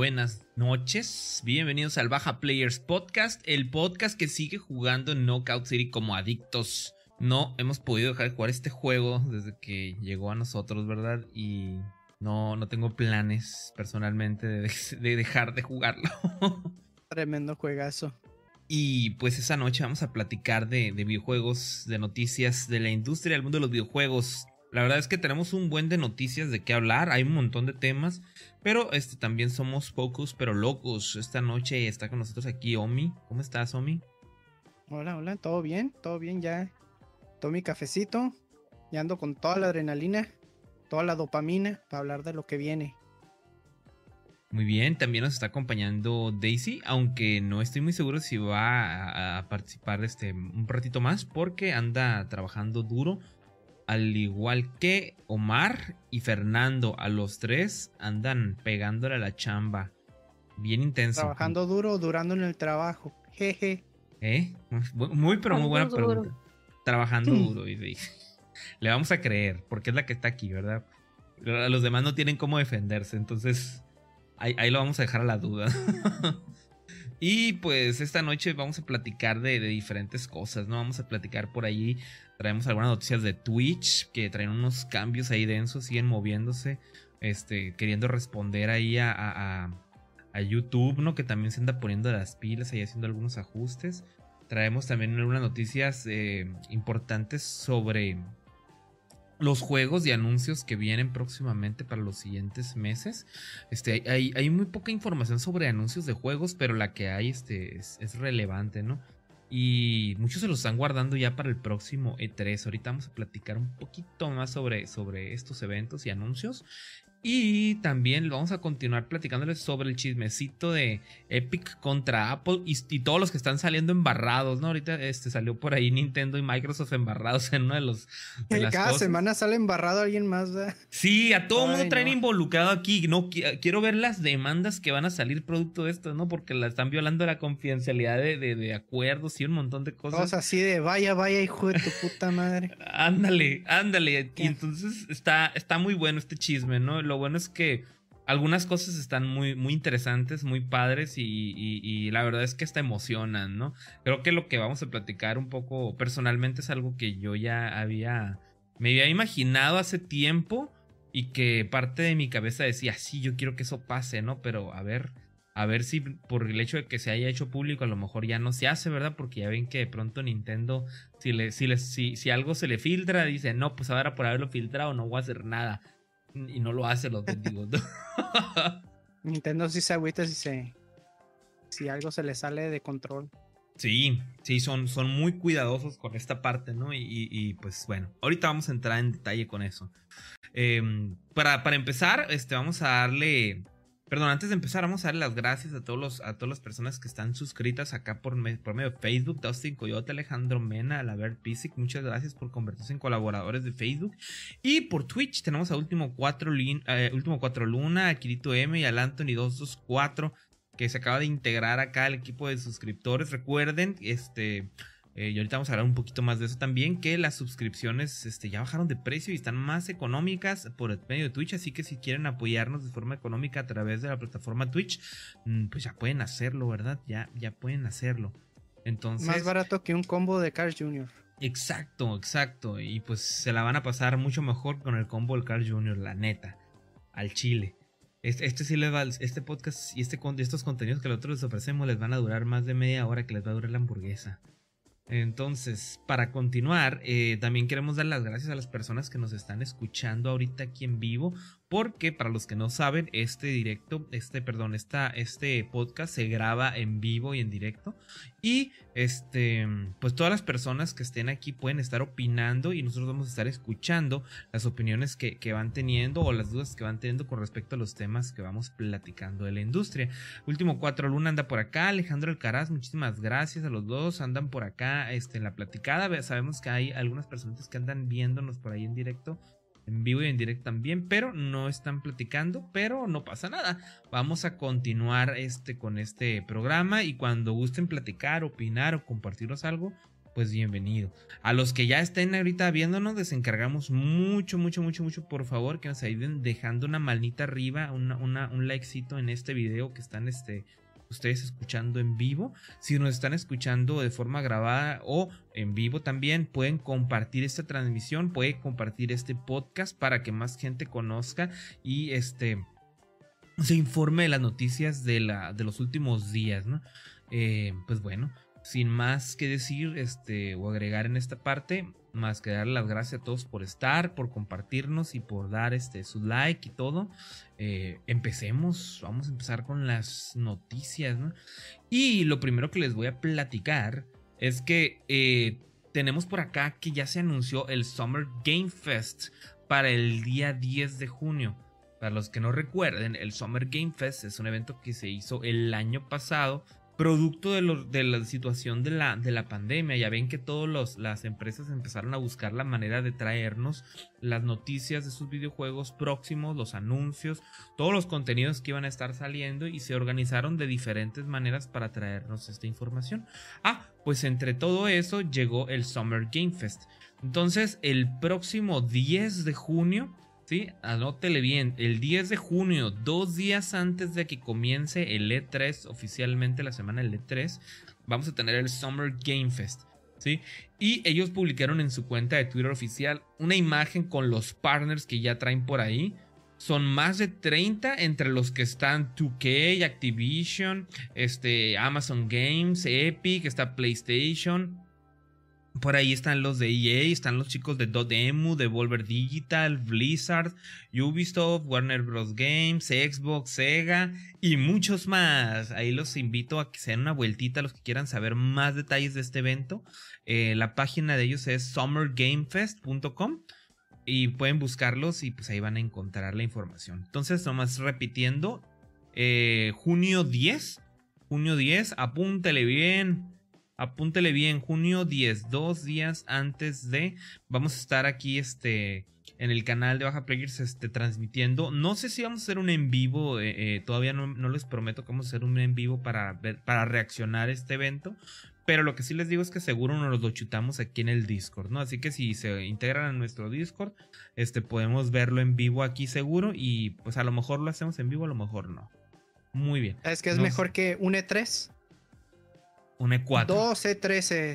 Buenas noches, bienvenidos al Baja Players Podcast, el podcast que sigue jugando en Knockout City como adictos. No hemos podido dejar de jugar este juego desde que llegó a nosotros, ¿verdad? Y no, no tengo planes personalmente de, de dejar de jugarlo. Tremendo juegazo. Y pues esa noche vamos a platicar de, de, videojuegos, de noticias de la industria del mundo de los videojuegos. La verdad es que tenemos un buen de noticias de qué hablar, hay un montón de temas, pero este también somos pocos pero locos. Esta noche está con nosotros aquí Omi. ¿Cómo estás, Omi? Hola, hola, todo bien, todo bien ya. Tomé mi cafecito, ya ando con toda la adrenalina, toda la dopamina para hablar de lo que viene. Muy bien, también nos está acompañando Daisy, aunque no estoy muy seguro si va a, a participar este un ratito más porque anda trabajando duro al igual que Omar y Fernando, a los tres andan pegándole a la chamba. Bien intenso. Trabajando duro, durando en el trabajo. Jeje. ¿Eh? Muy, pero muy buena pregunta. Trabajando duro, y Le vamos a creer, porque es la que está aquí, ¿verdad? Los demás no tienen cómo defenderse, entonces ahí, ahí lo vamos a dejar a la duda. Y pues esta noche vamos a platicar de, de, diferentes cosas, ¿no? Vamos a platicar por ahí Traemos algunas noticias de Twitch que traen unos cambios ahí densos, siguen moviéndose, este, queriendo responder ahí a, a, YouTube, ¿no? Que también se anda poniendo las pilas ahí haciendo algunos ajustes. Traemos también algunas noticias eh, importantes sobre los juegos y anuncios que vienen próximamente para los siguientes meses. Este, hay, hay muy poca información sobre anuncios de juegos, pero la que hay este, es, es relevante, ¿no? Y muchos se los están guardando ya para el próximo E3. Ahorita vamos a platicar un poquito más sobre, sobre estos eventos y anuncios. Y también vamos a continuar platicándoles sobre el chismecito de Epic contra Apple y, todos los que están saliendo embarrados, ¿no? Ahorita este, salió por ahí Nintendo y Microsoft embarrados en uno de los. De las Cada semana sale embarrado alguien más, ¿verdad? Sí, a todo mundo traen involucrado aquí. No, quiero ver las demandas que van a salir producto de esto, ¿no? Porque la están violando la confidencialidad de, de, acuerdos y un montón de cosas. Cosas así de vaya, vaya, hijo de tu puta madre. ándale, ándale. Y entonces está, está muy bueno este chisme, ¿no? Lo bueno es que algunas cosas están muy, muy interesantes, muy padres y, la verdad es que hasta emocionan, ¿no? Creo que lo que vamos a platicar un poco personalmente es algo que yo ya había, me había imaginado hace tiempo y que parte de mi cabeza decía, sí, yo quiero que eso pase, ¿no? Pero a ver, a ver si por el hecho de que se haya hecho público a lo mejor ya no se hace, ¿verdad? Porque ya ven que de pronto Nintendo, si, le, si, si, si algo se le filtra, dice, no, pues ahora por haberlo filtrado no voy a hacer nada. Y no lo hace, los bendigo. Nintendo sí se agüita si se. Si algo se le sale de control. Sí, sí, son, son muy cuidadosos con esta parte, ¿no? Y, y, pues bueno, ahorita vamos a entrar en detalle con eso. Eh, para, para empezar, este, vamos a darle Perdón, antes de empezar, vamos a dar las gracias a, todos los, a todas las personas que están suscritas acá por, por medio de Facebook. Dustin Coyote, Alejandro Mena, Alaber Pisic, muchas gracias por convertirse en colaboradores de Facebook. Y por Twitch tenemos a Último 4, eh, Último 4 Luna, a Kirito M y al Anthony 224 que se acaba de integrar acá al equipo de suscriptores. Recuerden, este eh, y ahorita vamos a hablar un poquito más de eso también, que las suscripciones este, ya bajaron de precio y están más económicas por el medio de Twitch, así que si quieren apoyarnos de forma económica a través de la plataforma Twitch, mm, pues ya pueden hacerlo, ¿verdad? Ya, ya pueden hacerlo. Entonces... Más barato que un combo de Carl Jr. Exacto, exacto. Y pues se la van a pasar mucho mejor con el combo del Carl Jr., la neta, al chile. Este, este sí les va, este podcast y este, estos contenidos que nosotros les ofrecemos les van a durar más de media hora que les va a durar la hamburguesa. Entonces, para continuar, eh, también queremos dar las gracias a las personas que nos están escuchando ahorita aquí en vivo, porque para los que no saben, este directo, este, perdón, esta, este podcast se graba en vivo y en directo. Y este, pues todas las personas que estén aquí pueden estar opinando y nosotros vamos a estar escuchando las opiniones que, van teniendo o las dudas que van teniendo con respecto a los temas que vamos platicando de la industria. Último cuatro, Luna anda por acá, Alejandro Alcaraz, muchísimas gracias a los dos, andan por acá este, en la platicada, sabemos que hay algunas personas que andan viéndonos por ahí en directo en vivo y en directo también, pero no están platicando, pero no pasa nada. Vamos a continuar este con este programa y cuando gusten platicar, opinar o compartirnos algo, pues bienvenido. A los que ya estén ahorita viéndonos, les encargamos mucho, mucho, mucho, mucho, por favor, que nos ayuden dejando una manita arriba, un likecito en este video que están este, ustedes escuchando en vivo. Si nos están escuchando de forma grabada o en vivo también, pueden compartir esta transmisión, pueden compartir este podcast para que más gente conozca y este se informe de las noticias de, la, de los últimos días, ¿no? Eh, pues bueno, sin más que decir este, o agregar en esta parte, más que dar las gracias a todos por estar, por compartirnos y por dar este, su like y todo. Eh, empecemos, vamos a empezar con las noticias. Y lo primero que les voy a platicar es que eh, tenemos por acá que ya se anunció el Summer Game Fest para el día 10 de junio. Para los que no recuerden, el Summer Game Fest es un evento que se hizo el año pasado producto de, de la situación de la, de la, pandemia. Ya ven que todas las empresas empezaron a buscar la manera de traernos las noticias de sus videojuegos próximos, los anuncios, todos los contenidos que iban a estar saliendo y se organizaron de diferentes maneras para traernos esta información. Ah, pues entre todo eso llegó el Summer Game Fest. Entonces, el próximo 10 de junio ¿sí? Anótele bien, el 10 de junio, dos días antes de que comience el E3, oficialmente la semana del E3, vamos a tener el Summer Game Fest, ¿sí? Y ellos publicaron en su cuenta de Twitter oficial una imagen con los partners que ya traen por ahí. Son más de 30 entre los que están 2K, Activision, este, Amazon Games, Epic, está PlayStation, por ahí están los de EA, están los chicos de Dotemu, Devolver Digital, Blizzard, Ubisoft, Warner Bros. Games, Xbox, Sega y muchos más. Ahí los invito a que se den una vueltita los que quieran saber más detalles de este evento. Eh, la página de ellos es summergamefest.com y pueden buscarlos y pues ahí van a encontrar la información. Entonces, nomás repitiendo, eh, junio 10, junio 10, apúntele bien apúntele bien, junio 10, dos días antes de, vamos a estar aquí este, en el canal de Baja Players este, transmitiendo. No sé si vamos a hacer un en vivo, eh, eh, todavía no, les prometo que vamos a hacer un en vivo para, para reaccionar a este evento. Pero lo que sí les digo es que seguro nos lo chutamos aquí en el Discord, ¿no? Así que si se integran a nuestro Discord, este, podemos verlo en vivo aquí seguro. Y pues a lo mejor lo hacemos en vivo, a lo mejor no. Muy bien. Es que es mejor que un E3. Un E4. 12 13.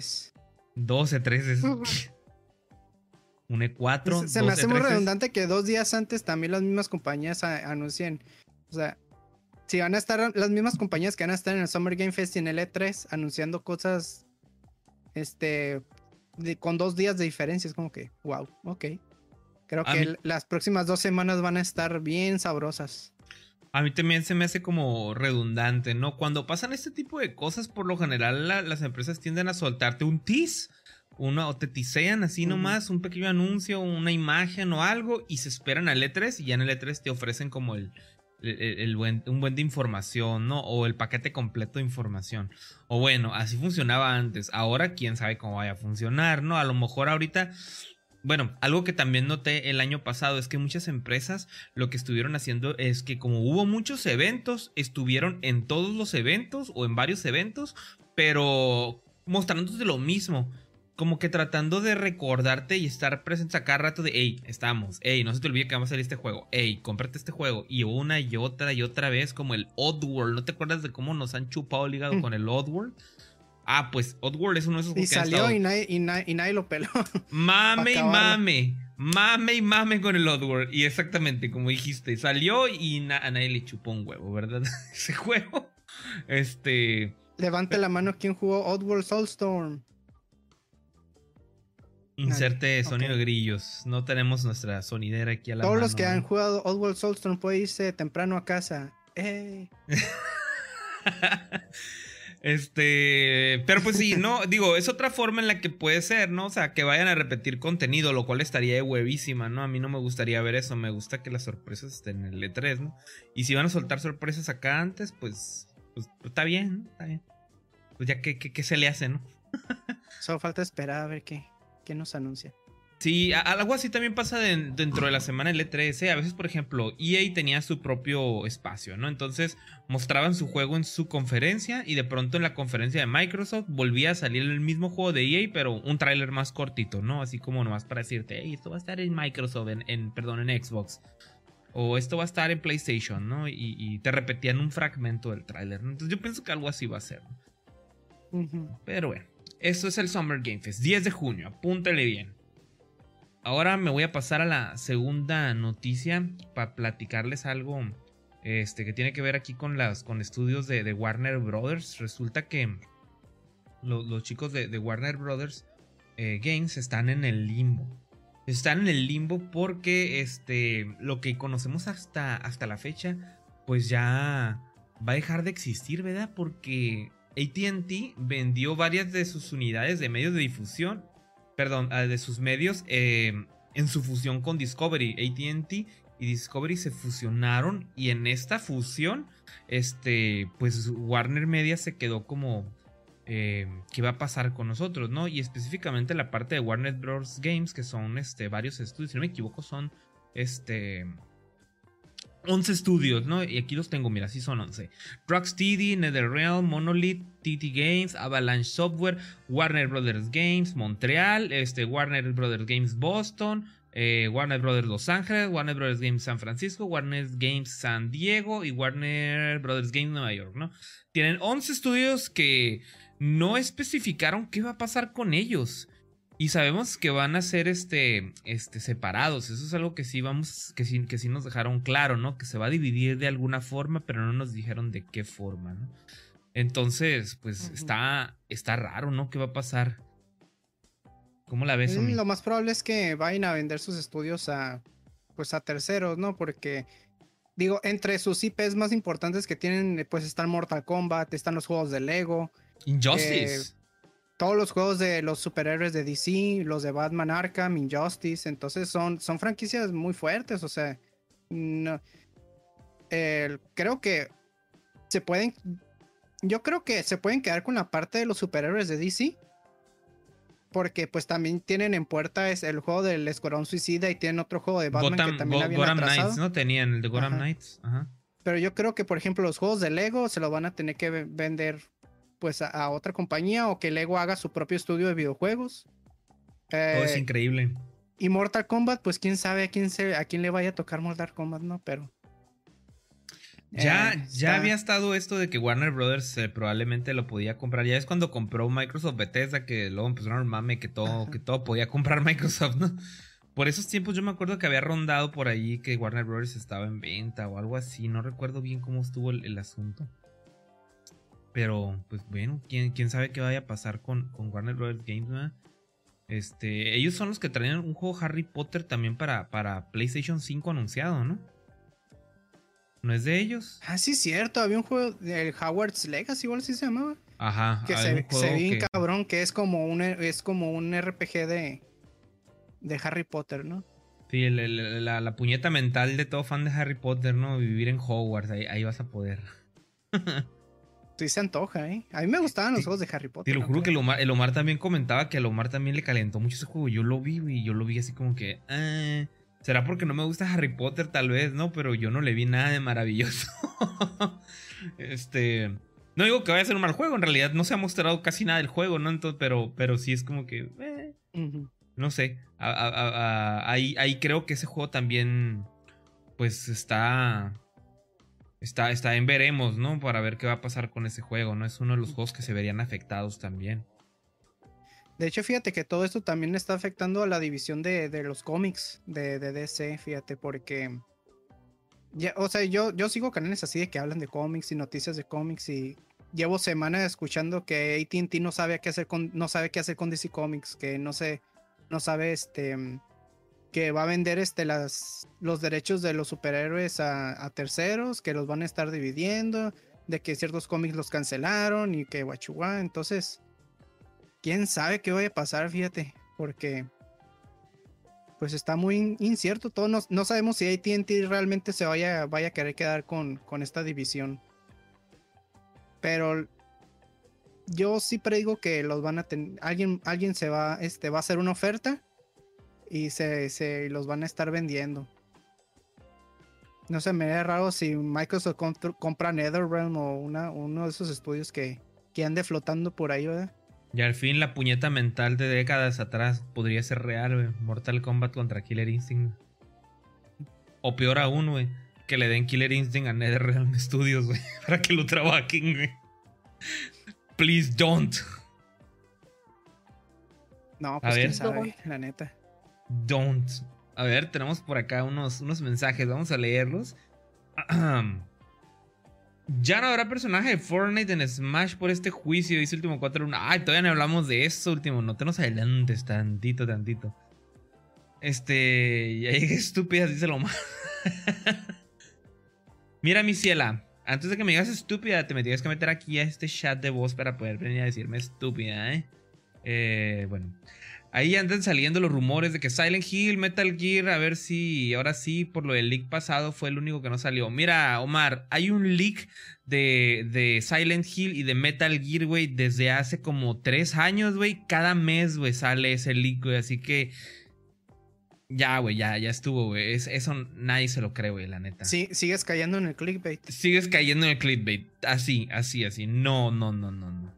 12 13. un E4. Se, me hace muy redundante que dos días antes también las mismas compañías anuncien. O sea, si van a estar las mismas compañías que van a estar en el Summer Game Fest y en el E3 anunciando cosas este con dos días de diferencia, es como que, wow, ok. Creo que las próximas dos semanas van a estar bien sabrosas a mí también se me hace como redundante, ¿no? Cuando pasan este tipo de cosas, por lo general las empresas tienden a soltarte un tease. Uno, o te tisean así nomás, un pequeño anuncio, una imagen o algo, y se esperan al E3 y ya en el E3 te ofrecen como el, el, buen, un buen de información, ¿no? O el paquete completo de información. O bueno, así funcionaba antes. Ahora quién sabe cómo vaya a funcionar, ¿no? A lo mejor ahorita bueno, algo que también noté el año pasado es que muchas empresas lo que estuvieron haciendo es que como hubo muchos eventos, estuvieron en todos los eventos o en varios eventos, pero mostrándote lo mismo. Como que tratando de recordarte y estar presente a cada rato de, hey, estamos, hey, no se te olvide que vamos a salir este juego, hey, cómprate este juego. Y una y otra y otra vez, como el Oddworld. ¿No te acuerdas de cómo nos han chupado ligado mm. con el Oddworld? Ah, pues Oddworld es uno de esos Y salió y, nadie, y, nadie, lo peló. Mame y mame. Mame y mame con el Oddworld. Y exactamente, como dijiste, salió y a nadie le chupó un huevo, ¿verdad? Ese juego. Este. Levante la mano quien jugó Oddworld Soulstorm. Inserte sonido grillos. No tenemos nuestra sonidera aquí a la Todos los que han jugado Oddworld Soulstorm pueden irse temprano a casa. ¡Eh! Este, pero pues sí, no, digo, es otra forma en la que puede ser, ¿no? O sea, que vayan a repetir contenido, lo cual estaría huevísima, ¿no? A mí no me gustaría ver eso, me gusta que las sorpresas estén en el E3, ¿no? Y si van a soltar sorpresas acá antes, pues, pues, está bien, ¿no? Está bien. Pues ya que, que, se le hace, ¿no? Solo falta esperar a ver qué, qué nos anuncia. Sí, algo así también pasa dentro de la semana del E3. ¿eh? A veces, por ejemplo, EA tenía su propio espacio, ¿no? Entonces mostraban su juego en su conferencia y de pronto en la conferencia de Microsoft volvía a salir el mismo juego de EA, pero un tráiler más cortito, ¿no? Así como nomás para decirte, hey, esto va a estar en Microsoft, en, perdón, en Xbox. O esto va a estar en PlayStation, ¿no? Y, te repetían un fragmento del tráiler. Entonces yo pienso que algo así va a ser. Pero bueno, esto es el Summer Game Fest, 10 de junio, apúntale bien. Ahora me voy a pasar a la segunda noticia para platicarles algo este, que tiene que ver aquí con, las, con estudios de, Warner Brothers. Resulta que los chicos de, Warner Brothers eh, Games están en el limbo. Están en el limbo porque este, lo que conocemos hasta, hasta la fecha, pues ya va a dejar de existir, ¿verdad? Porque ATT vendió varias de sus unidades de medios de difusión perdón, ah, de sus medios eh, en su fusión con Discovery. ATT y Discovery se fusionaron y en esta fusión, este, pues Warner Media se quedó como... Eh, qué va a pasar con nosotros, ¿no? Y específicamente la parte de Warner Bros. Games, que son este, varios estudios, si no me equivoco, son este, 11 estudios, ¿no? Y aquí los tengo, mira, sí son 11. Rocksteady, NetherRealm, Monolith, TT Games, Avalanche Software, Warner Brothers Games, Montreal, este, Warner Brothers Games Boston, eh, Warner Brothers Los Ángeles, Warner Brothers Games San Francisco, Warner Games San Diego y Warner Brothers Games Nueva York, ¿no? Tienen 11 estudios que no especificaron qué va a pasar con ellos. Y sabemos que van a ser este, este, separados. Eso es algo que sí vamos, que sí, que sí nos dejaron claro, ¿no? Que se va a dividir de alguna forma, pero no nos dijeron de qué forma, ¿no? Entonces, pues está, está raro, ¿no? ¿Qué va a pasar? ¿Cómo la ves? Mm, lo más probable es que vayan a vender sus estudios a, pues a terceros, ¿no? Porque, digo, entre sus IPs más importantes que tienen, pues están Mortal Kombat, están los juegos de Lego. Injustice. Eh, todos los juegos de los superhéroes de DC, los de Batman Arkham, Injustice, entonces son, son franquicias muy fuertes, o sea, no, creo que se pueden, yo creo que se pueden quedar con la parte de los superhéroes de DC, porque pues también tienen en puerta es el juego del Escuadrón Suicida y tienen otro juego de Batman que también habían Gotham Knights, ¿no? Tenían el de Gotham Knights, Ajá. Pero yo creo que, por ejemplo, los juegos de Lego se los van a tener que vender pues a, otra compañía o que Lego haga su propio estudio de videojuegos. es eh, increíble. Y Mortal Kombat, pues quién sabe a quién, se, a quién le vaya a tocar Mortal Kombat, ¿no? Pero... Ya, eh, ya había estado esto de que Warner Brothers eh, probablemente lo podía comprar. Ya es cuando compró Microsoft Bethesda que luego empezaron el mame que todo, que todo podía comprar Microsoft, ¿no? Por esos tiempos yo me acuerdo que había rondado por ahí que Warner Brothers estaba en venta o algo así. No recuerdo bien cómo estuvo el asunto. Pero, pues bueno, quién, quién sabe qué vaya a pasar con, con Warner Bros. Games, Este, ellos son los que traían un juego Harry Potter también para, para PlayStation 5 anunciado, ¿no? ¿No es de ellos? Ah, sí, cierto. Había un juego del Howard's Legacy, igual así se llamaba. Ajá. Que se, ve bien cabrón, que es como un, es como un RPG de, de Harry Potter, ¿no? Sí, la, la, puñeta mental de todo fan de Harry Potter, ¿no? Vivir en Hogwarts, ahí, ahí vas a poder. Sí se antoja, ¿eh? A mí me gustaban los juegos de Harry Potter. Te lo juro que el Omar, también comentaba que a Omar también le calentó mucho ese juego. Yo lo vi y yo lo vi así como que... Ah, Será porque no me gusta Harry Potter tal vez, ¿no? Pero yo no le vi nada de maravilloso. este... No digo que vaya a ser un mal juego, en realidad no se ha mostrado casi nada del juego, ¿no? Entonces, pero, pero sí es como que... Eh, no sé. ahí, ahí creo que ese juego también... Pues está está, está en veremos, ¿no? Para ver qué va a pasar con ese juego, ¿no? Es uno de los juegos que se verían afectados también. De hecho, fíjate que todo esto también está afectando a la división de, los cómics de, DC, fíjate, porque... Ya, o sea, yo, yo sigo canales así de que hablan de cómics y noticias de cómics y llevo semanas escuchando que AT&T no sabe qué hacer con no sabe qué hacer con DC Comics, que no sé, no sabe este que va a vender este, las, los derechos de los superhéroes a, terceros, que los van a estar dividiendo, de que ciertos cómics los cancelaron y que guachuá. Entonces, quién sabe qué vaya a pasar, fíjate, porque pues está muy incierto. Todo no, sabemos si ATT realmente se vaya, vaya a querer quedar con, con esta división. Pero yo sí predigo que los van a tener. Alguien, alguien se va, este, va a hacer una oferta y se, se los van a estar vendiendo. No sé, me da raro si Microsoft compra NetherRealm o una, uno de esos estudios que, que ande flotando por ahí, ¿verdad? Y al fin la puñeta mental de décadas atrás podría ser real, güey. Mortal Kombat contra Killer Instinct. O peor aún, güey. Que le den Killer Instinct a NetherRealm Studios, güey. Para que lo trabajen, güey. Please don't. No, pues quién sabe, la neta. Don't. A ver, tenemos por acá unos, unos mensajes. Vamos a leerlos. Ya no habrá personaje de Fortnite en Smash por este juicio, dice Último 4 Ay, todavía no hablamos de eso, Último. No te nos adelantes tantito, tantito. Este. Ya llegué estúpida, dice lo más. Mira, mi ciela. Antes de que me digas estúpida, te me tienes que meter aquí a este chat de voz para poder venir a decirme estúpida, ¿eh? eh bueno. Ahí andan saliendo los rumores de que Silent Hill, Metal Gear, a ver si ahora sí, por lo del leak pasado, fue el único que no salió. Mira, Omar, hay un leak de, de Silent Hill y de Metal Gear, güey, desde hace como tres años, güey. Cada mes, güey, sale ese leak, güey. Así que ya, güey, ya, ya estuvo, güey. eso nadie se lo cree, güey, la neta. Sí, sigues cayendo en el clickbait. Sigues cayendo en el clickbait. Así, así, así. No, no, no, no, no.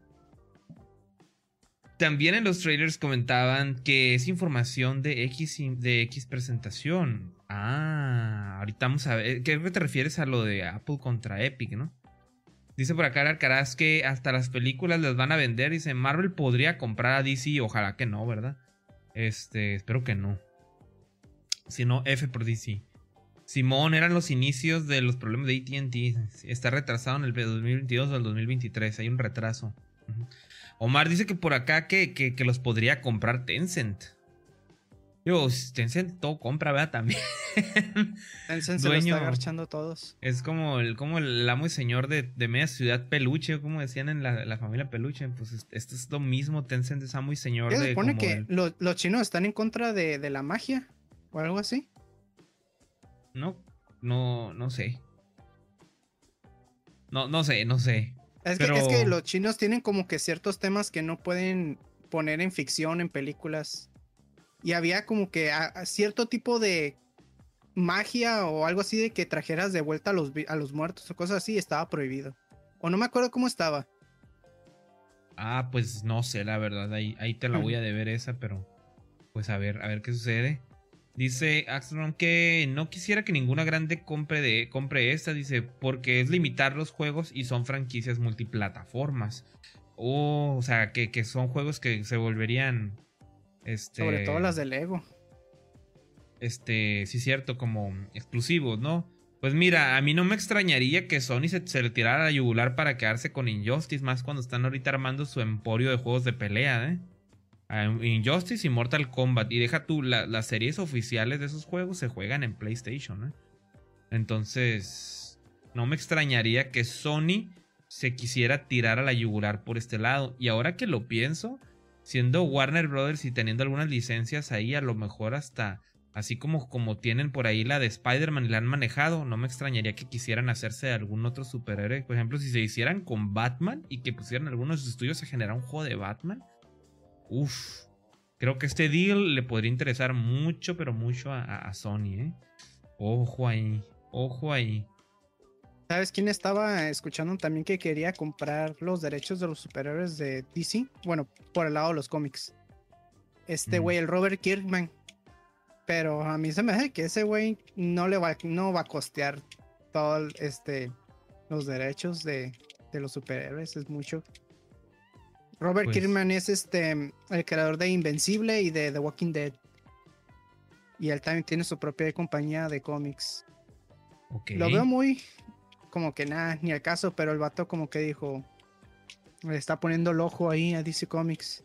También en los trailers comentaban que es información de X, de X presentación. Ah, ahorita vamos a ver. ¿Qué te refieres a lo de Apple contra Epic, no? Dice por acá Alcaraz que hasta las películas las van a vender. Dice, Marvel podría comprar a DC. Ojalá que no, ¿verdad? Este, espero que no. Si no, F por DC. Simón, eran los inicios de los problemas de ATT. Está retrasado en el 2022 o el 2023. Hay un retraso. Omar dice que por acá que, que, los podría comprar Tencent. Digo, Tencent todo compra, ¿verdad? También. Tencent se lo está agarchando todos. Es como el, como el amo y señor de, media ciudad peluche, como decían en la, familia peluche. Pues esto es lo mismo, Tencent es amo y señor de... Se supone que los chinos están en contra de, de la magia o algo así. No, no, no sé. No, no sé, no sé. Es, que, los chinos tienen como que ciertos temas que no pueden poner en ficción, en películas. Y había como que cierto tipo de magia o algo así de que trajeras de vuelta a los, a los muertos o cosas así, estaba prohibido. O no me acuerdo cómo estaba. Ah, pues no sé, la verdad. Ahí, ahí te la voy a deber esa, pero pues a ver, a ver qué sucede. Dice Axelron que no quisiera que ninguna grande compre, de, compre esta, dice, porque es limitar los juegos y son franquicias multiplataformas. Oh, o sea, que, que son juegos que se volverían... Este, Sobre todo las de Lego. Este, sí, cierto, como exclusivos, ¿no? Pues mira, a mí no me extrañaría que Sony se, se retirara a yugular para quedarse con Injustice, más cuando están ahorita armando su emporio de juegos de pelea, ¿eh? Injustice y Mortal Kombat. Y deja tú, las series oficiales de esos juegos se juegan en PlayStation. ¿eh? Entonces, no me extrañaría que Sony se quisiera tirar a la yugular por este lado. Y ahora que lo pienso, siendo Warner Brothers y teniendo algunas licencias ahí, a lo mejor hasta así como, como tienen por ahí la de Spider-Man y la han manejado, no me extrañaría que quisieran hacerse de algún otro superhéroe. Por ejemplo, si se hicieran con Batman y que pusieran algunos estudios a generar un juego de Batman Uf, creo que este deal le podría interesar mucho, pero mucho a, Sony, ¿eh? Ojo ahí, ojo ahí. ¿Sabes quién estaba escuchando también que quería comprar los derechos de los superhéroes de DC? Bueno, por el lado de los cómics. Este güey, el Robert Kirkman. Pero a mí se me hace que ese güey no le va, no va a costear todo este los derechos de, de los superhéroes. Es mucho. Robert pues Kirkman es este el creador de Invencible y de The Walking Dead. Y él también tiene su propia compañía de cómics. Lo veo muy como que nada, ni al caso, pero el vato como que dijo, le está poniendo el ojo ahí a DC Comics.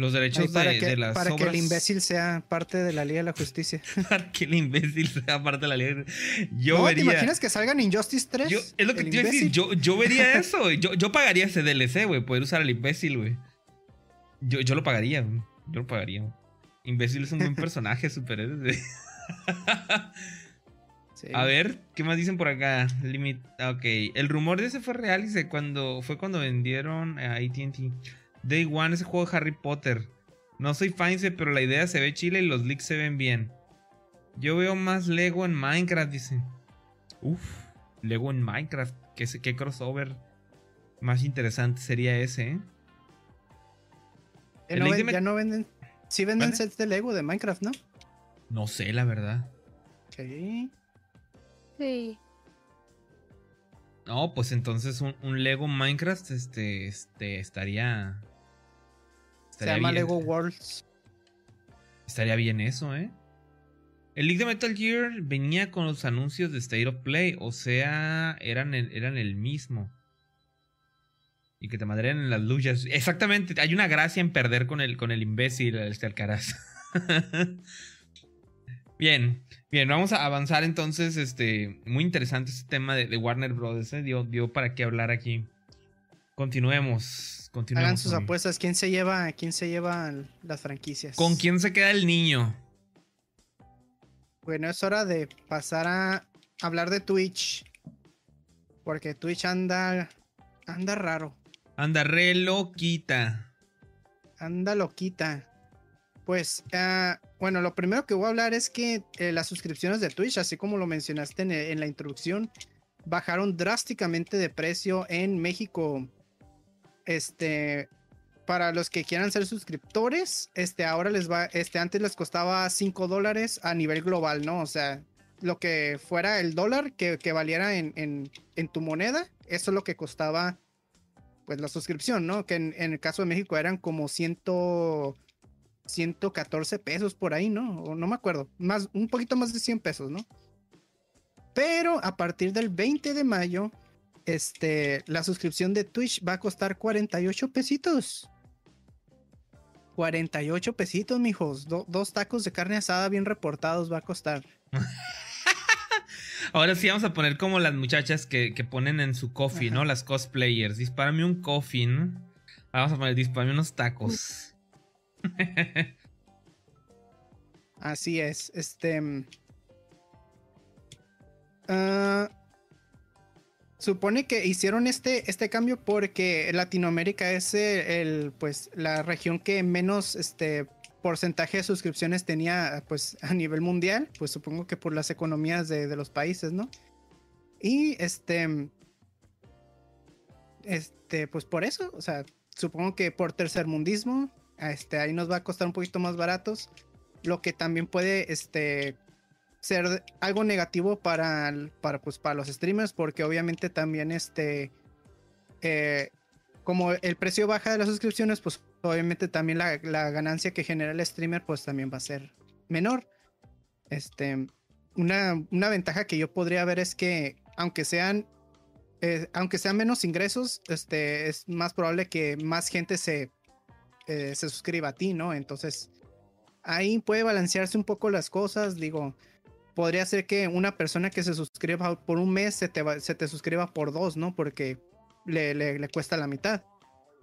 Los derechos de, que, las Para que el imbécil sea parte de la Liga de la Justicia. para que el imbécil sea parte de la Liga Yo no, vería... ¿te imaginas que salgan Injustice 3? es lo que te iba a decir. Yo, yo vería eso, Yo, yo pagaría ese DLC, güey. Poder usar al imbécil, güey. Yo, yo lo pagaría, Yo lo pagaría. Imbécil es un buen personaje, superhéroe. A ver, ¿qué más dicen por acá? Limit. Ok. El rumor de ese fue real, dice, cuando fue cuando vendieron a ATT. Day One, ese juego de Harry Potter. No soy fan, pero la idea se ve chile y los leaks se ven bien. Yo veo más Lego en Minecraft, dice. Uf, Lego en Minecraft. ¿Qué, qué crossover más interesante sería ese, eh? Ya no, venden. Sí venden sets de Lego de Minecraft, ¿no? No sé, la verdad. Sí. Sí. No, pues entonces un, Lego Minecraft este, este, estaría se llama Lego Worlds. Estaría bien eso, ¿eh? El League de Metal Gear venía con los anuncios de State of Play, o sea, eran el, eran el mismo. Y que te madrean en las luchas. Exactamente, hay una gracia en perder con el, con el imbécil, este Alcaraz. bien, bien, vamos a avanzar entonces. Este, muy interesante este tema de, Warner Bros. ¿eh? Dio, dio para qué hablar aquí. Continuemos. Hagan sus apuestas. ¿Quién se lleva, quién se lleva las franquicias? ¿Con quién se queda el niño? Bueno, es hora de pasar a hablar de Twitch. Porque Twitch anda. Anda raro. Anda re loquita. Anda loquita. Pues, ah, bueno, lo primero que voy a hablar es que eh, las suscripciones de Twitch, así como lo mencionaste en la introducción, bajaron drásticamente de precio en México este, para los que quieran ser suscriptores, este, ahora les va, este, antes les costaba 5 dólares a nivel global, ¿no? O sea, lo que fuera el dólar que, valiera en, en, tu moneda, eso es lo que costaba, pues, la suscripción, ¿no? Que en, el caso de México eran como 100, 114 pesos por ahí, ¿no? O no me acuerdo, más, un poquito más de 100 pesos, ¿no? Pero a partir del 20 de mayo este, la suscripción de Twitch va a costar 48 pesitos. 48 pesitos, mijos. dos tacos de carne asada bien reportados va a costar. Ahora sí vamos a poner como las muchachas que, ponen en su coffee, ¿no? Las cosplayers. Dispárame un coffee, ¿no? Vamos a poner, dispárame unos tacos. Así es. Este. Uh, supone que hicieron este, este cambio porque Latinoamérica es el, pues, la región que menos este, porcentaje de suscripciones tenía pues, a nivel mundial, pues supongo que por las economías de, los países, ¿no? Y este, este, pues por eso, o sea, supongo que por tercermundismo, este, ahí nos va a costar un poquito más baratos, lo que también puede, este, ser algo negativo para, para, pues, para los streamers, porque obviamente también este, eh, como el precio baja de las suscripciones, pues obviamente también la, ganancia que genera el streamer, pues también va a ser menor. Este, una, una ventaja que yo podría ver es que aunque sean, eh, aunque sean menos ingresos, este, es más probable que más gente se, eh, se suscriba a ti, ¿no? Entonces, ahí puede balancearse un poco las cosas, digo, podría ser que una persona que se suscriba por un mes se te, se te suscriba por dos, ¿no? Porque le, le, cuesta la mitad.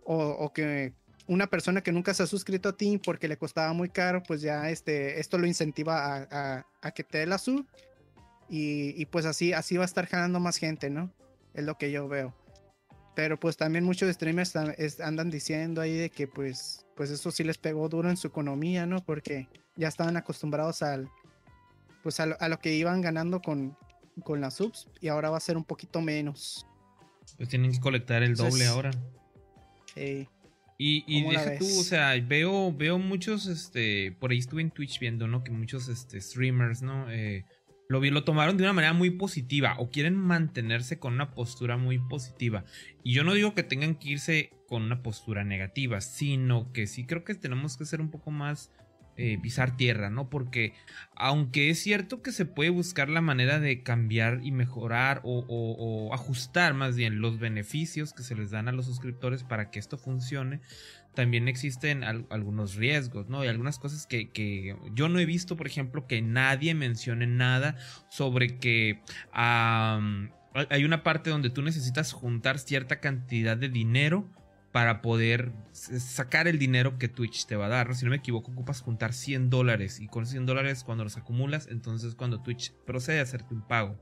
O, que una persona que nunca se ha suscrito a ti porque le costaba muy caro, pues ya este, esto lo incentiva a, a, que te dé la sub. Y, y, pues así, así va a estar jalando más gente, ¿no? Es lo que yo veo. Pero pues también muchos streamers andan diciendo ahí de que pues, pues eso sí les pegó duro en su economía, ¿no? Porque ya estaban acostumbrados al, pues a lo, que iban ganando con, con las subs y ahora va a ser un poquito menos. Pues tienen que colectar el doble ahora. Sí. Y, y deja tú, o sea, veo, veo muchos, este, por ahí estuve en Twitch viendo, ¿no? Que muchos este, streamers, ¿no? Eh, lo, lo tomaron de una manera muy positiva o quieren mantenerse con una postura muy positiva. Y yo no digo que tengan que irse con una postura negativa, sino que sí creo que tenemos que ser un poco más eh, pisar tierra, ¿no? Porque aunque es cierto que se puede buscar la manera de cambiar y mejorar o, ajustar más bien los beneficios que se les dan a los suscriptores para que esto funcione, también existen algunos riesgos, ¿no? Y algunas cosas que, yo no he visto, por ejemplo, que nadie mencione nada sobre que hay una parte donde tú necesitas juntar cierta cantidad de dinero para poder sacar el dinero que Twitch te va a dar. Si no me equivoco, ocupas juntar 100 dólares y con 100 dólares cuando los acumulas, entonces cuando Twitch procede a hacerte un pago.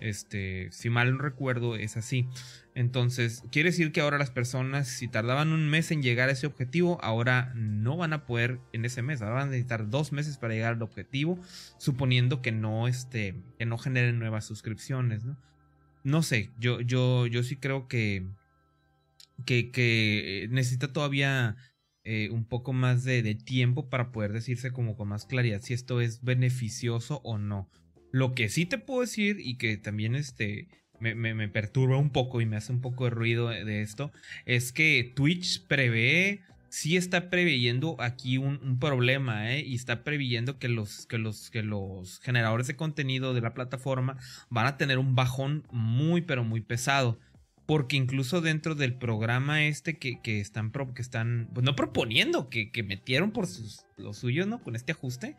Este, si mal no recuerdo, es así. Entonces, quiere decir que ahora las personas, si tardaban un mes en llegar a ese objetivo, ahora no van a poder en ese mes. Ahora van a necesitar dos meses para llegar al objetivo, suponiendo que no, este, que no generen nuevas suscripciones, ¿no? No sé, yo, yo, yo sí creo que, que, que necesita todavía eh, un poco más de, de tiempo para poder decirse como con más claridad si esto es beneficioso o no. Lo que sí te puedo decir y que también este, me, perturba un poco y me hace un poco de ruido de, esto es que Twitch prevé, sí está preveyendo aquí un, problema ¿eh? y está previendo que los, que, los, que los generadores de contenido de la plataforma van a tener un bajón muy pero muy pesado porque incluso dentro del programa este que, que están, que están pues no proponiendo, que, que metieron por sus, lo suyo, ¿no? Con este ajuste,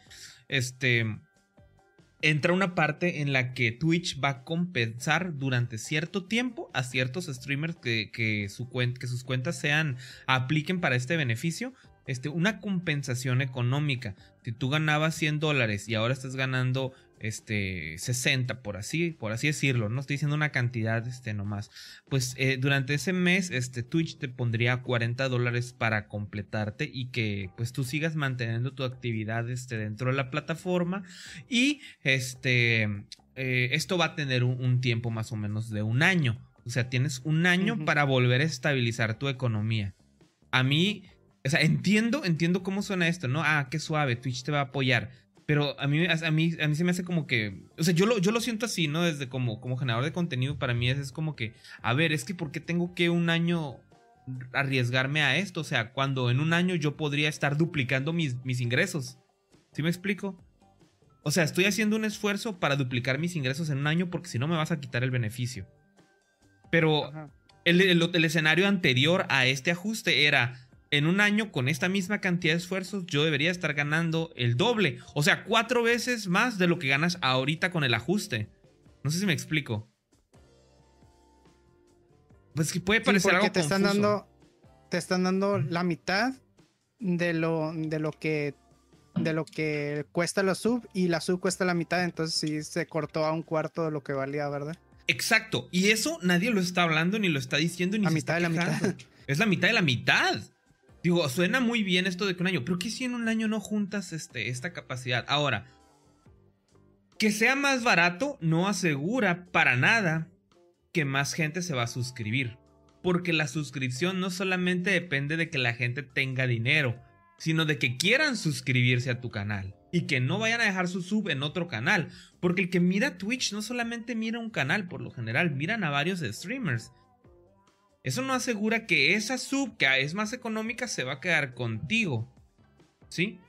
este, entra una parte en la que Twitch va a compensar durante cierto tiempo a ciertos streamers que, su que sus cuentas sean apliquen para este beneficio. Este, una compensación económica. Si tú ganabas 100 dólares y ahora estás ganando este 60 por así por así decirlo no estoy diciendo una cantidad este nomás. Pues eh, durante ese mes este Twitch te pondría 40 dólares para completarte y que pues tú sigas manteniendo tu actividad este dentro de la plataforma y este eh, esto va a tener un, tiempo más o menos de un año. O sea tienes un año para volver a estabilizar tu economía. A mí o sea entiendo entiendo cómo suena esto no ah qué suave Twitch te va a apoyar pero a mí, a mí, a mí se me hace como que. O sea, yo lo, yo lo siento así, ¿no? Desde como, como generador de contenido, para mí es, como que. A ver, es que ¿por qué tengo que un año arriesgarme a esto? O sea, cuando en un año yo podría estar duplicando mis, mis ingresos. ¿Sí me explico? O sea, estoy haciendo un esfuerzo para duplicar mis ingresos en un año porque si no me vas a quitar el beneficio. Pero el, el, escenario anterior a este ajuste era en un año con esta misma cantidad de esfuerzos yo debería estar ganando el doble. O sea, cuatro veces más de lo que ganas ahorita con el ajuste. No sé si me explico. Pues que puede parecer algo te están dando te están dando la mitad de lo de lo que de lo que cuesta la sub y la sub cuesta la mitad, entonces sí se cortó a un cuarto de lo que valía, ¿verdad? Exacto, y eso nadie lo está hablando ni lo está diciendo ni la mitad de la mitad. Es la mitad de la mitad. Digo, suena muy bien esto de que un año, pero ¿qué si en un año no juntas este, esta capacidad? Ahora, que sea más barato no asegura para nada que más gente se va a suscribir. Porque la suscripción no solamente depende de que la gente tenga dinero, sino de que quieran suscribirse a tu canal. Y que no vayan a dejar su sub en otro canal. Porque el que mira Twitch no solamente mira un canal, por lo general, miran a varios streamers. Eso no asegura que esa sub, que es más económica, se va a quedar contigo. ¿Sí?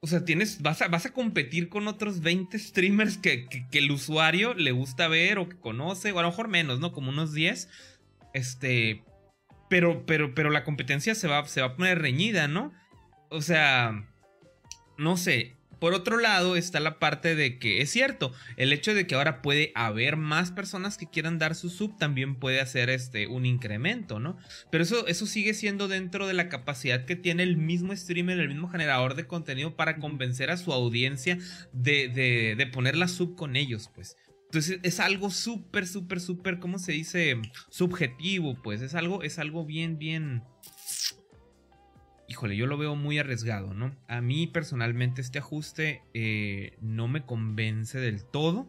O sea, tienes, vas a, vas a competir con otros 20 streamers que, el usuario le gusta ver o que conoce, o a lo mejor menos, ¿no? Como unos 10. Este. Pero, pero, pero la competencia se va, se va a poner reñida, ¿no? O sea. No sé. Por otro lado está la parte de que es cierto, el hecho de que ahora puede haber más personas que quieran dar su sub también puede hacer este un incremento, ¿no? Pero eso, eso sigue siendo dentro de la capacidad que tiene el mismo streamer, el mismo generador de contenido para convencer a su audiencia de, de, de poner la sub con ellos, pues. Entonces es algo súper, súper, súper, ¿cómo se dice? Subjetivo, pues es algo, es algo bien, bien híjole, yo lo veo muy arriesgado, ¿no? A mí personalmente este ajuste eh, no me convence del todo.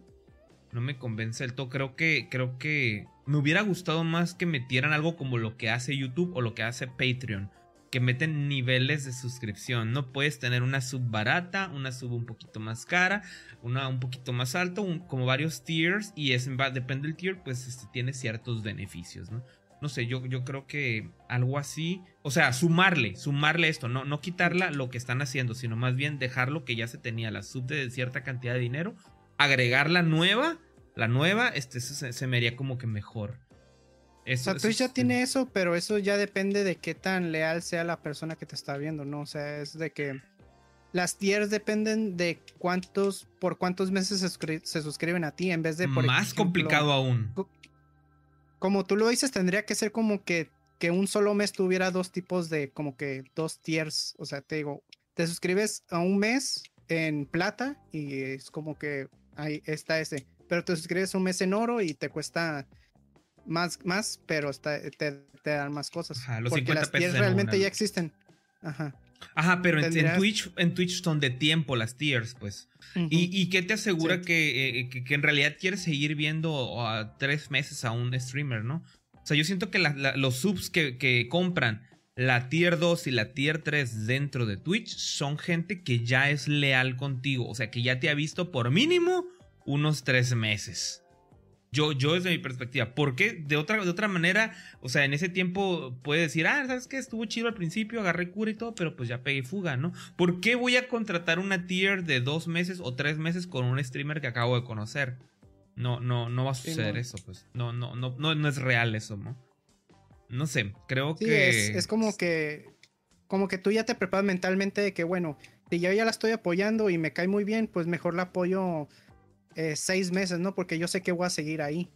No me convence del todo. Creo que, creo que me hubiera gustado más que metieran algo como lo que hace YouTube o lo que hace Patreon. Que meten niveles de suscripción. No puedes tener una sub barata, una sub un poquito más cara, una un poquito más alto, como varios tiers. Y es, depende del tier, pues este, tiene ciertos beneficios, ¿no? no sé, yo, yo creo que algo así, o sea, sumarle, sumarle esto, no, no quitarla lo que están haciendo, sino más bien dejar lo que ya se tenía, la sub de cierta cantidad de dinero, agregar la nueva, la nueva, este se, me haría como que mejor. o sea, Twitch ya tiene eso, pero eso ya depende de qué tan leal sea la persona que te está viendo, ¿no? O sea, es de que las tiers dependen de cuántos, por cuántos meses se, suscriben a ti, en vez de... Por Más complicado aún. Como tú lo dices, tendría que ser como que, que un solo mes tuviera dos tipos de, como que dos tiers. O sea, te digo, te suscribes a un mes en plata y es como que ahí está ese. Pero te suscribes un mes en oro y te cuesta más, más pero te, te, dan más cosas. los porque las tiers realmente ya existen. Ajá. Ajá, pero en, Twitch, en Twitch son de tiempo las tiers, pues. y, y, qué te asegura eh, que, que, en realidad quieres seguir viendo a tres meses a un streamer, ¿no? Sea, yo siento que los subs que, compran la tier 2 y la tier 3 dentro de Twitch son gente que ya es leal contigo. O sea, que ya te ha visto por mínimo unos tres meses. Yo, yo desde mi perspectiva. Porque de otra, de otra manera, o sea, en ese tiempo puede decir, ah, ¿sabes qué? Estuvo chido al principio, agarré cura y todo, pero pues ya pegué fuga, ¿no? ¿Por qué voy a contratar una tier de dos meses o tres meses con un streamer que acabo de conocer? No, no, no va a suceder eso, pues. No, no, no, no, no es real eso, ¿no? No sé, creo que. Es, es como que. Como que tú ya te preparas mentalmente de que, bueno, si yo ya la estoy apoyando y me cae muy bien, pues mejor la apoyo eh, seis meses, ¿no? Porque yo sé que voy a seguir ahí.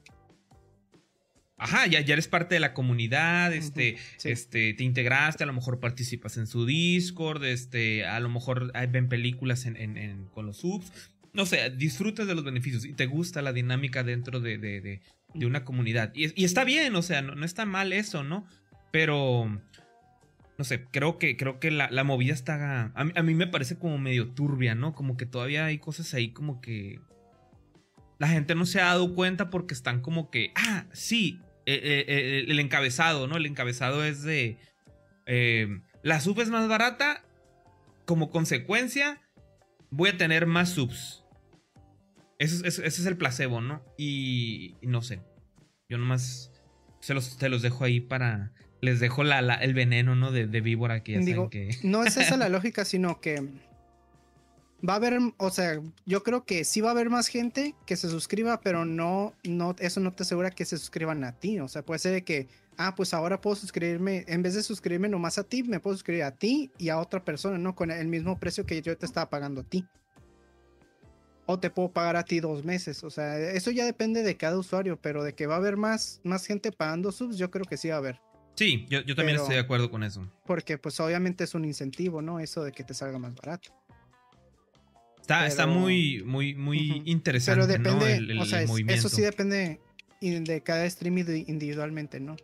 Ajá, ya, ya eres parte de la comunidad, este, este, te integraste, a lo mejor participas en su Discord, este, a lo mejor ven películas en, con los subs. No sé, disfrutas de los beneficios y te gusta la dinámica dentro de, de, una comunidad. Y, está bien, o sea, no, está mal eso, ¿no? Pero, no sé, creo que, creo que la, movida está... A a mí me parece como medio turbia, ¿no? Como que todavía hay cosas ahí como que la gente no se ha dado cuenta porque están como que, ah, sí, eh, eh, eh, el encabezado, ¿no? El encabezado es de, la sub es más barata, como consecuencia voy a tener más subs. Ese, es el placebo, ¿no? Y, no sé, yo nomás se los, te los dejo ahí para... Les dejo la, el veneno, ¿no? De, víbora que ya Digo, que... No es esa la lógica, sino que va a haber, o sea, yo creo que sí va a haber más gente que se suscriba, pero no, no, eso no te asegura que se suscriban a ti. O sea, puede ser de que, ah, pues ahora puedo suscribirme, en vez de suscribirme nomás a ti, me puedo suscribir a ti y a otra persona, ¿no? Con el mismo precio que yo te estaba pagando a ti. O te puedo pagar a ti dos meses. O sea, eso ya depende de cada usuario, pero de que va a haber más, más gente pagando subs, yo creo que sí va a haber. Sí, yo, yo también estoy de acuerdo con eso. Porque pues obviamente es un incentivo, ¿no? Eso de que te salga más barato. Está, muy, muy, muy interesante. Pero depende, o sea, eso sí depende de cada stream individualmente, ¿no?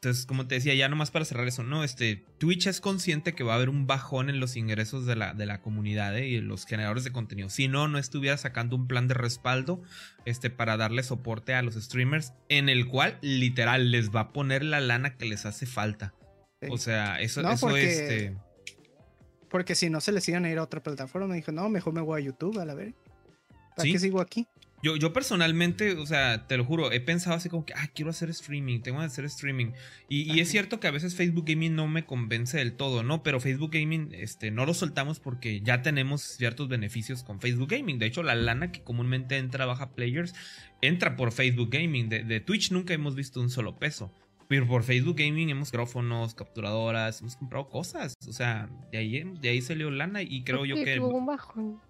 Entonces, como te decía, ya nomás para cerrar eso, ¿no? Este, Twitch es consciente que va a haber un bajón en los ingresos de la, de la comunidad ¿eh? y en los generadores de contenido. Si no, no estuviera sacando un plan de respaldo este, para darle soporte a los streamers, en el cual literal les va a poner la lana que les hace falta. O sea, eso, eso este porque si no se les iban a ir a otra plataforma, me dijo, no, mejor me voy a YouTube, a la ver. ¿Para qué sigo aquí? Yo, yo personalmente, o sea, te lo juro, he pensado así como que, ah, quiero hacer streaming, tengo que hacer streaming. Y, es cierto que a veces Facebook Gaming no me convence del todo, ¿no? Pero Facebook Gaming, este, no lo soltamos porque ya tenemos ciertos beneficios con Facebook Gaming. De hecho, la lana que comúnmente entra baja players, entra por Facebook Gaming. De, de Twitch nunca hemos visto un solo peso. Pero por Facebook Gaming hemos micrófonos, capturadoras, hemos comprado cosas. O sea, de ahí, de ahí salió lana y creo yo que. Tuvo un bajón.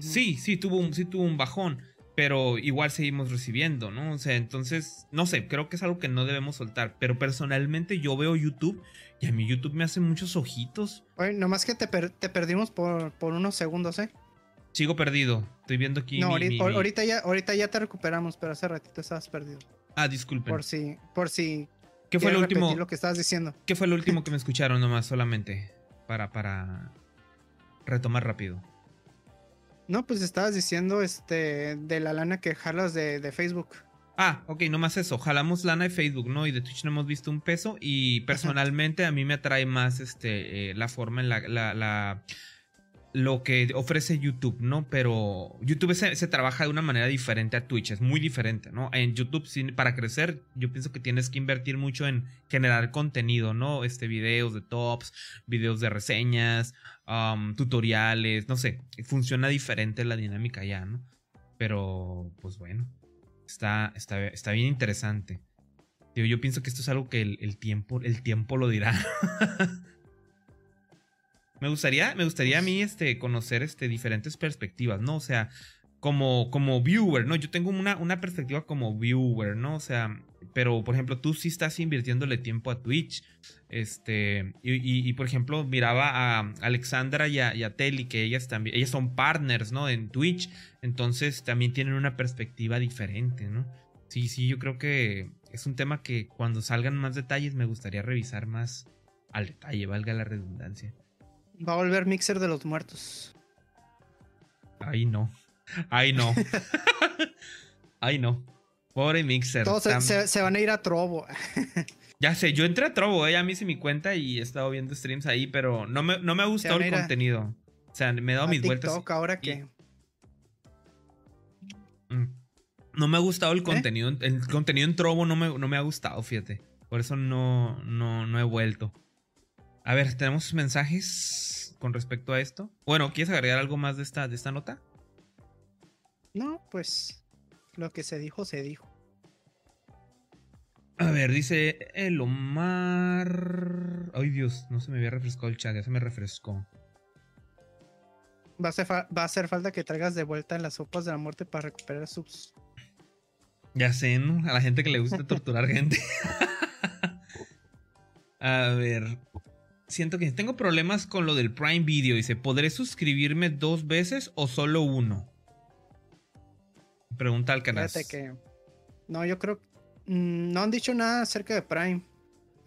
Sí, sí tuvo, un, sí tuvo un bajón. Pero igual seguimos recibiendo, ¿no? O sea, entonces, no sé, creo que es algo que no debemos soltar. Pero personalmente yo veo YouTube y a mí YouTube me hace muchos ojitos. Oye, nomás que te, te perdimos por, por unos segundos, ¿eh? Sigo perdido. Estoy viendo aquí. No, ahorita, ya, ahorita ya te recuperamos, pero hace ratito estabas perdido. Ah, disculpen. Por si, por si. ¿Qué fue lo último? Lo que estabas diciendo. ¿Qué fue lo último que me escucharon nomás solamente? Para, para retomar rápido. No, pues estabas diciendo este de la lana que jalas de, Facebook. Ah, ok, nomás eso. Jalamos lana de Facebook, ¿no? Y de Twitch no hemos visto un peso. Y personalmente a mí me atrae más este eh, la forma en la, la lo que ofrece YouTube, ¿no? Pero YouTube se, trabaja de una manera diferente a Twitch, es muy diferente, ¿no? En YouTube, para crecer, yo pienso que tienes que invertir mucho en generar contenido, ¿no? Este, videos de tops, videos de reseñas, um, tutoriales, no sé, funciona diferente la dinámica ya, ¿no? Pero, pues bueno, está, está, está bien interesante. yo pienso que esto es algo que el, tiempo, el tiempo lo dirá. me gustaría, me gustaría a mí este, conocer este, diferentes perspectivas, ¿no? O sea, como, como viewer, ¿no? Yo tengo una, una perspectiva como viewer, ¿no? O sea, pero por ejemplo, tú sí estás invirtiéndole tiempo a Twitch. Este, y, por ejemplo, miraba a Alexandra y a, y Telly, que ellas también, ellas son partners, ¿no? En Twitch. Entonces también tienen una perspectiva diferente, ¿no? Sí, sí, yo creo que es un tema que cuando salgan más detalles me gustaría revisar más al detalle, valga la redundancia. Va a volver Mixer de los muertos. Ay, no. Ay, no. Ay, no. Pobre Mixer. Todos se, van a ir a Trovo. ya sé, yo entré a Trovo, ella me hice mi cuenta y he estado viendo streams ahí, pero no me, no me ha gustado el contenido. O sea, me he dado mis vueltas. ahora que. Mm. No me ha gustado el ¿Eh? contenido. El contenido en Trovo no me, no me ha gustado, fíjate. Por eso no, no, no he vuelto. A ver, ¿tenemos mensajes con respecto a esto? Bueno, ¿quieres agregar algo más de esta, de esta nota? No, pues lo que se dijo, se dijo. A ver, dice el Omar. Ay, Dios, no se me había refrescado el chat, ya se me refrescó. Va a, hacer va a hacer falta que traigas de vuelta las sopas de la muerte para recuperar subs. Ya sé, ¿no? A la gente que le gusta torturar gente. a ver. Siento que tengo problemas con lo del Prime Video. Dice, ¿podré suscribirme dos veces o solo uno? Pregunta al canal. que. No, yo creo. Mm, no han dicho nada acerca de Prime.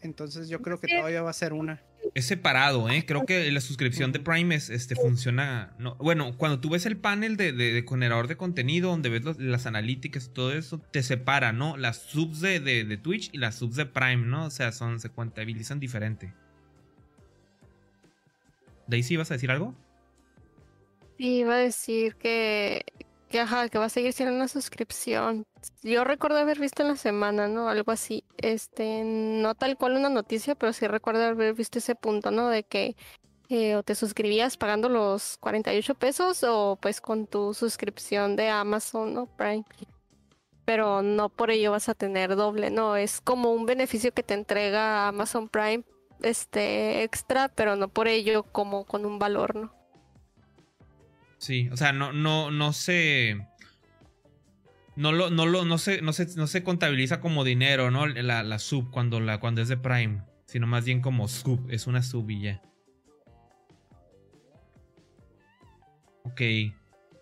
Entonces yo creo que todavía va a ser una. Es separado, ¿eh? Creo que la suscripción de Prime es, este, funciona. No, bueno, cuando tú ves el panel de, de, generador de contenido, donde ves las analíticas y todo eso, te separa, ¿no? Las subs de, de, Twitch y las subs de Prime, ¿no? O sea, son, se contabilizan diferente. ¿Daisy, vas a decir algo? Sí, iba a decir que, que, que va a seguir siendo una suscripción. Yo recuerdo haber visto en la semana, ¿no? Algo así. Este, no tal cual una noticia, pero sí recuerdo haber visto ese punto, ¿no? De que eh, o te suscribías pagando los 48 pesos o pues con tu suscripción de Amazon, ¿no? Prime. Pero no por ello vas a tener doble, ¿no? Es como un beneficio que te entrega Amazon Prime este extra, pero no por ello como con un valor, ¿no? Sí, o sea, no, no, no se. No lo, no lo, no se, no se, no se contabiliza como dinero, ¿no? La, la, sub cuando la, cuando es de Prime. Sino más bien como sub. Es una sub y ya. Ok.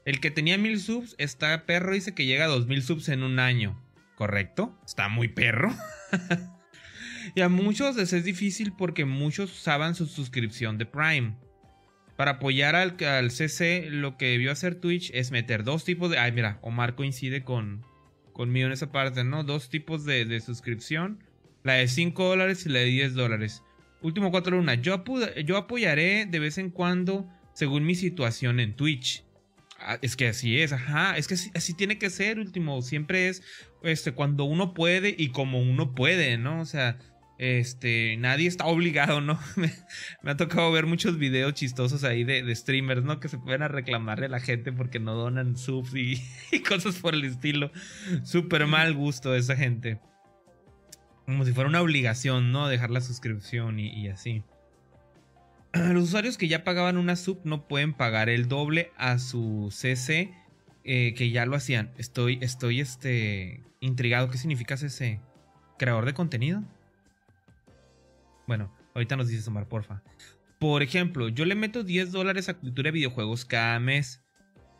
El que tenía mil subs está perro, dice que llega a dos mil subs en un año. ¿Correcto? Está muy perro. y a muchos les es difícil porque muchos usaban su suscripción de Prime. Para apoyar al, al, CC, lo que debió hacer Twitch es meter dos tipos de. Ay, mira, Omar coincide con, conmigo en esa parte, ¿no? Dos tipos de, suscripción: la de 5 dólares y la de 10 dólares. Último 4 luna. Yo, yo apoyaré de vez en cuando según mi situación en Twitch. Ah, es que así es, ajá. Es que así, así, tiene que ser, último. Siempre es este, cuando uno puede y como uno puede, ¿no? O sea, este, nadie está obligado, ¿no? me, ha tocado ver muchos videos chistosos ahí de, streamers, ¿no? Que se pueden a reclamarle a la gente porque no donan subs y, cosas por el estilo. Súper mal gusto de esa gente. Como si fuera una obligación, ¿no? Dejar la suscripción y, así. Los usuarios que ya pagaban una sub no pueden pagar el doble a su CC eh, que ya lo hacían. Estoy, estoy, este, intrigado. ¿Qué significa CC? ¿Creador de contenido? Bueno, ahorita nos dice Omar, porfa. Por ejemplo, yo le meto 10 dólares a cultura de videojuegos cada mes.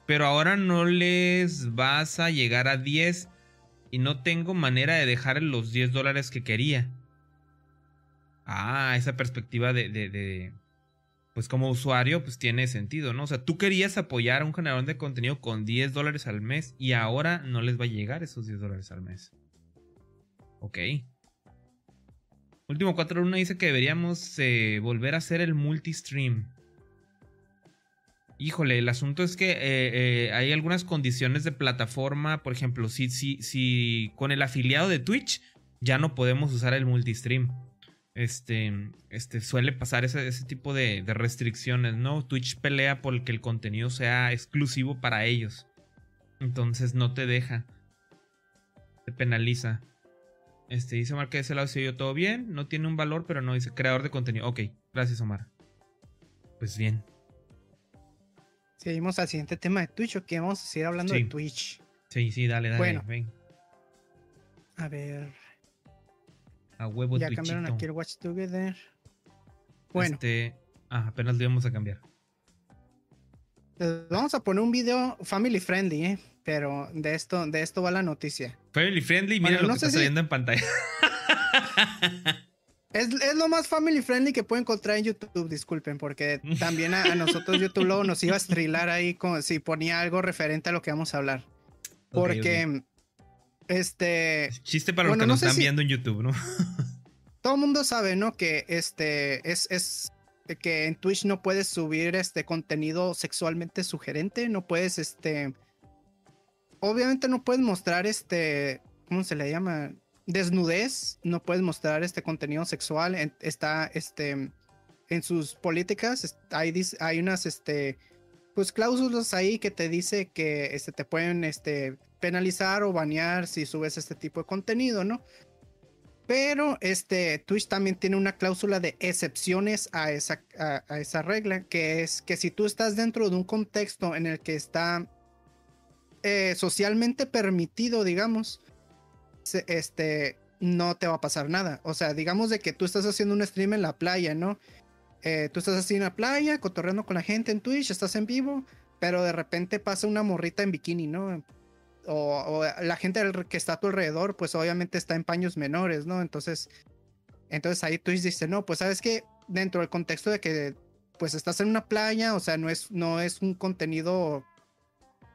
Pero ahora no les vas a llegar a 10 y no tengo manera de dejar los 10 dólares que quería. Ah, esa perspectiva de, pues como usuario, pues tiene sentido, ¿no? O sea, tú querías apoyar a un generador de contenido con 10 dólares al mes y ahora no les va a llegar esos 10 dólares al mes. Ok. Último 4.1 dice que deberíamos eh, volver a hacer el multistream. Híjole, el asunto es que eh, eh, hay algunas condiciones de plataforma. Por ejemplo, si, si, si con el afiliado de Twitch ya no podemos usar el multistream. Este, este suele pasar ese, ese tipo de, de, restricciones, ¿no? Twitch pelea por que el contenido sea exclusivo para ellos. Entonces no te deja. Te penaliza. Este, dice Omar que de ese lado se yo todo bien. No tiene un valor, pero no dice creador de contenido. Ok, gracias, Omar. Pues bien. Seguimos al siguiente tema de Twitch o que vamos a seguir hablando de Twitch. Sí, sí, dale, dale. Bueno, ven. A ver. A huevo Ya cambiaron aquí el Watch Together. Bueno. Este. Ah, apenas lo íbamos a cambiar. vamos a poner un video family friendly, ¿eh? Pero de esto, de esto va la noticia. Family friendly, mira lo que está saliendo en pantalla. Es, lo más family friendly que puedo encontrar en YouTube, disculpen, porque también a, nosotros YouTube luego nos iba a estrilar ahí con, si ponía algo referente a lo que vamos a hablar. Porque, este... Chiste para los que nos están viendo en YouTube, ¿no? todo el mundo sabe, ¿no? Que este es, es que en Twitch no puedes subir este contenido sexualmente sugerente, no puedes, este... Obviamente no puedes mostrar este... ¿Cómo se le llama? desnudez, no puedes mostrar este contenido sexual, está este en sus políticas hay, hay unas este pues cláusulas ahí que te dice que este te pueden este penalizar o banear si subes este tipo de contenido, ¿no? Pero este Twitch también tiene una cláusula de excepciones a esa, a esa regla, que es que si tú estás dentro de un contexto en el que está eh, socialmente permitido, digamos, este, no te va a pasar nada. O sea, digamos de que tú estás haciendo un stream en la playa, ¿no? Eh, tú estás así en la playa, cotorreando con la gente en Twitch, estás en vivo, pero de repente pasa una morrita en bikini, ¿no? O, la gente que está a tu alrededor, pues obviamente está en paños menores, ¿no? Entonces, entonces ahí Twitch dice, no, pues sabes que dentro del contexto de que pues estás en una playa, o sea, no es, no es un contenido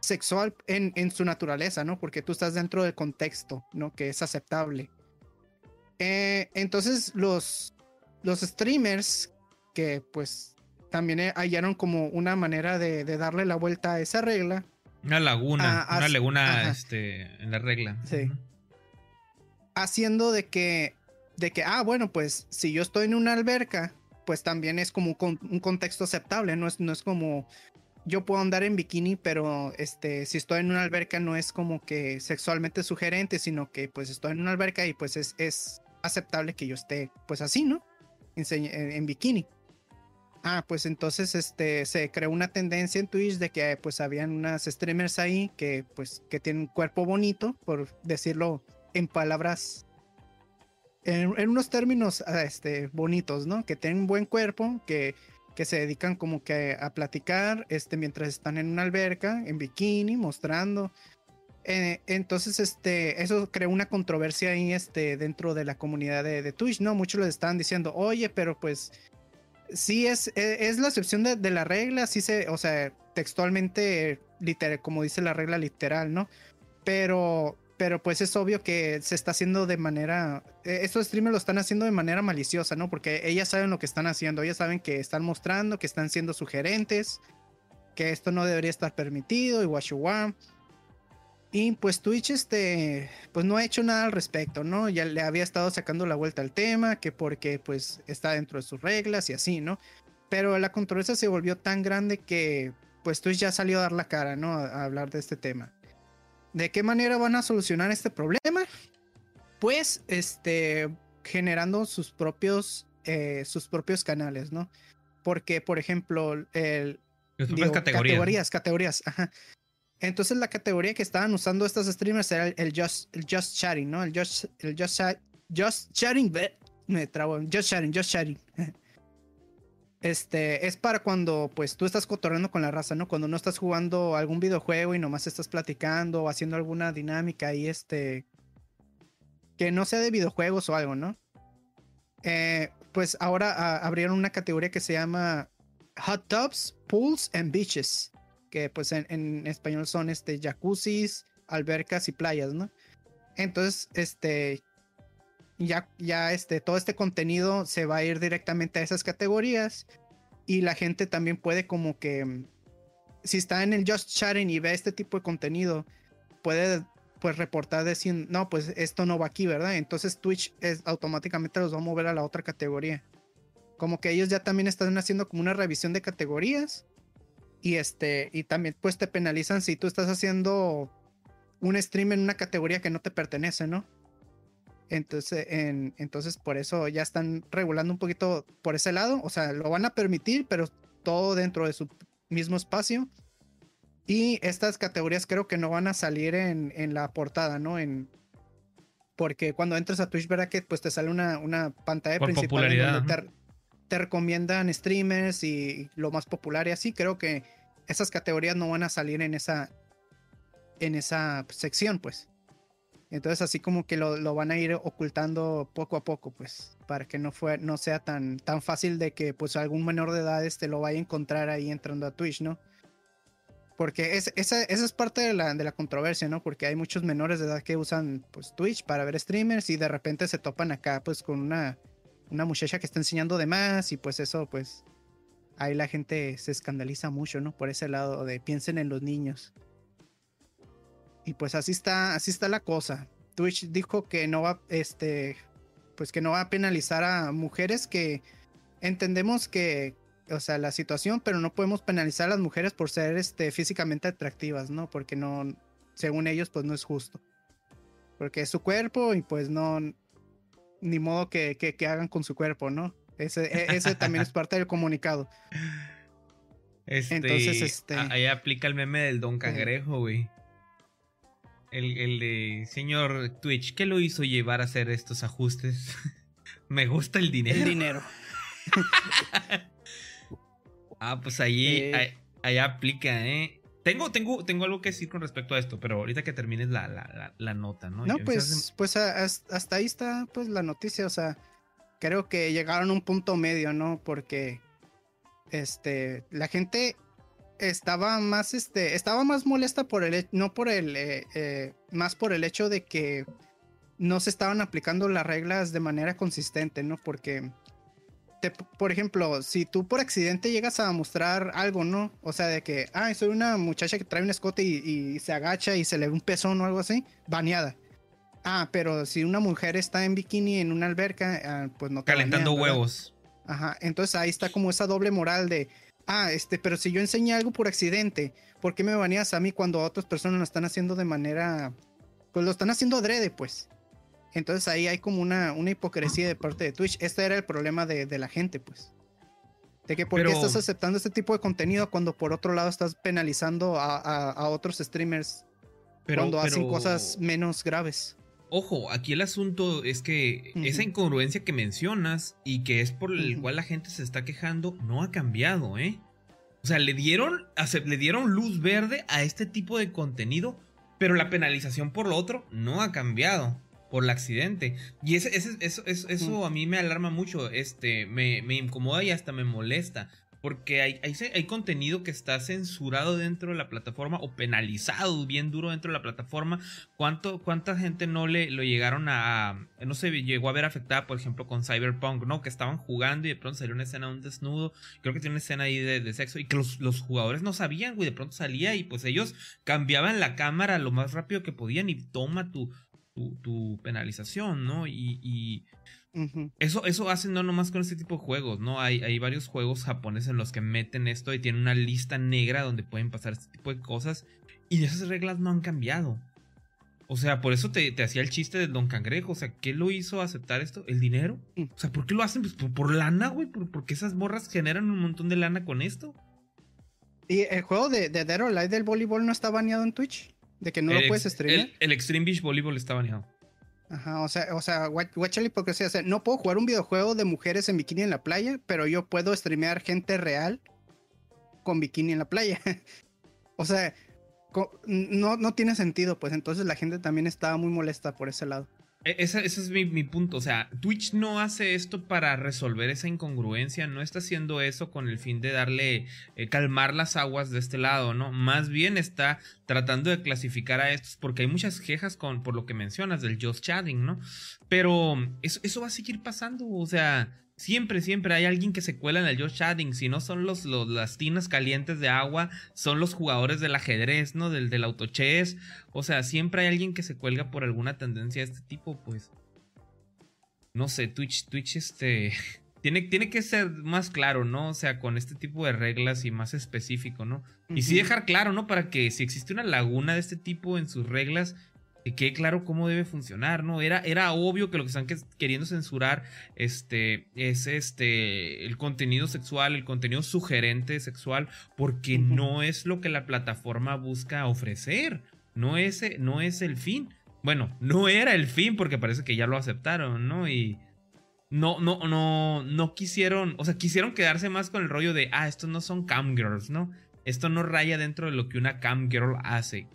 sexual en, en, su naturaleza, ¿no? Porque tú estás dentro del contexto, ¿no? Que es aceptable. Eh, entonces los, los streamers que pues también eh, hallaron como una manera de, darle la vuelta a esa regla. Una laguna, una laguna este, en la regla. Sí. Haciendo de que, de que, ah, bueno, pues si yo estoy en una alberca, pues también es como un contexto aceptable, no es, no es como yo puedo andar en bikini, pero este, si estoy en una alberca no es como que sexualmente sugerente, sino que pues estoy en una alberca y pues es, es aceptable que yo esté pues así, ¿no? En, bikini. Ah, pues entonces este, se creó una tendencia en Twitch de que pues habían unas streamers ahí que pues que tienen un cuerpo bonito, por decirlo en palabras, en, en unos términos este, bonitos, ¿no? Que tienen un buen cuerpo, que que se dedican como que a platicar este, mientras están en una alberca, en bikini, mostrando. Eh, entonces, este, eso creó una controversia ahí este, dentro de la comunidad de, Twitch, ¿no? Muchos les estaban diciendo, oye, pero pues sí es, e, es, la excepción de, la regla, sí se, o sea, textualmente, literal, como dice la regla literal, ¿no? Pero pero pues es obvio que se está haciendo de manera, e, estos streamers lo están haciendo de manera maliciosa, ¿no? Porque ellas saben lo que están haciendo, ellas saben que están mostrando, que están siendo sugerentes, que esto no debería estar permitido y one Y pues Twitch, este, pues no ha hecho nada al respecto, ¿no? Ya le había estado sacando la vuelta al tema, que porque pues está dentro de sus reglas y así, ¿no? Pero la controversia se volvió tan grande que pues Twitch ya salió a dar la cara, ¿no? a hablar de este tema. ¿De qué manera van a solucionar este problema? Pues, este, generando sus propios, eh, sus propios canales, ¿no? Porque, por ejemplo, el, categorías. Categorías, ajá. Entonces la categoría que estaban usando estos streamers era el, just, el just chatting, ¿no? El just, el just, just chatting, me trabo, just chatting, just chatting. Este, es para cuando pues tú estás cotorreando con la raza, ¿no? Cuando no estás jugando algún videojuego y nomás estás platicando o haciendo alguna dinámica ahí, este, que no sea de videojuegos o algo, ¿no? Eh, pues ahora abrieron una categoría que se llama Hot Tubs, Pools and Beaches, que pues en, español son este, jacuzzis, albercas y playas, ¿no? Entonces, este, ya, ya este, todo este contenido se va a ir directamente a esas categorías y la gente también puede como que, mm, si está en el Just Chatting y ve este tipo de contenido, puede pues reportar decir, no, pues esto no va aquí, ¿verdad? Entonces Twitch es, automáticamente los va a mover a la otra categoría. Como que ellos ya también están haciendo como una revisión de categorías y este, y también pues te penalizan si tú estás haciendo un stream en una categoría que no te pertenece, ¿no? Entonces, entonces, por eso ya están regulando un poquito por ese lado. O sea, lo van a permitir, pero todo dentro de su mismo espacio. Y estas categorías creo que no van a salir en, en la portada, ¿no? En, porque cuando entras a Twitch Bracket, pues te sale una, una pantalla principal donde te, recomiendan streamers y lo más popular y así. Creo que esas categorías no van a salir en esa, en esa sección, pues. Entonces así como que lo, van a ir ocultando poco a poco, pues, para que no, fue, no sea tan, tan fácil de que pues algún menor de edad este lo vaya a encontrar ahí entrando a Twitch, ¿no? Porque es, esa, es parte de la, de la, controversia, ¿no? Porque hay muchos menores de edad que usan pues Twitch para ver streamers y de repente se topan acá pues con una, una muchacha que está enseñando de más y pues eso pues ahí la gente se escandaliza mucho, ¿no? Por ese lado de piensen en los niños. Y pues así está, así está la cosa. Twitch dijo que no va, este, pues que no va a penalizar a mujeres que entendemos que, o sea, la situación, pero no podemos penalizar a las mujeres por ser, este, físicamente atractivas, ¿no? Porque no, según ellos, pues no es justo. Porque es su cuerpo y pues no, ni modo que, que, hagan con su cuerpo, ¿no? Ese, e, ese también es parte del comunicado. Este, Entonces, este. Ahí aplica el meme del Don Cangrejo, güey. El, de señor Twitch, ¿qué lo hizo llevar a hacer estos ajustes? Me gusta el dinero. El dinero. ah, pues ahí, ahí, aplica, ¿eh? Tengo, tengo, tengo algo que decir con respecto a esto, pero ahorita que termines la, la, nota, ¿no? No, pues, pues hasta ahí está pues la noticia, o sea, creo que llegaron a un punto medio, ¿no? Porque este, la gente estaba más, este, estaba más molesta por el, no por el, eh, eh, más por el hecho de que no se estaban aplicando las reglas de manera consistente, ¿no? Porque, por ejemplo, si tú por accidente llegas a mostrar algo, ¿no? O sea, de que, ah, soy una muchacha que trae un escote y, se agacha y se le ve un pezón o algo así, baneada. Ah, pero si una mujer está en bikini en una alberca, ah, pues no. Calentando huevos. Ajá, entonces ahí está como esa doble moral de, ah, este, pero si yo enseñé algo por accidente, ¿por qué me baneas a mí cuando otras personas lo están haciendo de manera, pues lo están haciendo adrede, pues? Entonces ahí hay como una, una hipocresía de parte de Twitch. Este era el problema de, la gente, pues. De que por qué estás aceptando este tipo de contenido cuando por otro lado estás penalizando a, otros streamers cuando hacen cosas menos graves. Ojo, aquí el asunto es que esa incongruencia que mencionas y que es por el cual la gente se está quejando no ha cambiado, ¿eh? O sea, le dieron, le dieron luz verde a este tipo de contenido, pero la penalización por lo otro no ha cambiado por el accidente. Y ese, eso, eso, a mí me alarma mucho, este, me, me incomoda y hasta me molesta. Porque hay, hay, contenido que está censurado dentro de la plataforma o penalizado bien duro dentro de la plataforma. ¿Cuánto, ¿Cuánta gente no le lo llegaron a... No se llegó a ver afectada, por ejemplo, con Cyberpunk, ¿no? Que estaban jugando y de pronto salió una escena de un desnudo. Creo que tiene una escena ahí de, sexo. Y que los, jugadores no sabían, güey. De pronto salía y pues ellos cambiaban la cámara lo más rápido que podían y toma tu, tu, penalización, ¿no? y eso, eso hacen no nomás con este tipo de juegos, ¿no? Hay, hay varios juegos japoneses en los que meten esto y tienen una lista negra donde pueden pasar este tipo de cosas. Y esas reglas no han cambiado. O sea, por eso te, hacía el chiste del Don Cangrejo. O sea, ¿qué lo hizo aceptar esto? ¿El dinero? Mm. O sea, ¿por qué lo hacen? Pues por, lana, güey. ¿Por, porque esas morras generan un montón de lana con esto. ¿Y el juego de, de Dead or Alive del voleibol no está baneado en Twitch? ¿De que no lo puedes streamear? El, el Extreme Beach Volleyball está baneado. Ajá, o sea, o sea, guacha la hipocresía. O sea, no puedo jugar un videojuego de mujeres en bikini en la playa, pero yo puedo streamear gente real con bikini en la playa. o sea, no, no tiene sentido, pues entonces la gente también estaba muy molesta por ese lado. E, ese, es mi, punto. O sea, Twitch no hace esto para resolver esa incongruencia. No está haciendo eso con el fin de darle, eh, calmar las aguas de este lado, ¿no? Más bien está tratando de clasificar a estos, porque hay muchas quejas con, por lo que mencionas del just chatting, ¿no? Pero eso, eso va a seguir pasando. O sea, Siempre, siempre hay alguien que se cuela en el Josh Chatting. Si no son los, los, las tinas calientes de agua, son los jugadores del ajedrez, ¿no? Del, del autochess. O sea, siempre hay alguien que se cuelga por alguna tendencia de este tipo, pues. No sé, Twitch, Twitch, este. Tiene, tiene que ser más claro, ¿no? O sea, con este tipo de reglas y más específico, ¿no? Y sí dejar claro, ¿no? Para que si existe una laguna de este tipo en sus reglas, que claro cómo debe funcionar, ¿no? Era, era obvio que lo que están queriendo censurar este, es este, el contenido sexual, el contenido sugerente sexual, porque no es lo que la plataforma busca ofrecer, no es, no es el fin. Bueno, no era el fin porque parece que ya lo aceptaron, ¿no? Y no, no, no, no quisieron, o sea, quisieron quedarse más con el rollo de, ah, estos no son cam girls, ¿no? Esto no raya dentro de lo que una cam girl hace.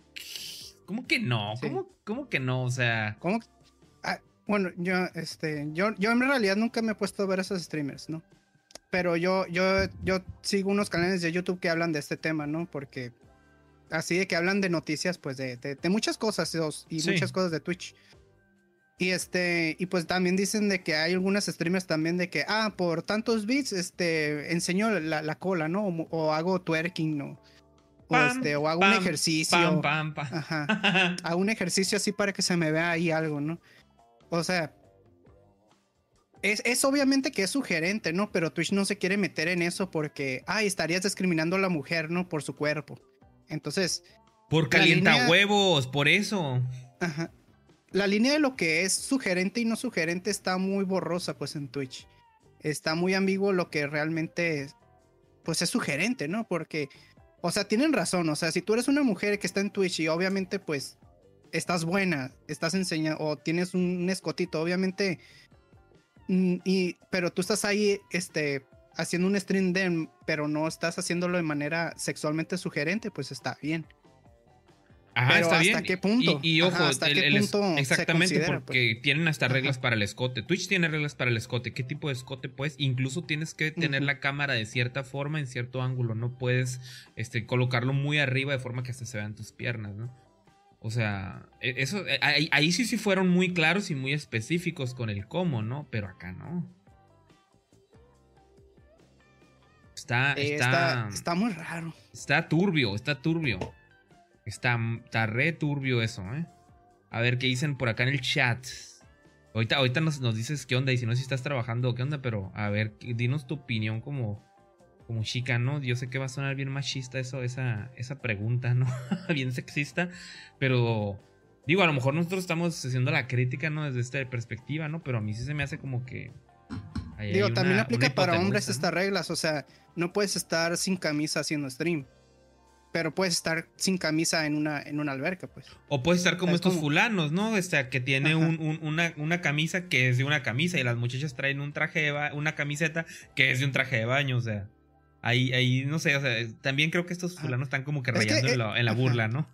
¿Cómo que no? ¿Cómo, que no? O sea. ¿Cómo? Ah, bueno, yo, este, yo, yo en realidad nunca me he puesto a ver a esos streamers, ¿no? Pero yo, yo, yo sigo unos canales de YouTube que hablan de este tema, ¿no? Porque así de que hablan de noticias, pues de, de, muchas cosas y muchas cosas de Twitch. Y este, y pues también dicen de que hay algunas streamers también de que, ah, por tantos bits, este, enseño la, la cola, ¿no? O, hago twerking, ¿no? O, este, o hago un ejercicio. Pam, Ajá. hago un ejercicio así para que se me vea ahí algo, ¿no? O sea, es, es, obviamente que es sugerente, ¿no? Pero Twitch no se quiere meter en eso porque, ay, estarías discriminando a la mujer, ¿no? Por su cuerpo. Entonces. Por calienta huevos, por eso. Ajá la línea de lo que es sugerente y no sugerente está muy borrosa pues en Twitch. Está muy ambiguo lo que realmente pues es sugerente, ¿no? Porque, o sea, tienen razón, o sea, si tú eres una mujer que está en Twitch y obviamente pues estás buena, estás enseñando o tienes un escotito, obviamente, mm, y, pero tú estás ahí, este, haciendo un stream de, pero no estás haciéndolo de manera sexualmente sugerente, pues está bien. Ajá, está bien. ¿Hasta qué punto? Y, ojo, exactamente porque tienen hasta reglas para el escote. Twitch tiene reglas para el escote. ¿Qué tipo de escote puedes? Incluso tienes que tener la cámara de cierta forma, en cierto ángulo. No puedes este, colocarlo muy arriba de forma que hasta se vean tus piernas, ¿no? O sea, e, eso, e, ahí, sí sí fueron muy claros y muy específicos con el cómo, ¿no? Pero acá no. Está, está, está muy raro. Está turbio, está turbio. Está, está re turbio eso, ¿eh? A ver qué dicen por acá en el chat. Ahorita, ahorita nos, nos dices qué onda y si no si estás trabajando o qué onda, pero a ver, dinos tu opinión como, como chica, ¿no? Yo sé que va a sonar bien machista eso, esa, esa pregunta, ¿no? bien sexista, pero digo, a lo mejor nosotros estamos haciendo la crítica, ¿no? Desde esta perspectiva, ¿no? Pero a mí sí se me hace como que... digo, también aplica para hombres estas reglas, o sea, no puedes estar sin camisa haciendo stream pero puedes estar sin camisa en una, en una alberca, pues. O puedes estar como estos fulanos, ¿no? O sea, que tiene una, una, camisa que es de una camisa y las muchachas traen un traje de una camiseta que es de un traje de baño, o sea. Ahí, ahí, no sé, o sea, también creo que estos fulanos están como que rayando en, la, burla, ¿no?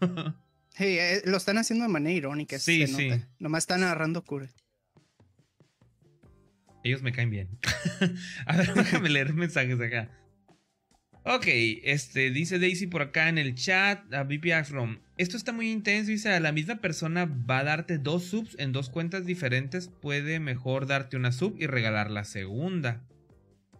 sí, eh, lo están haciendo de manera irónica, sí, sí. Nomás están agarrando cura. Ellos me caen bien. a ver, déjame leer mensajes acá. Ok, este, dice Daisy por acá en el chat, a VP From. Esto está muy intenso, dice, la misma persona va a darte dos subs en dos cuentas diferentes, puede mejor darte una sub y regalar la segunda.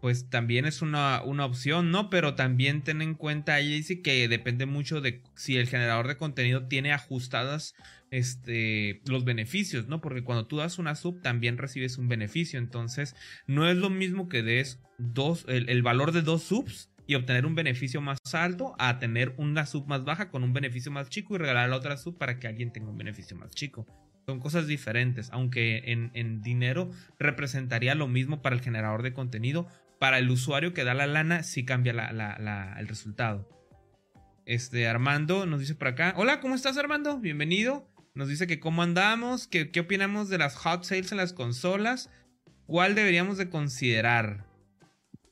Pues también es una, una opción, ¿no? Pero también ten en cuenta, ahí dice que depende mucho de si el generador de contenido tiene ajustadas este, los beneficios, ¿no? Porque cuando tú das una sub también recibes un beneficio. Entonces, no es lo mismo que des dos, el valor de dos subs y obtener un beneficio más alto a tener una sub más baja con un beneficio más chico y regalar la otra sub para que alguien tenga un beneficio más chico. Son cosas diferentes, aunque en, dinero representaría lo mismo para el generador de contenido. Para el usuario que da la lana, sí cambia el resultado. Este, Armando nos dice por acá. Hola, ¿cómo estás, Armando? Bienvenido. Nos dice que cómo andamos, que qué opinamos de las hot sales en las consolas. ¿Cuál deberíamos de considerar?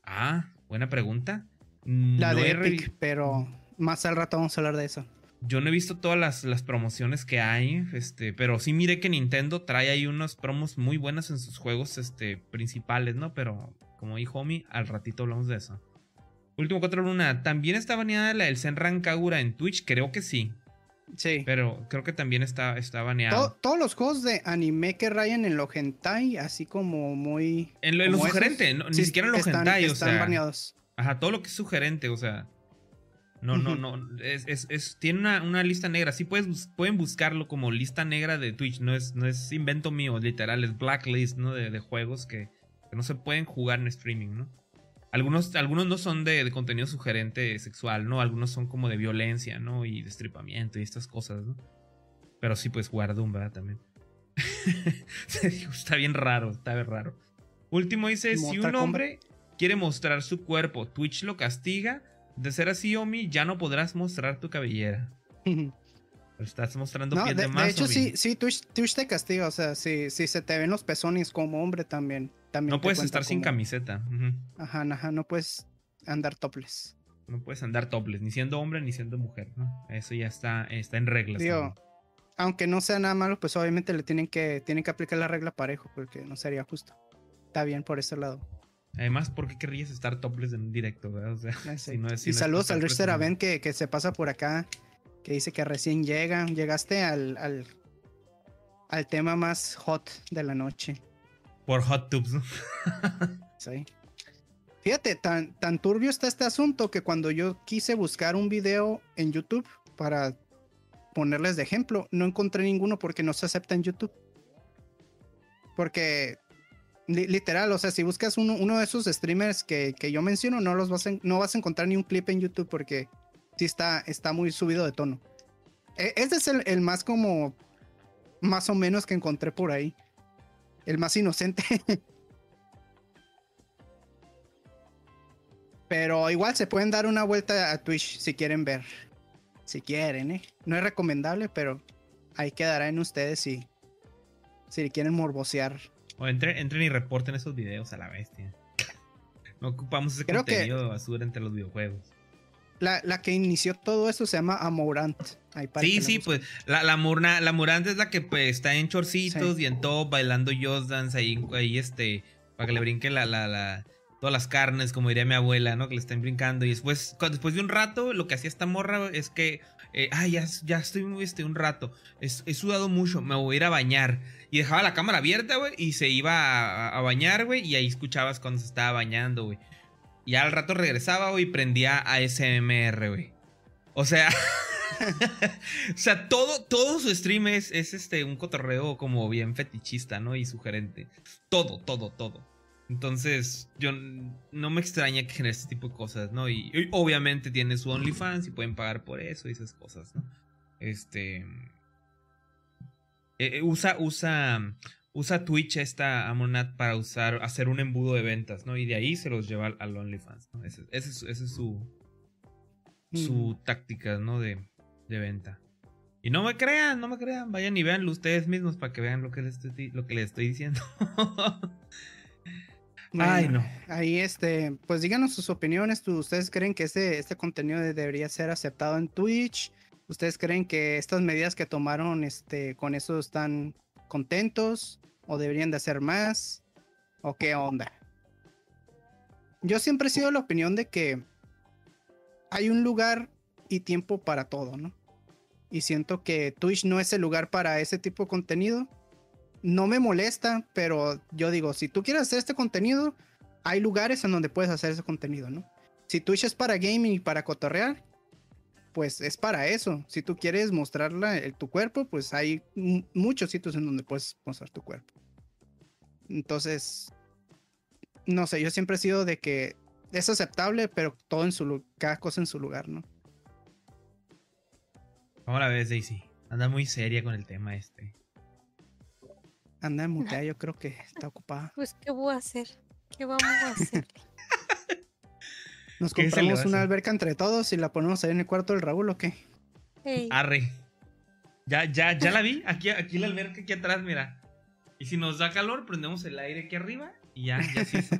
Ah, buena pregunta. La de Epic, pero más al rato vamos a hablar de eso. Yo no he visto todas las, las, promociones que hay, este, pero sí mire que Nintendo trae ahí unas promos muy buenas en sus juegos este, principales, ¿no? Pero como dijo Omi, al ratito hablamos de eso. Último 4 Luna, ¿también está baneada la del Senran Kagura en Twitch? Creo que sí. Sí. Pero creo que también está, está baneado. todos los juegos de anime que rayan en lo hentai, así como muy. En lo, sugerente, ni siquiera en lo hentai, o están baneados. Ajá, todo lo que es sugerente, o sea. No, no, no. Es, tiene una, lista negra. Sí puedes, pueden buscarlo como lista negra de Twitch. No es, no es invento mío, literal. Es blacklist, ¿no? De, juegos que, no se pueden jugar en streaming, ¿no? Algunos, algunos no son de, contenido sugerente sexual, ¿no? Algunos son como de violencia, ¿no? Y destripamiento y estas cosas, ¿no? Pero sí puedes jugar Doom, ¿verdad? También. está bien raro, está bien raro. Último dice, si un hombre quiere mostrar su cuerpo, Twitch lo castiga. De ser así, Omi, ya no podrás mostrar tu cabellera. estás mostrando piel de, más. De hecho, sí, sí Twitch, te castiga. O sea, si, si se te ven los pezones como hombre también. también no puedes estar sin camiseta. Ajá, ajá, no puedes andar topless. No puedes andar topless, ni siendo hombre ni siendo mujer, ¿no? Eso ya está, está en reglas. aunque no sea nada malo, pues obviamente le tienen que, tienen que aplicar la regla parejo, porque no sería justo. Está bien por ese lado. Además, ¿por qué querrías estar topless en directo? O sea, y saludos al Richter Aven que, que se pasa por acá, que dice que recién llega. Llegaste al, al, al tema más hot de la noche. Por hot tubes, ¿no? sí. Fíjate, tan, tan turbio está este asunto que cuando yo quise buscar un video en YouTube para ponerles de ejemplo, no encontré ninguno porque no se acepta en YouTube. Porque literal, o sea, si buscas uno, de esos streamers que, yo menciono, no los vas a, no vas a encontrar ni un clip en YouTube porque sí está, está muy subido de tono. E, este es el, más como, más o menos que encontré por ahí. El más inocente. Pero igual se pueden dar una vuelta a Twitch si quieren ver. Si quieren, ¿eh? No es recomendable, pero ahí quedará en ustedes si, si quieren morbosear o entren, y reporten esos videos a la bestia. No ocupamos ese contenido de basura entre los videojuegos. La, que inició todo eso se llama Amorant. sí, sí, pues la, la, la Amorant es la que pues, está en chorcitos y en todo bailando Just Dance ahí, ahí este, para que le brinque la, la, la, todas las carnes, como diría mi abuela, ¿no? Que le estén brincando. Y después, después de un rato, lo que hacía esta morra es que, eh, ay, ya, ya estoy este, un rato, he sudado mucho, me voy a ir a bañar. Y dejaba la cámara abierta, güey, y se iba a, bañar, güey, y ahí escuchabas cuando se estaba bañando, güey. Y al rato regresaba, güey, y prendía ASMR, güey. O sea, o sea, todo, todo su stream es, este, un cotorreo como bien fetichista, ¿no? Y sugerente. Todo, todo, todo. Entonces, yo no me extraña que genere este tipo de cosas, ¿no? Y, y, obviamente tiene su OnlyFans y pueden pagar por eso y esas cosas, ¿no? Este. Eh, eh, usa, usa, usa Twitch esta Amonat para usar, hacer un embudo de ventas, ¿no? Y de ahí se los lleva al OnlyFans, ¿no? Esa es, su, su mm. táctica, ¿no? De, de, venta. Y no me crean, no me crean, vayan y veanlo ustedes mismos para que vean lo que les estoy, lo que les estoy diciendo. Ay, no. Ahí, este, pues díganos sus opiniones. ¿Ustedes creen que este, este contenido debería ser aceptado en Twitch? ¿Ustedes creen que estas medidas que tomaron este, con eso están contentos o deberían de hacer más? ¿O qué onda? Yo siempre he sido la opinión de que hay un lugar y tiempo para todo, ¿no? Y siento que Twitch no es el lugar para ese tipo de contenido. No me molesta, pero yo digo, si tú quieres hacer este contenido, hay lugares en donde puedes hacer ese contenido, ¿no? Si Twitch es para gaming y para cotorrear, pues es para eso. Si tú quieres mostrarla tu cuerpo, pues hay muchos sitios en donde puedes mostrar tu cuerpo. Entonces, no sé, yo siempre he sido de que es aceptable, pero todo en su cada cosa en su lugar, ¿no? ¿Cómo la ves, Daisy? Anda muy seria con el tema este. Anda en mutea, yo creo que está ocupada. Pues, ¿qué voy a hacer? ¿Qué vamos a hacer? Nos compramos una alberca entre todos y la ponemos ahí en el cuarto del Raúl o qué? Arre. Ya, ya, ya la vi. Aquí, aquí la alberca aquí atrás, mira. Y si nos da calor, prendemos el aire aquí arriba y ya, ya sí.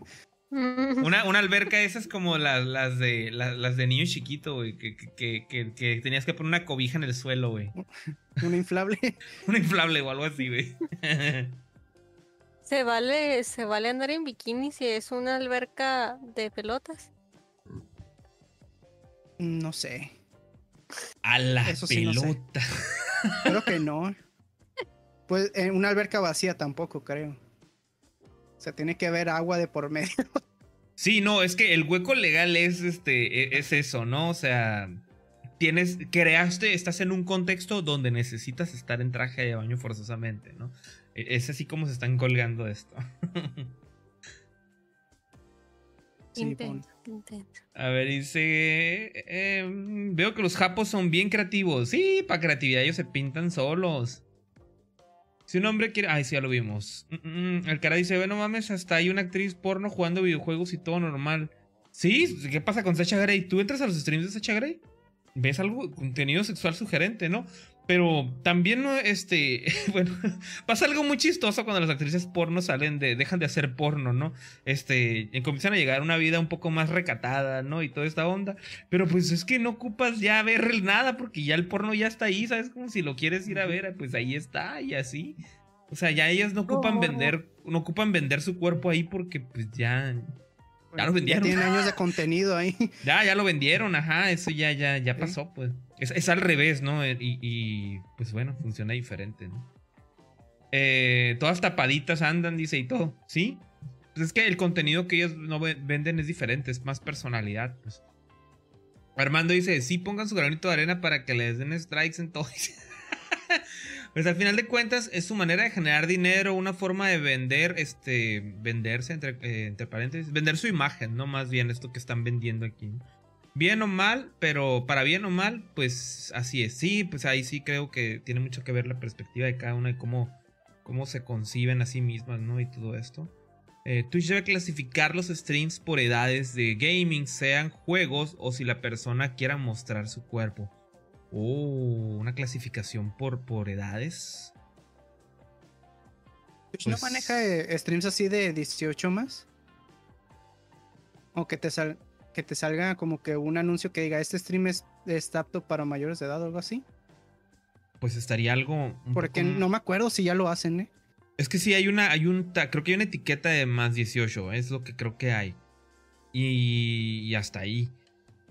Una, una, alberca esas como las, las de las, de niño chiquito, güey, que, que, que, que, tenías que poner una cobija en el suelo, güey. Un inflable. un inflable o algo así, güey. ¿Se vale, ¿Se vale andar en bikini si es una alberca de pelotas? No sé. A la pelota. creo que no. Pues en una alberca vacía tampoco, creo. O sea, tiene que haber agua de por medio. Sí, no, es que el hueco legal es este, e, es eso, ¿no? O sea, tienes, creaste, estás en un contexto donde necesitas estar en traje de baño forzosamente, ¿no? E, es así como se están colgando esto. A ver, dice. Em, veo que los japos son bien creativos. Sí, para creatividad ellos se pintan solos. Si un hombre quiere. Ay, sí, ya lo vimos. Mm, mm, mm. el cara dice: Bueno, mames, hasta hay una actriz porno jugando videojuegos y todo normal. Sí, ¿qué pasa con Sacha Grey? ¿Tú entras a los streams de Sacha Grey? ¿Ves algo? Contenido sexual sugerente, ¿no? Pero también, este, bueno, pasa algo muy chistoso cuando las actrices porno salen de, dejan de hacer porno, ¿no? Este, comienzan a llegar a una vida un poco más recatada, ¿no? Y toda esta onda. Pero pues es que no ocupas ya ver nada porque ya el porno ya está ahí, ¿sabes? Como si lo quieres ir a ver, pues ahí está y así. O sea, ya ellas no ocupan vender, no ocupan vender su cuerpo ahí porque pues ya... Ya lo vendieron. Ya tienen años de contenido ahí. Ya, ya lo vendieron, ajá, eso ya, ya, ya pasó, pues. Es, al revés, ¿no? Eh, y, pues bueno, funciona diferente, ¿no? Eh, todas tapaditas andan, dice, y todo, ¿sí? Pues es que el contenido que ellos no venden es diferente, es más personalidad, pues. Armando dice, sí pongan su granito de arena para que les den strikes en todo. pues al final de cuentas es su manera de generar dinero, una forma de vender, este, venderse, entre, eh, entre paréntesis, vender su imagen, ¿no? Más bien esto que están vendiendo aquí. ¿no? Bien o mal, pero para bien o mal, pues así es. Sí, pues ahí sí creo que tiene mucho que ver la perspectiva de cada una y cómo, cómo se conciben a sí mismas, ¿no? Y todo esto. Eh, Twitch debe clasificar los streams por edades de gaming, sean juegos o si la persona quiera mostrar su cuerpo. Oh, una clasificación por, por edades. ¿Twitch no pues maneja eh, streams así de 18 más? O que te sal que te salga como que un anuncio que diga este stream es, está apto para mayores de edad o algo así. Pues estaría algo. Porque no me acuerdo si ya lo hacen, ¿eh? Es que sí, hay una, hay un, creo que hay una etiqueta de más 18, es lo que creo que hay. Y, hasta ahí.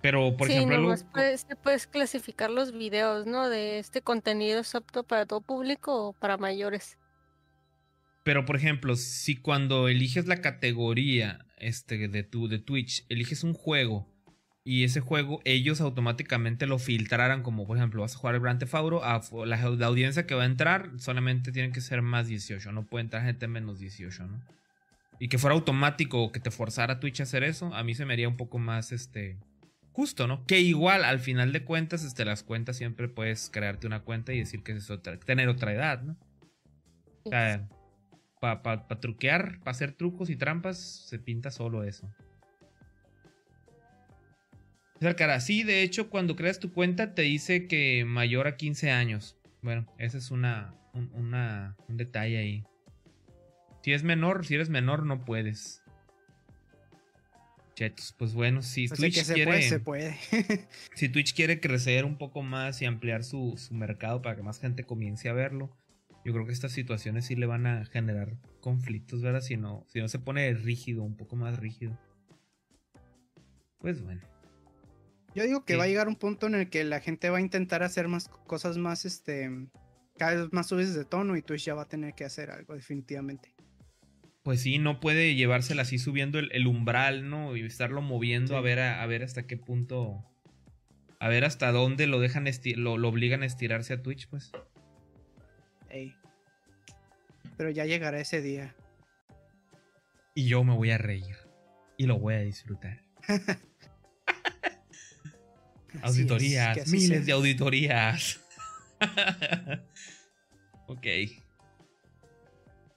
Pero, por ejemplo... puedes, puedes clasificar los videos, ¿no? De este contenido es apto para todo público o para mayores. Pero, por ejemplo, si cuando eliges la categoría este, de, tu, de Twitch, eliges un juego y ese juego ellos automáticamente lo filtraran, como por ejemplo vas a jugar el Grand Theft Auto, a la, audiencia que va a entrar solamente tienen que ser más 18, no puede entrar gente menos 18, ¿no? Y que fuera automático o que te forzara Twitch a hacer eso, a mí se me haría un poco más, este, justo, ¿no? Que igual, al final de cuentas, este, las cuentas siempre puedes crearte una cuenta y decir que es otra, tener otra edad, ¿no? O para truquear, para hacer trucos y trampas, se pinta solo eso. cara, sí, de hecho, cuando creas tu cuenta te dice que mayor a 15 años. Bueno, ese es una, un, un detalle ahí. Si es menor, si eres menor, no puedes. Chetos, pues bueno, si pues Twitch quiere. se puede. si Twitch quiere crecer un poco más y ampliar su, su mercado para que más gente comience a verlo, yo creo que estas situaciones sí le van a generar conflictos, ¿verdad? Si no, si no se pone rígido, un poco más rígido. Pues bueno. Yo digo que va a llegar un punto en el que la gente va a intentar hacer más cosas más, este, cada vez más subidas de tono y Twitch ya va a tener que hacer algo definitivamente. Pues sí, no puede llevársela así subiendo el, umbral, ¿no? Y estarlo moviendo a ver a, ver hasta qué punto, a ver hasta dónde lo dejan, lo, lo obligan a estirarse a Twitch, pues. Pero ya llegará ese día. Y yo me voy a reír. Y lo voy a disfrutar. auditorías, miles de auditorías. ok.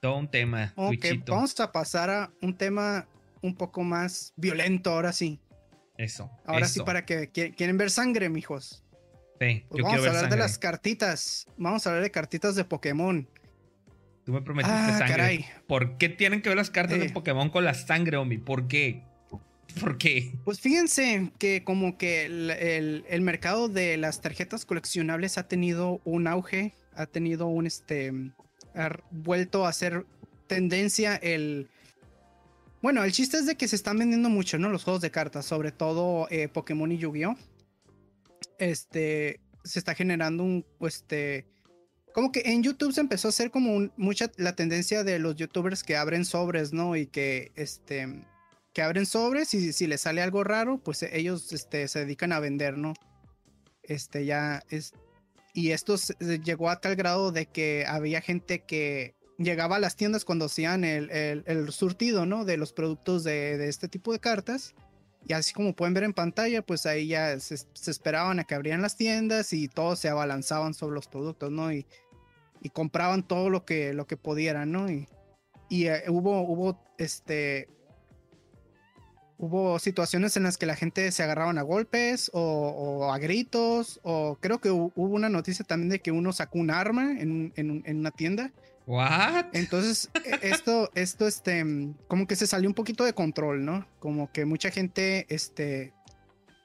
Todo un tema. Ok, vamos a pasar a un tema un poco más violento ahora sí. Eso. Ahora sí, para que quieren ver sangre, mijos. Sí, pues vamos a hablar de las cartitas. Vamos a hablar de cartitas de Pokémon. Tú me prometiste ah, sangre. Caray. ¿Por qué tienen que ver las cartas de eh. Pokémon con la sangre, Omi? ¿Por qué? ¿Por qué? Pues fíjense que como que el, mercado de las tarjetas coleccionables ha tenido un auge, ha tenido un este, ha vuelto a ser tendencia el... Bueno, el chiste es de que se están vendiendo mucho, ¿no? Los juegos de cartas, sobre todo eh, Pokémon y Yu-Gi-Oh! Este, se está generando un, este, como que en YouTube se empezó a hacer como mucha la tendencia de los youtubers que abren sobres, ¿no? Y que, este, que abren sobres y si les sale algo raro, pues ellos, este, se dedican a vender, ¿no? Este, ya es, y esto llegó a tal grado de que había gente que llegaba a las tiendas cuando hacían el, el, surtido, ¿no? De los productos de, de, este tipo de cartas. Y así como pueden ver en pantalla, pues ahí ya se, esperaban a que abrieran las tiendas y todos se abalanzaban sobre los productos, ¿no? Y, y compraban todo lo que, lo que pudieran, ¿no? Y, y eh, hubo, hubo, este, hubo situaciones en las que la gente se agarraban a golpes o, a gritos, o creo que hubo una noticia también de que uno sacó un arma en, en, una tienda. What? Entonces, e, esto, esto, este, como que se salió un poquito de control, ¿no? Como que mucha gente, este,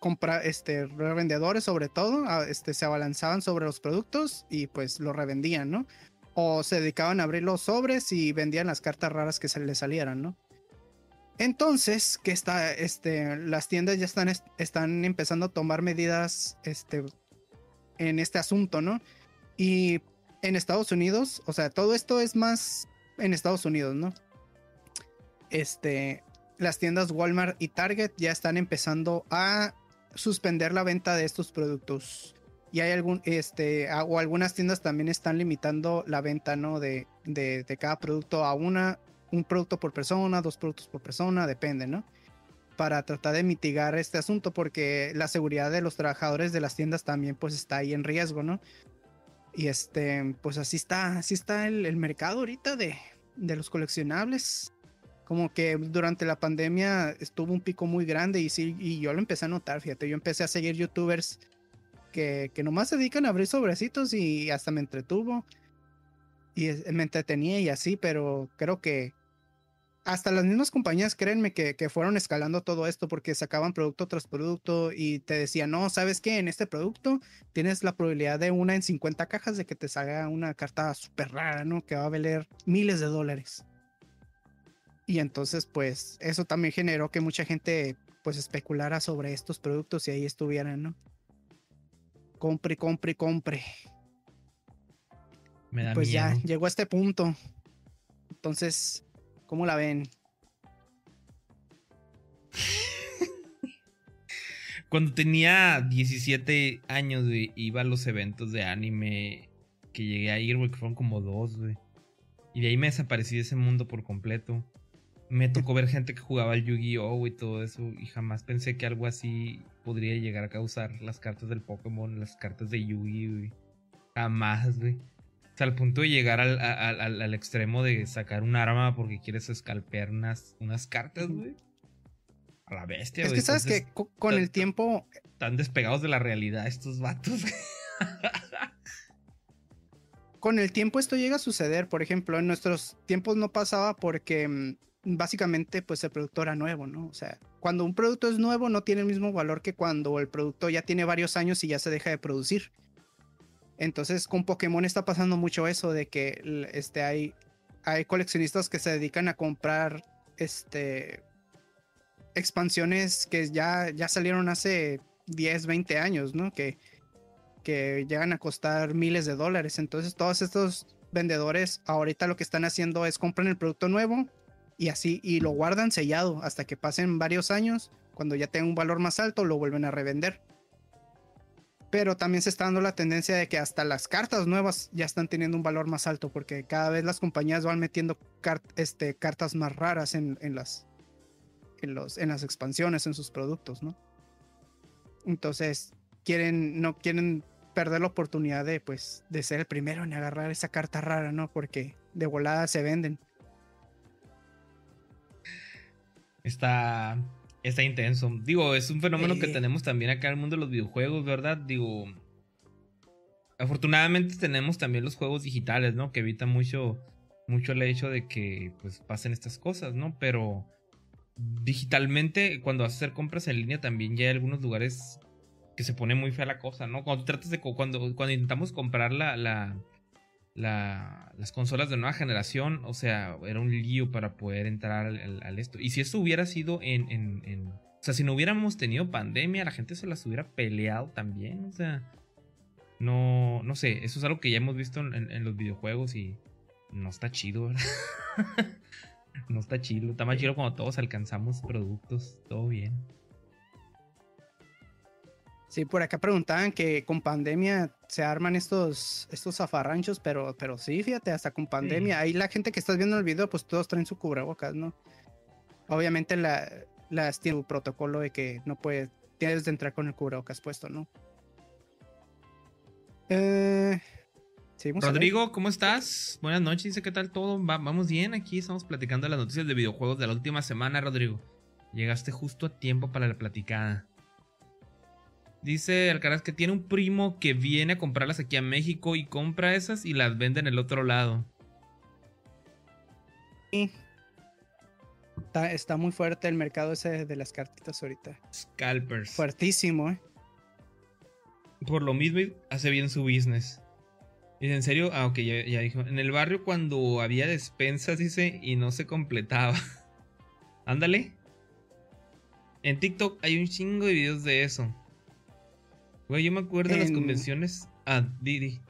compra, este, revendedores sobre todo, este, se abalanzaban sobre los productos y pues los revendían, ¿no? O se dedicaban a abrir los sobres y vendían las cartas raras que se les salieran, ¿no? Entonces, que está, este, las tiendas ya están, están empezando a tomar medidas este, en este asunto, ¿no? Y en Estados Unidos, o sea, todo esto es más en Estados Unidos, ¿no? Este, las tiendas Walmart y Target ya están empezando a suspender la venta de estos productos. Y hay algún, este, o algunas tiendas también están limitando la venta, ¿no? De, de, de cada producto a una un producto por persona, dos productos por persona, depende, ¿no? Para tratar de mitigar este asunto porque la seguridad de los trabajadores de las tiendas también pues está ahí en riesgo, ¿no? Y este, pues así está, así está el, mercado ahorita de, de los coleccionables. Como que durante la pandemia estuvo un pico muy grande y sí, y yo lo empecé a notar, fíjate, yo empecé a seguir youtubers que, que nomás se dedican a abrir sobrecitos y hasta me entretuvo y me entretenía y así, pero creo que hasta las mismas compañías, créanme que, que, fueron escalando todo esto porque sacaban producto tras producto y te decían, no, ¿sabes qué? En este producto tienes la probabilidad de una en 50 cajas de que te salga una carta súper rara, ¿no? Que va a valer miles de dólares. Y entonces, pues, eso también generó que mucha gente, pues, especulara sobre estos productos y ahí estuvieran, ¿no? Compre, compre, compre. Me da pues ya, llegó a este punto. Entonces, ¿Cómo la ven? Cuando tenía 17 años, iba a los eventos de anime que llegué a ir, güey, que fueron como dos, güey. Y de ahí me desaparecí de ese mundo por completo. Me tocó ver gente que jugaba al Yu-Gi-Oh! y todo eso. Y jamás pensé que algo así podría llegar a causar las cartas del Pokémon, las cartas de Yu-Gi, Jamás, güey. O sea, al punto de llegar al, al, extremo de sacar un arma porque quieres escalpear unas, unas cartas, güey. A la bestia, güey. Es que sabes que con el tiempo. Están despegados de la realidad estos vatos. con el tiempo esto llega a suceder. Por ejemplo, en nuestros tiempos no pasaba porque mm, básicamente pues el producto era nuevo, ¿no? O sea, cuando un producto es nuevo no tiene el mismo valor que cuando el producto ya tiene varios años y ya se deja de producir. Entonces con Pokémon está pasando mucho eso de que este, hay, hay coleccionistas que se dedican a comprar este, expansiones que ya, ya salieron hace 10, 20 años, ¿no? Que, que llegan a costar miles de dólares. Entonces todos estos vendedores ahorita lo que están haciendo es compran el producto nuevo y así y lo guardan sellado hasta que pasen varios años. Cuando ya tenga un valor más alto lo vuelven a revender pero también se está dando la tendencia de que hasta las cartas nuevas ya están teniendo un valor más alto porque cada vez las compañías van metiendo este, cartas más raras en, las, en, los, en las expansiones, en sus productos, ¿no? Entonces, quieren, no quieren perder la oportunidad de, pues, de ser el primero en agarrar esa carta rara, ¿no? Porque de volada se venden. Está está intenso. Digo, es un fenómeno que tenemos también acá en el mundo de los videojuegos, ¿verdad? Digo, afortunadamente tenemos también los juegos digitales, ¿no? Que evitan mucho, mucho el hecho de que pues pasen estas cosas, ¿no? Pero digitalmente, cuando vas a hacer compras en línea, también ya hay algunos lugares que se pone muy fea la cosa, ¿no? Cuando tratas de cuando, cuando intentamos comprar la, la las consolas de nueva generación, o sea, era un lío para poder entrar al, esto. Y si eso hubiera sido en, en, O sea, si no hubiéramos tenido pandemia, la gente se las hubiera peleado también, o sea... No, no sé, eso es algo que ya hemos visto en, los videojuegos y no está chido, ¿verdad? no está chido, está más chido cuando todos alcanzamos productos, todo bien. Sí, por acá preguntaban que con pandemia se arman estos, estos zafarranchos, pero, pero sí, fíjate, hasta con pandemia. Ahí la gente que estás viendo el video, pues todos traen su cubrebocas, ¿no? Obviamente la, las tiene un protocolo de que no puedes, tienes de entrar con el cubrebocas puesto, ¿no? Eh, Rodrigo, ¿cómo estás? Buenas noches, dice qué tal todo. vamos bien, aquí estamos platicando las noticias de videojuegos de la última semana, Rodrigo. Llegaste justo a tiempo para la platicada. Dice Alcaraz que tiene un primo que viene a comprarlas aquí a México y compra esas y las vende en el otro lado. Sí. Está, muy fuerte el mercado ese de las cartitas ahorita. Scalpers. Fuertísimo, ¿eh? Por lo mismo hace bien su business. Dice, ¿en serio? Ah, ok, ya, ya dijo. En el barrio cuando había despensas, dice, y no se completaba. Ándale. En TikTok hay un chingo de videos de eso. Güey, yo me acuerdo de las convenciones. Ah, Didi.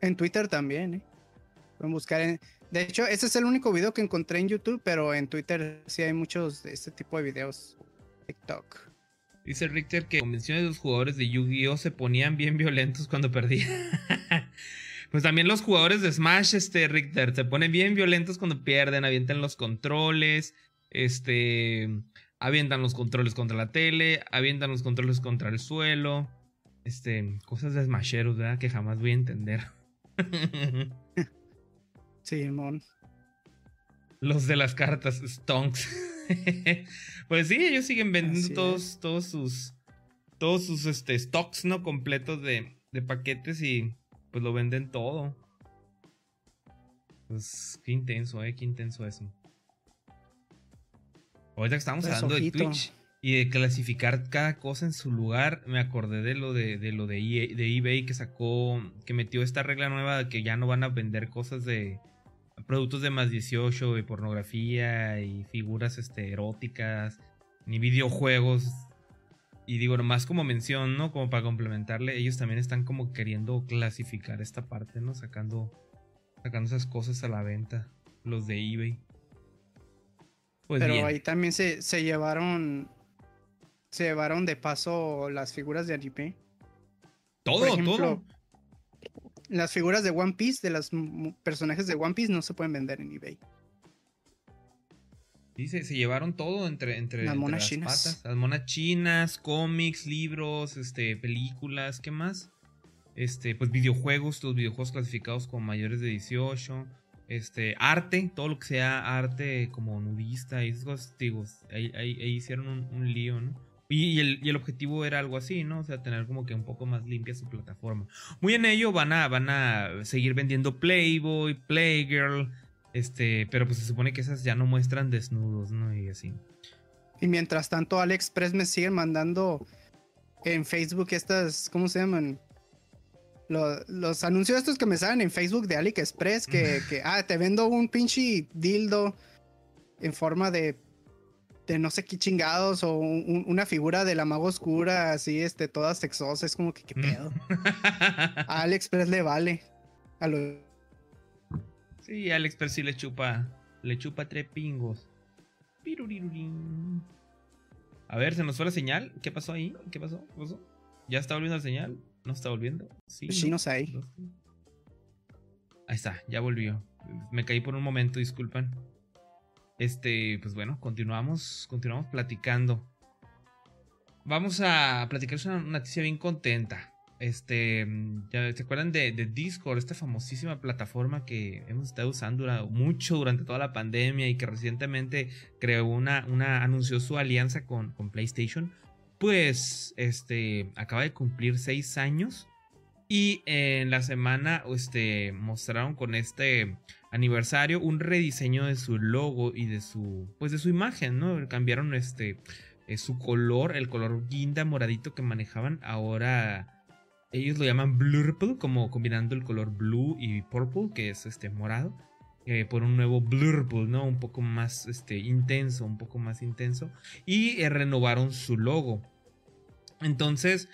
En Twitter también, ¿eh? Pueden buscar en... De hecho, ese es el único video que encontré en YouTube, pero en Twitter sí hay muchos de este tipo de videos. TikTok. Dice Richter que convenciones de los jugadores de Yu-Gi-Oh se ponían bien violentos cuando perdían. pues también los jugadores de Smash, este Richter, se ponen bien violentos cuando pierden, avientan los controles, este, avientan los controles contra la tele, avientan los controles contra el suelo este, cosas de smasheros, ¿verdad? Que jamás voy a entender. Simón. Los de las cartas, Stonks. pues sí, ellos siguen vendiendo todos, todos sus. Todos sus este, stocks, ¿no? Completos de, de paquetes y pues lo venden todo. Pues qué intenso, eh, qué intenso eso. Ahorita que estamos pues, hablando de Twitch, y de clasificar cada cosa en su lugar, me acordé de lo de, lo de, e de eBay que sacó, que metió esta regla nueva de que ya no van a vender cosas de productos de más 18 y pornografía y figuras este, eróticas, ni videojuegos. Y digo, nomás como mención, ¿no? Como para complementarle, ellos también están como queriendo clasificar esta parte, ¿no? Sacando, sacando esas cosas a la venta, los de eBay. Pues Pero ahí también se, se llevaron se llevaron de paso las figuras de anime. Todo, todo. Las figuras de One Piece, de los personajes de One Piece, no se pueden vender en eBay. Dice, se llevaron todo entre, entre, las, monas chinas. patas. Las monas chinas, cómics, libros, este, películas, ¿qué más? Este, pues videojuegos, los videojuegos clasificados como mayores de 18. Este, arte, todo lo que sea arte como nudista y esos cosas, digo, ahí, hicieron un lío, ¿no? Y, el, objetivo era algo así, ¿no? O sea, tener como que un poco más limpia su plataforma. Muy en ello van a, van a seguir vendiendo Playboy, Playgirl, este, pero pues se supone que esas ya no muestran desnudos, ¿no? Y así. Y mientras tanto, AliExpress me sigue mandando en Facebook estas, ¿cómo se llaman? Los, los anuncios estos que me salen en Facebook de AliExpress, que, que, ah, te vendo un pinche dildo en forma de de no sé qué chingados o una figura de la mago oscura así, este, toda sexosa, es como que qué pedo. a AliExpress le vale. A lo... Sí, AliExpress sí le chupa, le chupa tres pingos. A ver, se nos fue la señal. ¿Qué pasó ahí? ¿Qué pasó? ¿Ya está volviendo la señal? ¿No está volviendo? Sí. Sí, no sé. Ahí está, ya volvió. Me caí por un momento, disculpan. Este, pues bueno, continuamos, continuamos platicando. Vamos a platicar una noticia bien contenta. Este, ¿ya ¿se acuerdan de, Discord? Esta famosísima plataforma que hemos estado usando mucho durante toda la pandemia y que recientemente creó una, una anunció su alianza con, con PlayStation. Pues, este, acaba de cumplir seis años. Y en la semana, este, mostraron con este aniversario un rediseño de su logo y de su pues de su imagen, ¿no? Cambiaron este eh, su color, el color guinda moradito que manejaban, ahora ellos lo llaman blurple, como combinando el color blue y purple, que es este morado, eh, por un nuevo blurple, ¿no? Un poco más este intenso, un poco más intenso y eh, renovaron su logo. Entonces,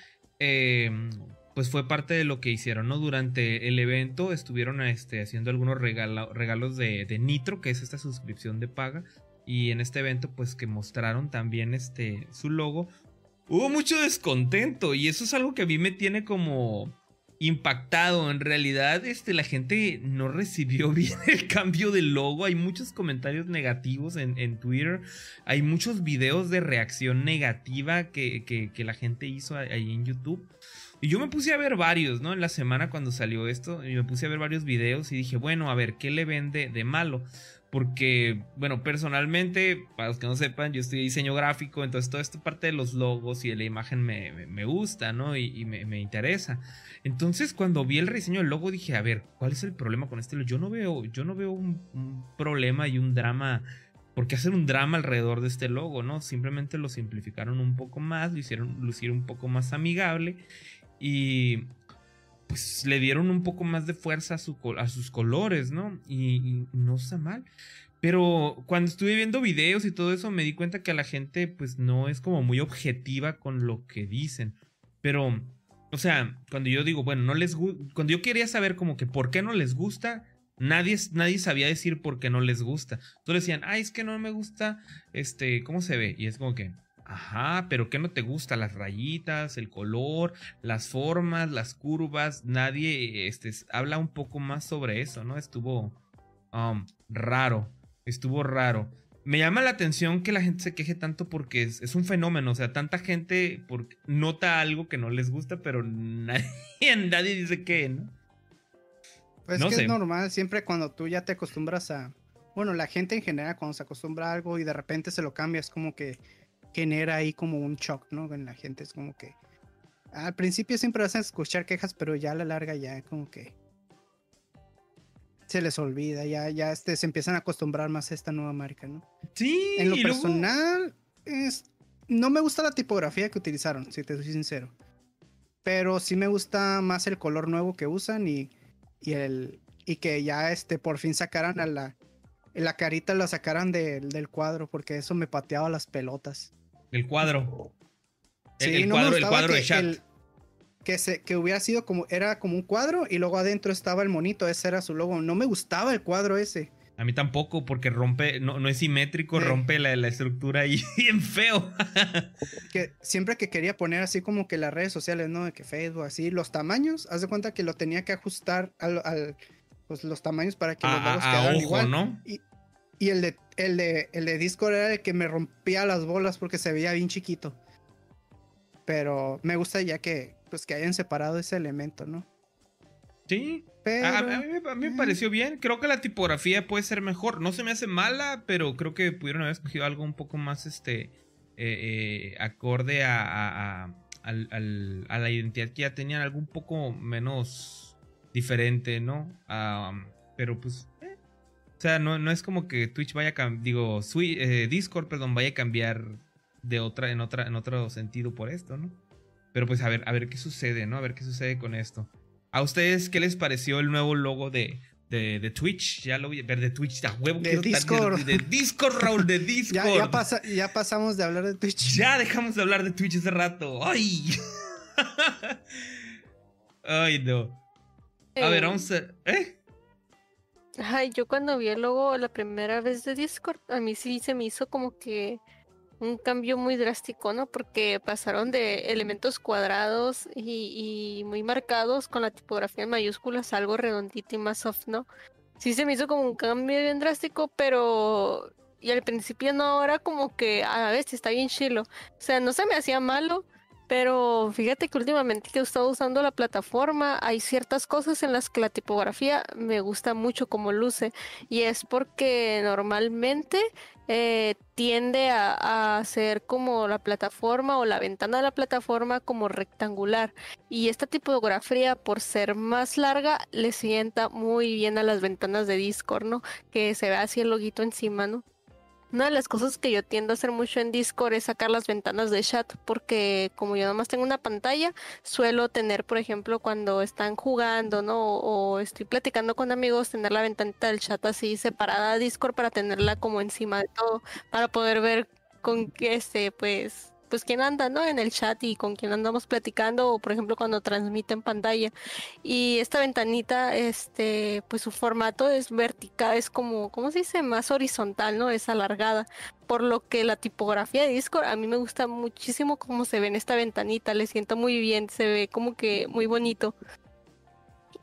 pues fue parte de lo que hicieron, ¿no? Durante el evento estuvieron este, haciendo algunos regalos de, Nitro, que es esta suscripción de paga. Y en este evento, pues que mostraron también este, su logo. hubo mucho descontento y eso es algo que a mí me tiene como impactado. En realidad, este, la gente no recibió bien el cambio de logo. Hay muchos comentarios negativos en, en Twitter. Hay muchos videos de reacción negativa que, que, la gente hizo ahí en YouTube. Y yo me puse a ver varios, ¿no? En la semana cuando salió esto, y me puse a ver varios videos y dije, bueno, a ver, ¿qué le vende de malo? Porque, bueno, personalmente, para los que no sepan, yo estudié diseño gráfico, entonces toda esta parte de los logos y de la imagen me, gusta, ¿no? Y, me, interesa. Entonces, cuando vi el rediseño del logo, dije, a ver, ¿cuál es el problema con este logo? Yo no veo, yo no veo un, problema y un drama. ¿Por qué hacer un drama alrededor de este logo, no? Simplemente lo simplificaron un poco más, lo hicieron lucir un poco más amigable. Y pues le dieron un poco más de fuerza a, sus colores, ¿no? Y, no está mal. Pero cuando estuve viendo videos y todo eso me di cuenta que a la gente pues no es como muy objetiva con lo que dicen. Pero, o sea, cuando yo digo, bueno, no les cuando yo quería saber como que por qué no les gusta, nadie, nadie sabía decir por qué no les gusta. Todos decían, ay, es que no me gusta, este, ¿cómo se ve? Y es como que, Ajá, pero ¿qué no te gusta? Las rayitas, el color, las formas, las curvas. Nadie este, habla un poco más sobre eso, ¿no? Estuvo um, raro. Estuvo raro. Me llama la atención que la gente se queje tanto porque es, un fenómeno. O sea, tanta gente nota algo que no les gusta, pero nadie, nadie dice que, ¿no? Pues que es normal, siempre cuando tú ya te acostumbras a. Bueno, la gente en general, cuando se acostumbra a algo y de repente se lo cambia, es como que genera ahí como un shock, ¿no? En la gente es como que al principio siempre vas a escuchar quejas, pero ya a la larga ya como que se les olvida, ya, ya este, se empiezan a acostumbrar más a esta nueva marca, ¿no? Sí. En lo personal, es, no me gusta la tipografía que utilizaron, si te soy sincero. Pero sí me gusta más el color nuevo que usan y, y el y que ya este por fin sacaran a la la carita la sacaran del cuadro porque eso me pateaba las pelotas. El cuadro. El, cuadro, el cuadro de chat. que, se, que hubiera sido como, era como un cuadro y luego adentro estaba el monito, ese era su logo. No me gustaba el cuadro ese. A mí tampoco, porque rompe, no, no es simétrico, rompe la, la, estructura ahí bien feo. que siempre que quería poner así como que las redes sociales, ¿no? De que Facebook, así, los tamaños, haz de cuenta que lo tenía que ajustar al, pues los tamaños para que los logos quedaran igual. ¿no? Y, y el de, el, de, el de Discord era el que me rompía las bolas porque se veía bien chiquito. Pero me gusta ya que, pues, que hayan separado ese elemento, ¿no? Sí. A, mí, me pareció bien. Creo que la tipografía puede ser mejor. No se me hace mala, pero creo que pudieron haber escogido algo un poco más este eh, eh, acorde a, a, a, la identidad que ya tenían, algo un poco menos diferente, ¿no? pero pues sea, no, no es como que Twitch vaya a cambiar, digo, eh, Discord, perdón, vaya a cambiar de otra, en otra, en otro sentido por esto, ¿no? Pero pues a ver, a ver qué sucede, ¿no? A ver qué sucede con esto. ¿A ustedes qué les pareció el nuevo logo de, de, Twitch? Ya lo voy a ver de Twitch, a huevo. De Discord. de, Discord, Raúl, de Discord. ya, pasamos de hablar de Twitch. Ya dejamos de hablar de Twitch hace rato. ¡Ay! Ay, no. A ver, vamos a... ¿Eh? Ay, yo cuando vi el logo la primera vez de Discord, a mí sí se me hizo como que un cambio muy drástico, ¿no? Porque pasaron de elementos cuadrados y, muy marcados con la tipografía en mayúsculas a algo redondito y más soft, ¿no? Sí se me hizo como un cambio bien drástico, pero... Y al principio no, ahora como que a la vez está bien chilo. O sea, no se me hacía malo, pero fíjate que últimamente que he estado usando la plataforma, hay ciertas cosas en las que la tipografía me gusta mucho como luce. Y es porque normalmente eh, tiende a, a, ser como la plataforma o la ventana de la plataforma como rectangular. Y esta tipografía, por ser más larga, le sienta muy bien a las ventanas de Discord, ¿no? Que se ve así el loguito encima, ¿no? Una de las cosas que yo tiendo a hacer mucho en Discord es sacar las ventanas de chat, porque como yo nomás tengo una pantalla, suelo tener, por ejemplo, cuando están jugando, ¿no? O estoy platicando con amigos, tener la ventanita del chat así separada a Discord para tenerla como encima de todo, para poder ver con qué este, pues, pues quién anda, ¿no? En el chat y con quién andamos platicando o por ejemplo cuando transmite en pantalla. Y esta ventanita, este, pues su formato es vertical, es como, ¿cómo se dice? Más horizontal, ¿no? Es alargada. por lo que la tipografía de Discord a mí me gusta muchísimo cómo se ve en esta ventanita, le siento muy bien, se ve como que muy bonito.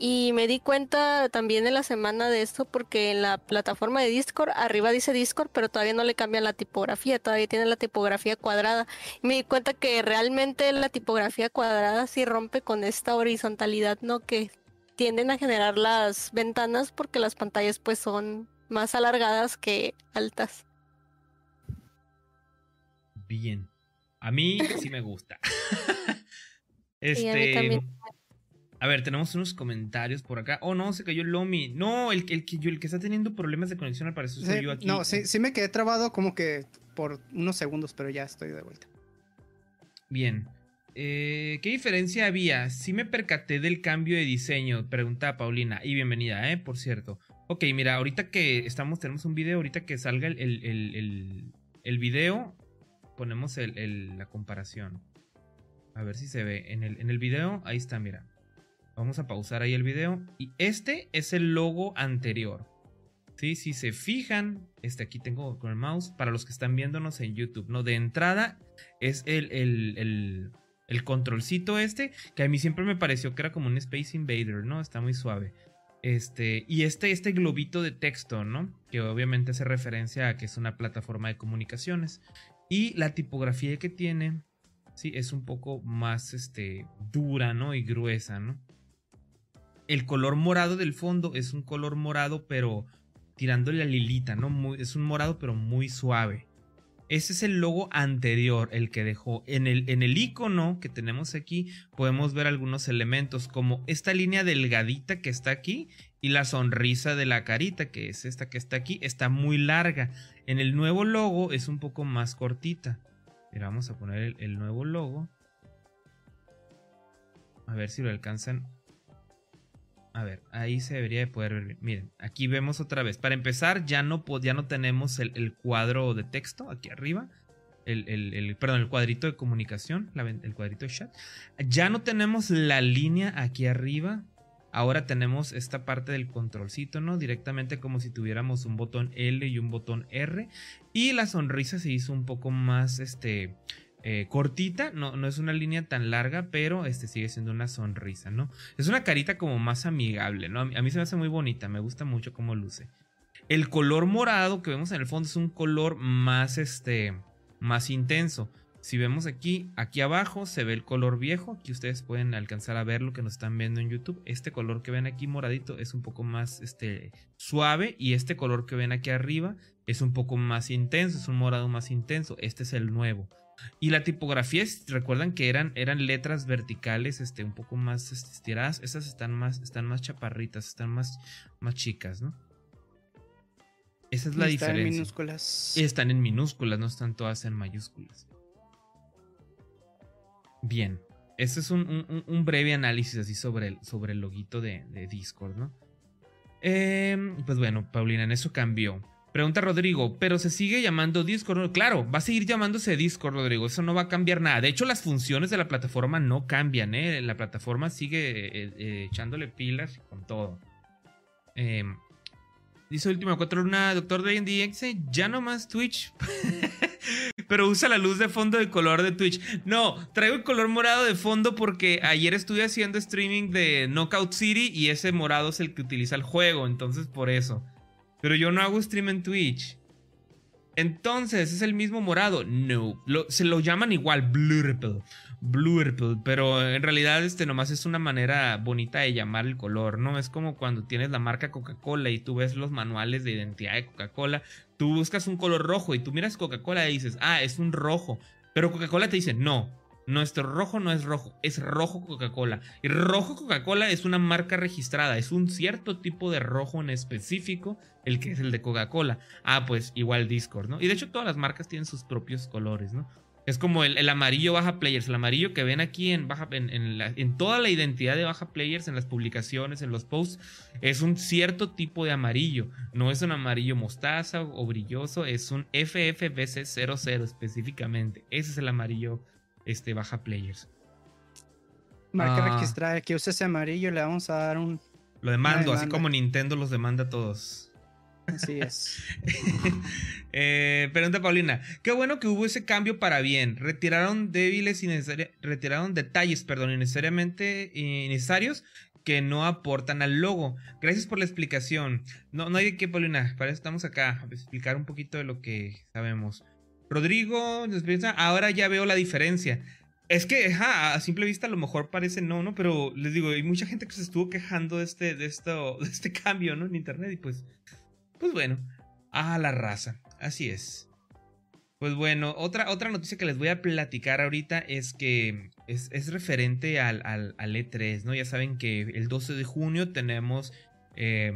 Y me di cuenta también en la semana de esto porque en la plataforma de Discord, arriba dice Discord, pero todavía no le cambian la tipografía, todavía tiene la tipografía cuadrada. Y me di cuenta que realmente la tipografía cuadrada sí rompe con esta horizontalidad, ¿no? Que tienden a generar las ventanas porque las pantallas pues son más alargadas que altas. Bien. A mí sí me gusta. este. A ver, tenemos unos comentarios por acá. Oh, no, se cayó el Lomi. No, el, el, el, el que está teniendo problemas de conexión al parecer soy yo aquí. No, sí, sí me quedé trabado como que por unos segundos, pero ya estoy de vuelta. Bien. Eh, ¿Qué diferencia había? Sí me percaté del cambio de diseño, pregunta Paulina. Y bienvenida, ¿eh? Por cierto. Ok, mira, ahorita que estamos, tenemos un video, ahorita que salga el, el, el video, ponemos la comparación. A ver si se ve. En el, en el video, ahí está, mira. Vamos a pausar ahí el video. Y este es el logo anterior. ¿Sí? Si se fijan, este aquí tengo con el mouse, para los que están viéndonos en YouTube, ¿no? De entrada es el, el, el, controlcito este, que a mí siempre me pareció que era como un Space Invader, ¿no? Está muy suave. Este, y este, este globito de texto, ¿no? Que obviamente hace referencia a que es una plataforma de comunicaciones. Y la tipografía que tiene, sí, es un poco más, este, dura, ¿no? Y gruesa, ¿no? El color morado del fondo es un color morado, pero tirándole a lilita, ¿no? es un morado, pero muy suave. Ese es el logo anterior, el que dejó. En el, en el icono que tenemos aquí, podemos ver algunos elementos, como esta línea delgadita que está aquí y la sonrisa de la carita, que es esta que está aquí, está muy larga. En el nuevo logo es un poco más cortita. Mira, vamos a poner el, el nuevo logo. A ver si lo alcanzan a ver, ahí se debería de poder ver. Miren, aquí vemos otra vez. Para empezar, ya no, ya no tenemos el, cuadro de texto aquí arriba. El, perdón, el cuadrito de comunicación, el cuadrito de chat. Ya no tenemos la línea aquí arriba. Ahora tenemos esta parte del controlcito, ¿no? Directamente como si tuviéramos un botón L y un botón R. Y la sonrisa se hizo un poco más, este, eh, cortita, no, no es una línea tan larga, pero este sigue siendo una sonrisa, ¿no? Es una carita como más amigable, ¿no? A mí, se me hace muy bonita, me gusta mucho cómo luce. El color morado que vemos en el fondo es un color más, este, más intenso. Si vemos aquí, aquí abajo se ve el color viejo. Aquí ustedes pueden alcanzar a ver lo que nos están viendo en YouTube. Este color que ven aquí moradito es un poco más este, suave. Y este color que ven aquí arriba es un poco más intenso. Es un morado más intenso. Este es el nuevo. Y la tipografía, recuerdan que eran, eran letras verticales, este, un poco más este, estiradas. Estas están más, están más chaparritas, están más, más chicas, ¿no? Esa es la diferencia. Están en minúsculas. Están en minúsculas, no están todas en mayúsculas. Bien. Este es un, breve análisis así sobre el, sobre el loguito de, Discord, ¿no? Em, pues bueno, Paulina, en eso cambió. Pregunta Rodrigo, pero se sigue llamando Discord. Claro, va a seguir llamándose Discord, Rodrigo. Eso no va a cambiar nada. De hecho, las funciones de la plataforma no cambian, ¿eh? La plataforma sigue eh, eh, echándole pilas con todo. Em, dice última cuatro una doctor de DX, ya no más Twitch. pero usa la luz de fondo de color de Twitch. No, traigo el color morado de fondo porque ayer estuve haciendo streaming de Knockout City y ese morado es el que utiliza el juego. Entonces, por eso. Pero yo no hago stream en Twitch. Entonces, ¿es el mismo morado? No. se lo llaman igual Blurple. Blurple. Pero en realidad, este nomás es una manera bonita de llamar el color, ¿no? Es como cuando tienes la marca Coca-Cola y tú ves los manuales de identidad de Coca-Cola. Tú buscas un color rojo y tú miras Coca-Cola y dices, ah, es un rojo. Pero Coca-Cola te dice, no, nuestro rojo no es rojo, es rojo Coca-Cola. Y rojo Coca-Cola es una marca registrada, es un cierto tipo de rojo en específico, el que es el de Coca-Cola. Ah, pues igual Discord, ¿no? Y de hecho todas las marcas tienen sus propios colores, ¿no? Es como el, amarillo Baja Players, el amarillo que ven aquí en, baja, en, en, toda la identidad de Baja Players, en las publicaciones, en los posts, es un cierto tipo de amarillo. No es un amarillo mostaza o brilloso, es un FFBC00 específicamente. Ese es el amarillo este, baja players. Marca ah. registrada, que use ese amarillo, le vamos a dar un. Lo demando, así como Nintendo los demanda a todos. Así es. eh, pregunta Paulina. Qué bueno que hubo ese cambio para bien. Retiraron débiles y retiraron detalles, perdón, innecesariamente innecesarios que no aportan al logo. Gracias por la explicación. No, no hay de qué, Paulina. Para eso estamos acá. A explicar un poquito de lo que sabemos. Rodrigo, ahora ya veo la diferencia. Es que, a simple vista a lo mejor parece no, ¿no? Pero les digo, hay mucha gente que se estuvo quejando de este, de esto, de este cambio, ¿no? En internet y pues, pues bueno, a la raza, así es. Pues bueno, otra, otra noticia que les voy a platicar ahorita es que es, referente al, al, E3, ¿no? Ya saben que el 12 de junio tenemos eh,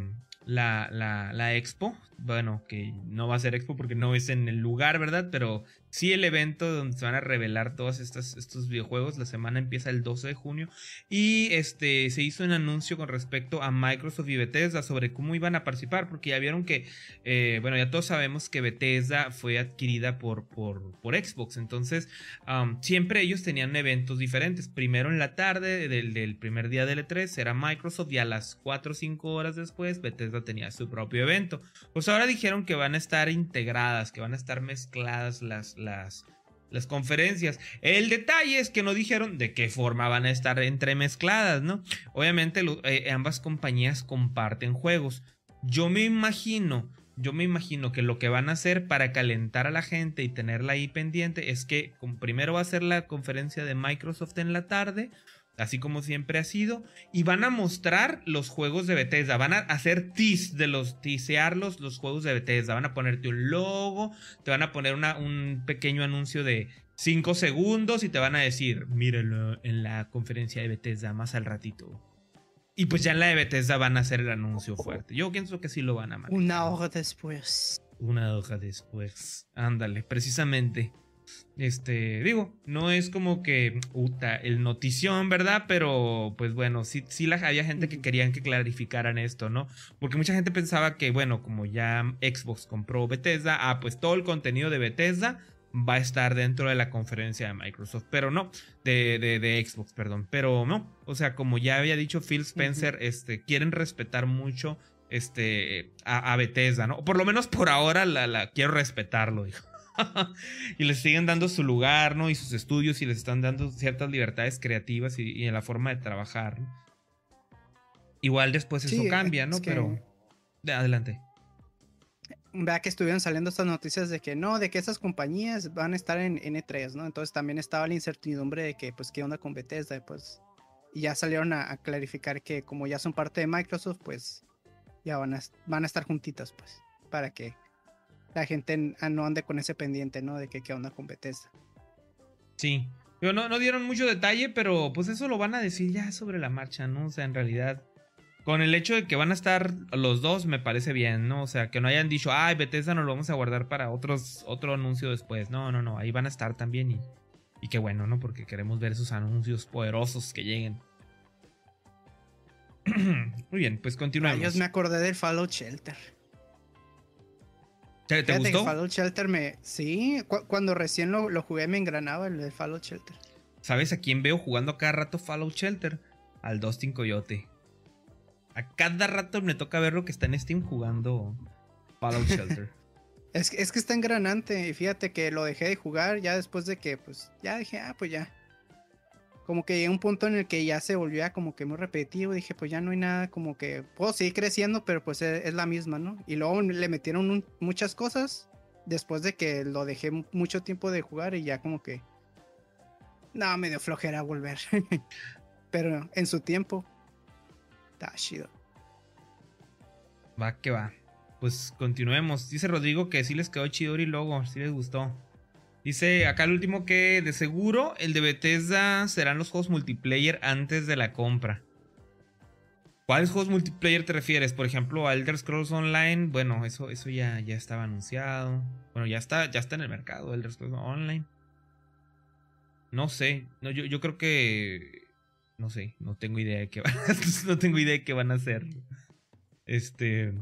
la, la, la, expo. Bueno, que no va a ser expo porque no es en el lugar, ¿verdad? Pero sí el evento donde se van a revelar todos estos, estos videojuegos. La semana empieza el 12 de junio. Y este se hizo un anuncio con respecto a Microsoft y Bethesda sobre cómo iban a participar. Porque ya vieron que, eh, bueno, ya todos sabemos que Bethesda fue adquirida por, por, por Xbox. Entonces, siempre ellos tenían eventos diferentes. Primero en la tarde del, del primer día del E3 era Microsoft y a las 4 o 5 horas después Bethesda tenía su propio evento. Pues ahora dijeron que van a estar integradas, que van a estar mezcladas las las, las conferencias. El detalle es que no dijeron de qué forma van a estar entremezcladas, ¿no? Obviamente eh, ambas compañías comparten juegos. Yo me imagino, yo me imagino que lo que van a hacer para calentar a la gente y tenerla ahí pendiente es que primero va a ser la conferencia de Microsoft en la tarde, así como siempre ha sido, y van a mostrar los juegos de Bethesda, van a hacer tease de los, teasear los, juegos de Bethesda, van a ponerte un logo, te van a poner una, un pequeño anuncio de 5 segundos y te van a decir, mírenlo en la conferencia de Bethesda más al ratito. Y pues ya en la de Bethesda van a hacer el anuncio fuerte. Yo pienso que sí lo van a mandar. Una hora después. Una hora después. Ándale, precisamente. Este, digo, no es como que uta, el notición, ¿verdad? Pero pues bueno, sí, sí la, había gente que querían que clarificaran esto, ¿no? Porque mucha gente pensaba que, bueno, como ya Xbox compró Bethesda, ah, pues todo el contenido de Bethesda va a estar dentro de la conferencia de Microsoft, pero no, de, de, Xbox, perdón, pero no, o sea, como ya había dicho Phil Spencer, este, quieren respetar mucho este, a, Bethesda, ¿no? Por lo menos por ahora la, la quiero respetarlo, dijo. y les siguen dando su lugar, ¿no? Y sus estudios y les están dando ciertas libertades creativas y, en la forma de trabajar. Igual después eso cambia, ¿no? Pero... Adelante. Vea que estuvieron saliendo estas noticias de que no, de que esas compañías van a estar en N3, ¿no? Entonces también estaba la incertidumbre de que, pues, ¿qué onda con Bethesda? Pues, y ya salieron a, clarificar que como ya son parte de Microsoft, pues, ya van a, van a estar juntitas, pues, para que la gente ah, no ande con ese pendiente, ¿no? De que qué onda con Bethesda. Sí. Pero no, no dieron mucho detalle, pero pues eso lo van a decir ya sobre la marcha, ¿no? O sea, en realidad, con el hecho de que van a estar los dos, me parece bien, ¿no? O sea, que no hayan dicho, ay, Bethesda nos lo vamos a guardar para otros, otro anuncio después. No, no, no, ahí van a estar también y, y qué bueno, ¿no? Porque queremos ver esos anuncios poderosos que lleguen. Muy bien, pues continuamos. Yo me acordé del Fallout Shelter. ¿Te, gustó? Fallout Shelter me. Sí, cuando recién lo, jugué me engranaba el, Fallout Shelter. ¿Sabes a quién veo jugando cada rato Fallout Shelter? Al Dustin Coyote. A cada rato me toca verlo que está en Steam jugando Fallout Shelter. es, es que está engranante. Y fíjate que lo dejé de jugar ya después de que, pues, ya dije, ah, pues ya como que llegó un punto en el que ya se volvía como que muy repetitivo. Dije, pues ya no hay nada, como que puedo seguir creciendo, pero pues e, es, la misma, ¿no? Y luego le metieron muchas cosas después de que lo dejé mucho tiempo de jugar y ya como que. No, me dio flojera volver. pero en su tiempo. Está chido. Va que va. Pues continuemos. Dice Rodrigo que sí les quedó chido y luego, sí les gustó. Dice acá el último que de seguro el de Bethesda serán los juegos multiplayer antes de la compra. ¿Cuáles juegos multiplayer te refieres? Por ejemplo, Elder Scrolls Online. Bueno, eso, eso ya, ya estaba anunciado. Bueno, ya está, ya está en el mercado, Elder Scrolls Online. No sé. No, yo, yo creo que. No sé. No tengo idea de qué van a, no tengo idea de qué van a hacer. Este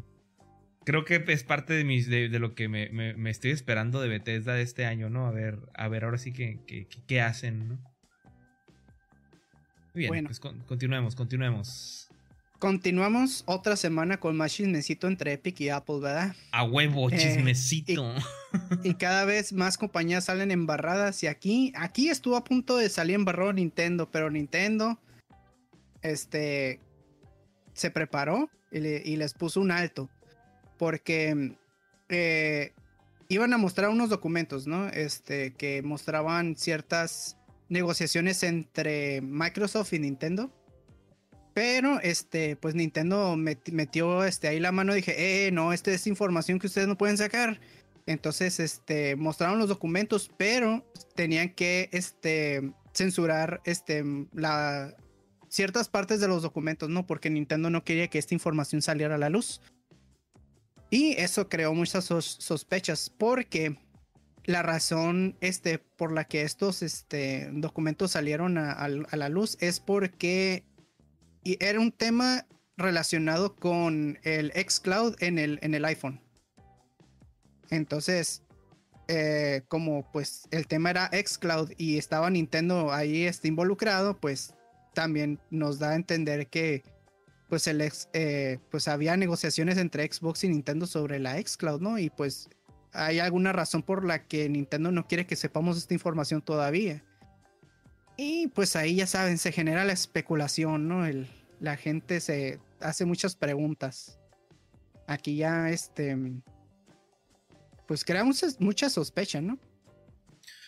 creo que es parte de mis de, lo que me, estoy esperando de Bethesda de este año, ¿no? A ver, a ver ahora sí que, que, hacen, ¿no? Muy bien, pues continuemos, continuemos. continuamos otra semana con más chismecito entre Epic y Apple, ¿verdad? A huevo, Eh, chismecito. Y cada vez más compañías salen embarradas. Y aquí, aquí estuvo a punto de salir embarrado Nintendo, pero Nintendo este, se preparó y, le- y les puso un alto. Porque eh, iban a mostrar unos documentos, ¿no? Este, que mostraban ciertas negociaciones entre Microsoft y Nintendo. Pero, este, pues Nintendo met- metió este, ahí la mano y dije, eh, no, esta es información que ustedes no pueden sacar. Entonces, este, mostraron los documentos, pero tenían que, este, censurar, este, la, ciertas partes de los documentos, ¿no? Porque Nintendo no quería que esta información saliera a la luz. Y eso creó muchas sos- sospechas, porque la razón, este, por la que estos, este, documentos salieron a, la luz es porque era un tema relacionado con el xCloud en el, en el iPhone. Entonces, eh, como pues el tema era xCloud y estaba Nintendo ahí este, involucrado, pues también nos da a entender que pues el ex, eh, pues había negociaciones entre Xbox y Nintendo sobre la xCloud, ¿no? Y pues hay alguna razón por la que Nintendo no quiere que sepamos esta información todavía. Y pues ahí ya saben, se genera la especulación, ¿no? El, la gente se hace muchas preguntas. Aquí ya, este, pues crea muchas, mucha sospecha, ¿no?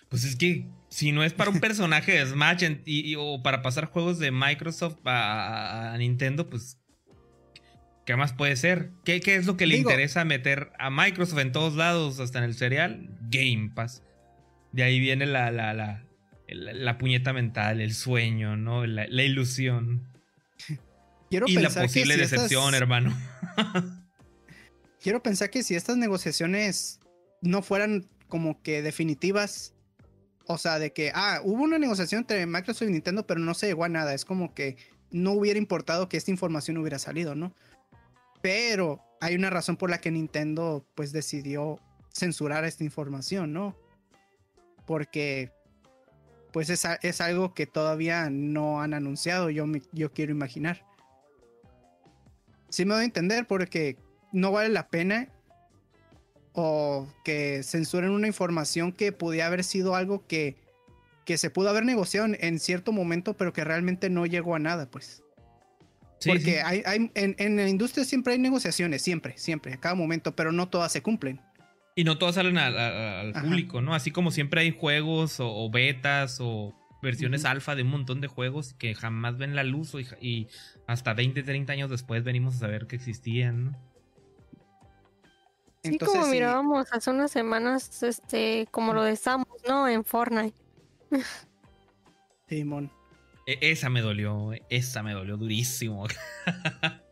Pues es que si no es para un personaje de Smash en- y, y- o para pasar juegos de Microsoft a, Nintendo, pues. ¿Qué más puede ser? ¿Qué, qué es lo que le Digo- interesa meter a Microsoft en todos lados, hasta en el serial? Game Pass. De ahí viene la, la, la, la- la puñeta mental, el sueño, ¿no? La, ilusión. Quiero y la que posible estas- decepción, hermano. Quiero pensar que si estas negociaciones no fueran como que definitivas, o sea, de que, ah, hubo una negociación entre Microsoft y Nintendo, pero no se llegó a nada, es como que no hubiera importado que esta información hubiera salido, ¿no? Pero hay una razón por la que Nintendo pues decidió censurar esta información, ¿no? Porque pues es, es algo que todavía no han anunciado, yo, me- yo quiero imaginar. Sí me doy a entender porque no vale la pena o que censuren una información que pudiera haber sido algo que, que se pudo haber negociado en, en cierto momento, pero que realmente no llegó a nada, pues. Sí, Porque sí. Hay, hay- en, en la industria siempre hay negociaciones, siempre, siempre, a cada momento, pero no todas se cumplen. Y no todas salen al, al- al Ajá. público, ¿no? Así como siempre hay juegos o, o betas o versiones alfa de un montón de juegos que jamás ven la luz y, y hasta 20, 30 años después venimos a saber que existían, ¿no? Sí, Entonces, como sí, mirábamos hace unas semanas, este, como lo de Samus, ¿no? En Fortnite. Simón. E- esa me dolió, esa me dolió durísimo.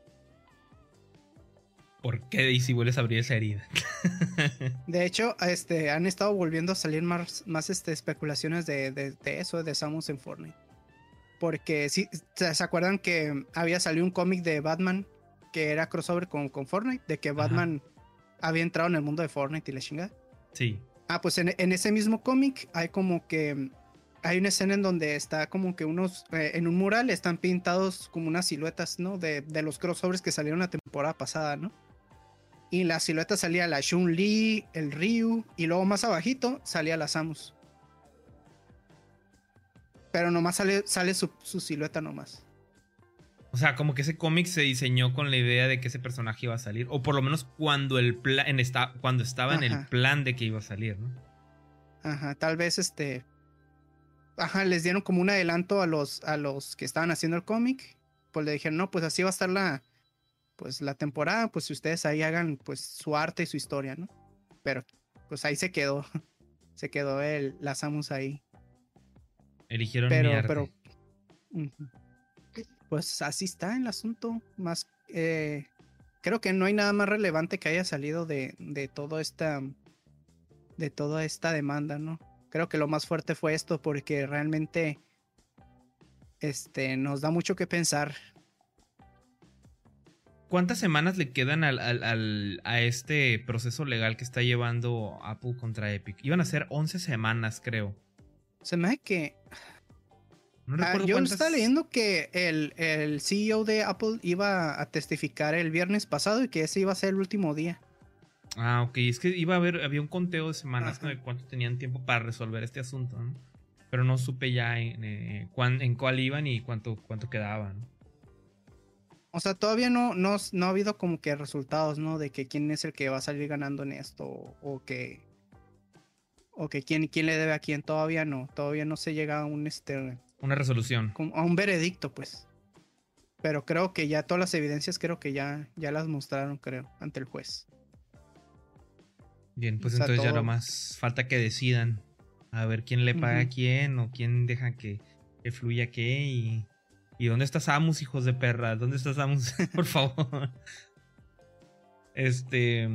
¿Por qué Daisy vuelves a abrir esa herida? De hecho, este, han estado volviendo a salir más, más este, especulaciones de, de- de eso, de Samus en Fortnite. Porque sí, ¿se acuerdan que había salido un cómic de Batman que era crossover con, con Fortnite? De que Ajá. Había entrado en el mundo de Fortnite y la chingada. Sí. Ah, pues en, en ese mismo cómic hay como que hay una escena en donde está como que unos eh, en un mural están pintados como unas siluetas, ¿no? De, de los crossovers que salieron la temporada pasada, ¿no? Y en la silueta salía la Shun Li, el Ryu y luego más abajito salía la Samus. Pero nomás sale, sale su, su silueta nomás. O sea, como que ese cómic se diseñó con la idea de que ese personaje iba a salir. O por lo menos cuando el plan está, cuando estaba en el plan de que iba a salir, ¿no? Ajá, tal vez este. Ajá, les dieron como un adelanto a los, a los que estaban haciendo el cómic. Pues le dijeron, no, pues así va a estar la, pues la temporada. Pues si ustedes ahí hagan pues su arte y su historia, ¿no? Pero pues ahí se quedó. Se quedó el, la Samus ahí. Eligieron Pero, mi arte. pero. ujú. Pues así está el asunto. Más. eh, creo que no hay nada más relevante que haya salido de, de todo esta. De toda esta demanda, ¿no? Creo que lo más fuerte fue esto porque realmente. Este. Nos da mucho que pensar. ¿Cuántas semanas le quedan al, al- al- a este proceso legal que está llevando Apple contra Epic? Iban a ser 11 semanas, creo. Se me hace que. Ah, yo estaba leyendo que el, el, CEO de Apple iba a testificar el viernes pasado y que ese iba a ser el último día. Ah, ok. Es que iba a haber, había un conteo de semanas de cuánto tenían tiempo para resolver este asunto, ¿no? Pero no supe ya en, eh, en cuál iban y cuánto, cuánto quedaba, O sea, todavía no, no, no, ha habido como que resultados, ¿no? De que quién es el que va a salir ganando en esto o, que... O que quién, quién le debe a quién, todavía no. Todavía no se llega a un... Este, Una resolución. A un veredicto, pues. Pero creo que ya todas las evidencias creo que ya, ya las mostraron, creo, ante el juez. Bien, pues entonces ya ya más falta que decidan a ver quién le paga a quién o quién deja que, fluya qué y, y dónde está Samus, hijos de perra, dónde está Samus, por favor. Este,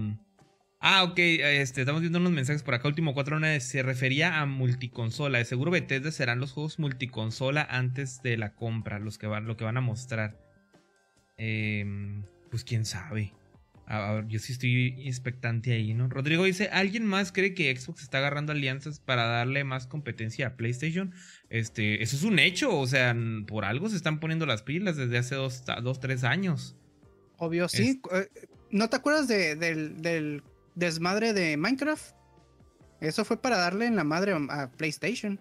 ah, ok, este, estamos viendo unos mensajes por acá. Último 4 se refería a multiconsola. De seguro Bethesda serán los juegos multiconsola antes de la compra, los que van, lo que van a mostrar. Em, pues quién sabe. A ver, yo sí estoy expectante ahí, ¿no? Rodrigo dice, ¿alguien más cree que Xbox está agarrando alianzas para darle más competencia a PlayStation? Este, eso es un hecho, o sea, por algo se están poniendo las pilas desde hace dos, dos tres años. Obvio, sí. Eh, ¿No te acuerdas del, desmadre de Minecraft? Eso fue para darle en la madre a PlayStation.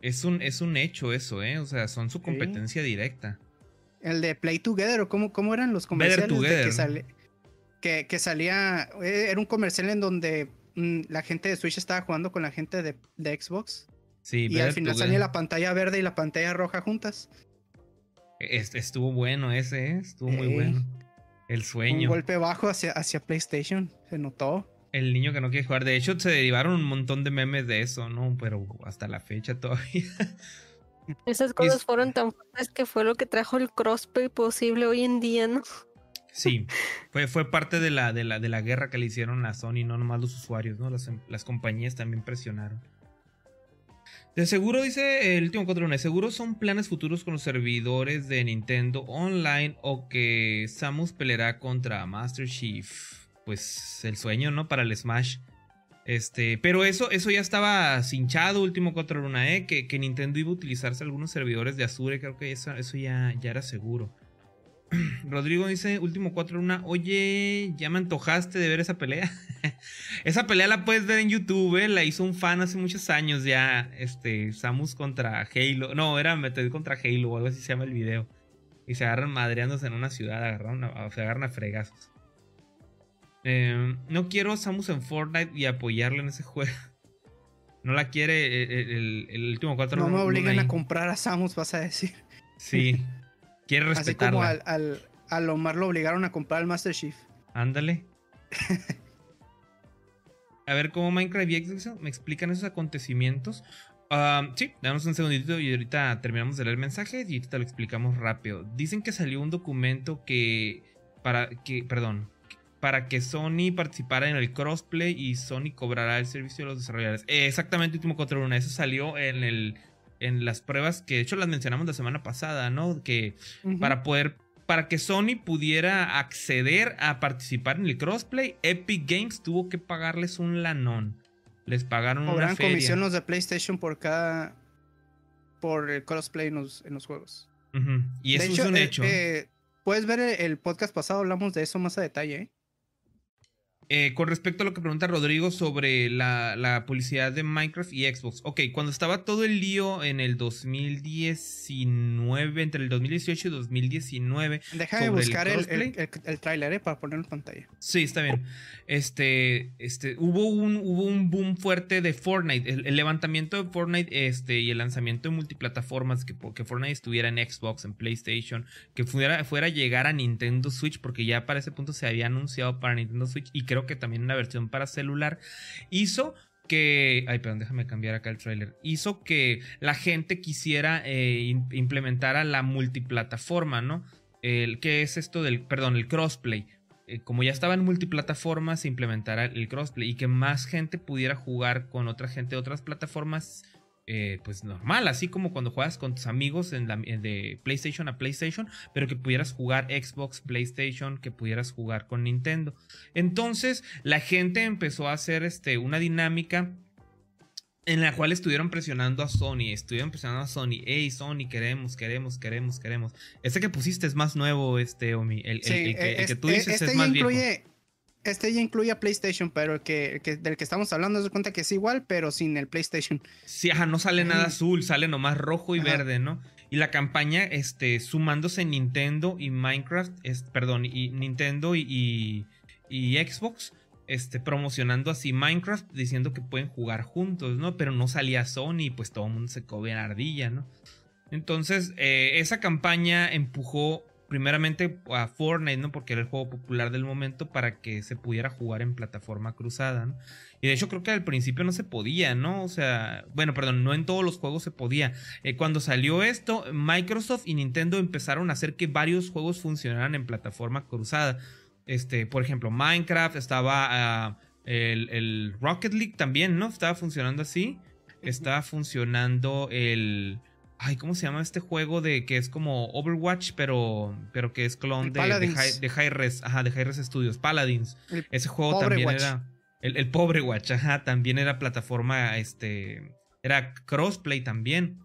Es un, es un hecho eso, ¿eh? O sea, son su competencia directa. El de Play Together, o cómo, cómo eran los comerciales que, que, salía. Eh, era un comercial en donde mm, la gente de Switch estaba jugando con la gente de, Xbox. Sí, y al final salía la pantalla verde y la pantalla roja juntas. Estuvo bueno ese, ¿eh? estuvo muy bueno. El sueño. Un golpe bajo hacia, hacia PlayStation, se notó. El niño que no quiere jugar. De hecho, se derivaron un montón de memes de eso, ¿no? Pero hasta la fecha todavía. Esas cosas fueron tan fuertes que fue lo que trajo el crossplay posible hoy en día, ¿no? Sí, fue, fue parte de la, de, la, de la guerra que le hicieron a Sony, no nomás los usuarios, ¿no? Las, las compañías también presionaron. De seguro, dice el último 4 de seguro son planes futuros con los servidores de Nintendo Online o que Samus peleará contra Master Chief. Pues el sueño, ¿no? Para el Smash. Este, pero eso, eso ya estaba cinchado, último 4 Luna, ¿eh? Que, que, Nintendo iba a utilizarse algunos servidores de Azure, creo que eso, eso ya, ya era seguro. Rodrigo dice, último 4 Luna, oye, ya me antojaste de ver esa pelea. esa pelea la puedes ver en YouTube, ¿eh? la hizo un fan hace muchos años ya, este, Samus contra Halo. No, era Metal contra Halo o algo así se llama el video. Y se agarran madreándose en una ciudad, agarran se agarran a fregazos. Em, no quiero a Samus en Fortnite y apoyarle en ese juego. No la quiere eh, eh, el, último 4 No me obligan a comprar a Samus, vas a decir. Sí. Quiere respetarla. Así como al, al, Omar lo obligaron a comprar al Master Chief. Ándale. a ver cómo Minecraft y Xbox me explican esos acontecimientos. Ah, sí, damos un segundito y ahorita terminamos de leer mensajes y ahorita lo explicamos rápido. Dicen que salió un documento que para que, perdón, para que Sony participara en el crossplay y Sony cobrará el servicio de los desarrolladores. Eh, exactamente, último 4 Eso salió en el en las pruebas que de hecho las mencionamos la semana pasada, ¿no? Que para poder para que Sony pudiera acceder a participar en el crossplay, Epic Games tuvo que pagarles un lanón. Les pagaron una feria. comisión los de PlayStation por cada por el crossplay en los, juegos. Y eso es un eh, hecho. Eh, puedes ver el, podcast pasado, hablamos de eso más a detalle. ¿eh? Eh, con respecto a lo que pregunta Rodrigo sobre la, publicidad de Minecraft y Xbox. Ok, cuando estaba todo el lío en el 2019, entre el 2018 y 2019. Deja de buscar el, el, el, tráiler eh, para ponerlo en pantalla. Sí, está bien. Este, este, hubo un, hubo un boom fuerte de Fortnite. El, levantamiento de Fortnite este, y el lanzamiento de multiplataformas, que, que Fortnite estuviera en Xbox, en PlayStation, que fuera, fuera a llegar a Nintendo Switch, porque ya para ese punto se había anunciado para Nintendo Switch y creo que también una versión para celular, hizo que, ay, perdón, déjame cambiar acá el trailer, hizo que la gente quisiera eh, implementar a la multiplataforma, ¿no? El, ¿Qué es esto del, perdón, el crossplay? Eh, como ya estaba en multiplataforma, se implementara el crossplay y que más gente pudiera jugar con otra gente de otras plataformas eh, pues normal, así como cuando juegas con tus amigos en la, de PlayStation a PlayStation, pero que pudieras jugar Xbox, PlayStation, que pudieras jugar con Nintendo. Entonces la gente empezó a hacer este, una dinámica en la cual estuvieron presionando a Sony, estuvieron presionando a Sony, hey Sony, queremos, queremos, queremos, queremos. Este que pusiste es más nuevo, este Omi, el, que, tú dices este es más incluye, Este ya incluye a PlayStation, pero el que, del que estamos hablando, se cuenta que es igual, pero sin el PlayStation. Sí, ajá, no sale nada azul, sale nomás rojo y verde, ¿no? Y la campaña, este, sumándose Nintendo y Minecraft, es, perdón, y Nintendo y, y Xbox, este, promocionando así Minecraft, diciendo que pueden jugar juntos, ¿no? Pero no salía Sony, pues todo el mundo se cobe en ardilla, ¿no? Entonces, eh, esa campaña empujó primeramente a Fortnite, ¿no? Porque era el juego popular del momento para que se pudiera jugar en plataforma cruzada, ¿no? Y de hecho creo que al principio no se podía, ¿no? O sea, bueno, perdón, no en todos los juegos se podía. Eh, cuando salió esto, Microsoft y Nintendo empezaron a hacer que varios juegos funcionaran en plataforma cruzada. Este, por ejemplo, Minecraft, estaba ah, el, Rocket League también, ¿no? Estaba funcionando así. Estaba funcionando el... Ay, ¿cómo se llama este juego de que es como Overwatch, pero, pero que es clon de, de, High, Res, ajá, de High Res Studios, Paladins. Ese juego también era el, el, pobre Watch, ajá, también era plataforma, este, era crossplay también.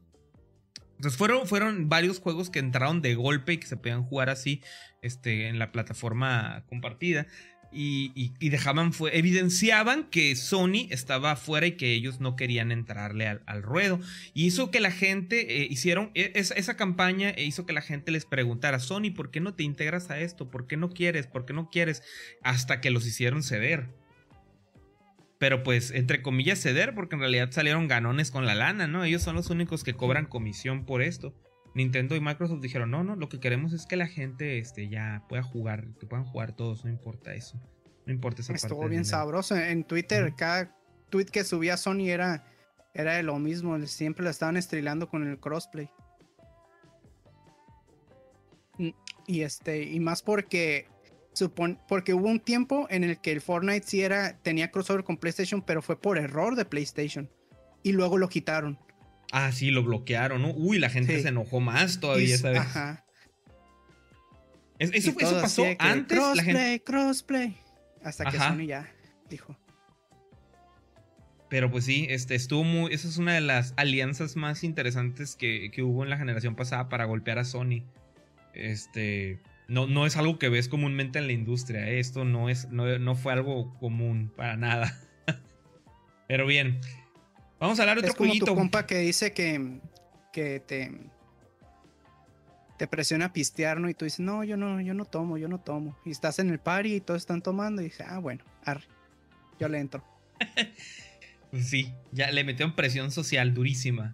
Entonces fueron, fueron varios juegos que entraron de golpe y que se podían jugar así este, en la plataforma compartida. Y, dejaban, fue, evidenciaban que Sony estaba afuera y que ellos no querían entrarle al, ruedo. Y hizo que la gente eh, hicieron e, esa, campaña e hizo que la gente les preguntara, Sony, ¿por qué no te integras a esto? ¿Por qué no quieres? ¿Por qué no quieres? Hasta que los hicieron ceder. Pero pues, entre comillas, ceder, porque en realidad salieron ganones con la lana, ¿no? Ellos son los únicos que cobran comisión por esto. Nintendo y Microsoft dijeron, no, no, lo que queremos es que la gente este, ya pueda jugar, que puedan jugar todos, no importa eso. No importa esa Estuvo bien sabroso. En Twitter, cada tweet que subía Sony era, era de lo mismo. Siempre lo estaban estrellando con el crossplay. Y este, y más porque porque hubo un tiempo en el que el Fortnite sí era, tenía crossover con PlayStation, pero fue por error de PlayStation. Y luego lo quitaron. Ah, sí, lo bloquearon, ¿no? Uy, la gente se enojó más todavía, ¿sabes? Ajá. Eso, pasó antes. Crossplay, crossplay. Hasta que Sony ya dijo. Pero pues sí, este, estuvo muy. Esa es una de las alianzas más interesantes que, que hubo en la generación pasada para golpear a Sony. Este. No, no es algo que ves comúnmente en la industria. ¿eh? Esto no, es, no, no fue algo común para nada. Pero bien, Vamos a hablar otro es como tu compa que dice que, que te, te presiona a pistear, ¿no? Y tú dices, no, yo no, yo no tomo, yo no tomo. Y estás en el party y todos están tomando y dices, ah, bueno, arre, yo le entro. pues sí, ya le metieron presión social durísima.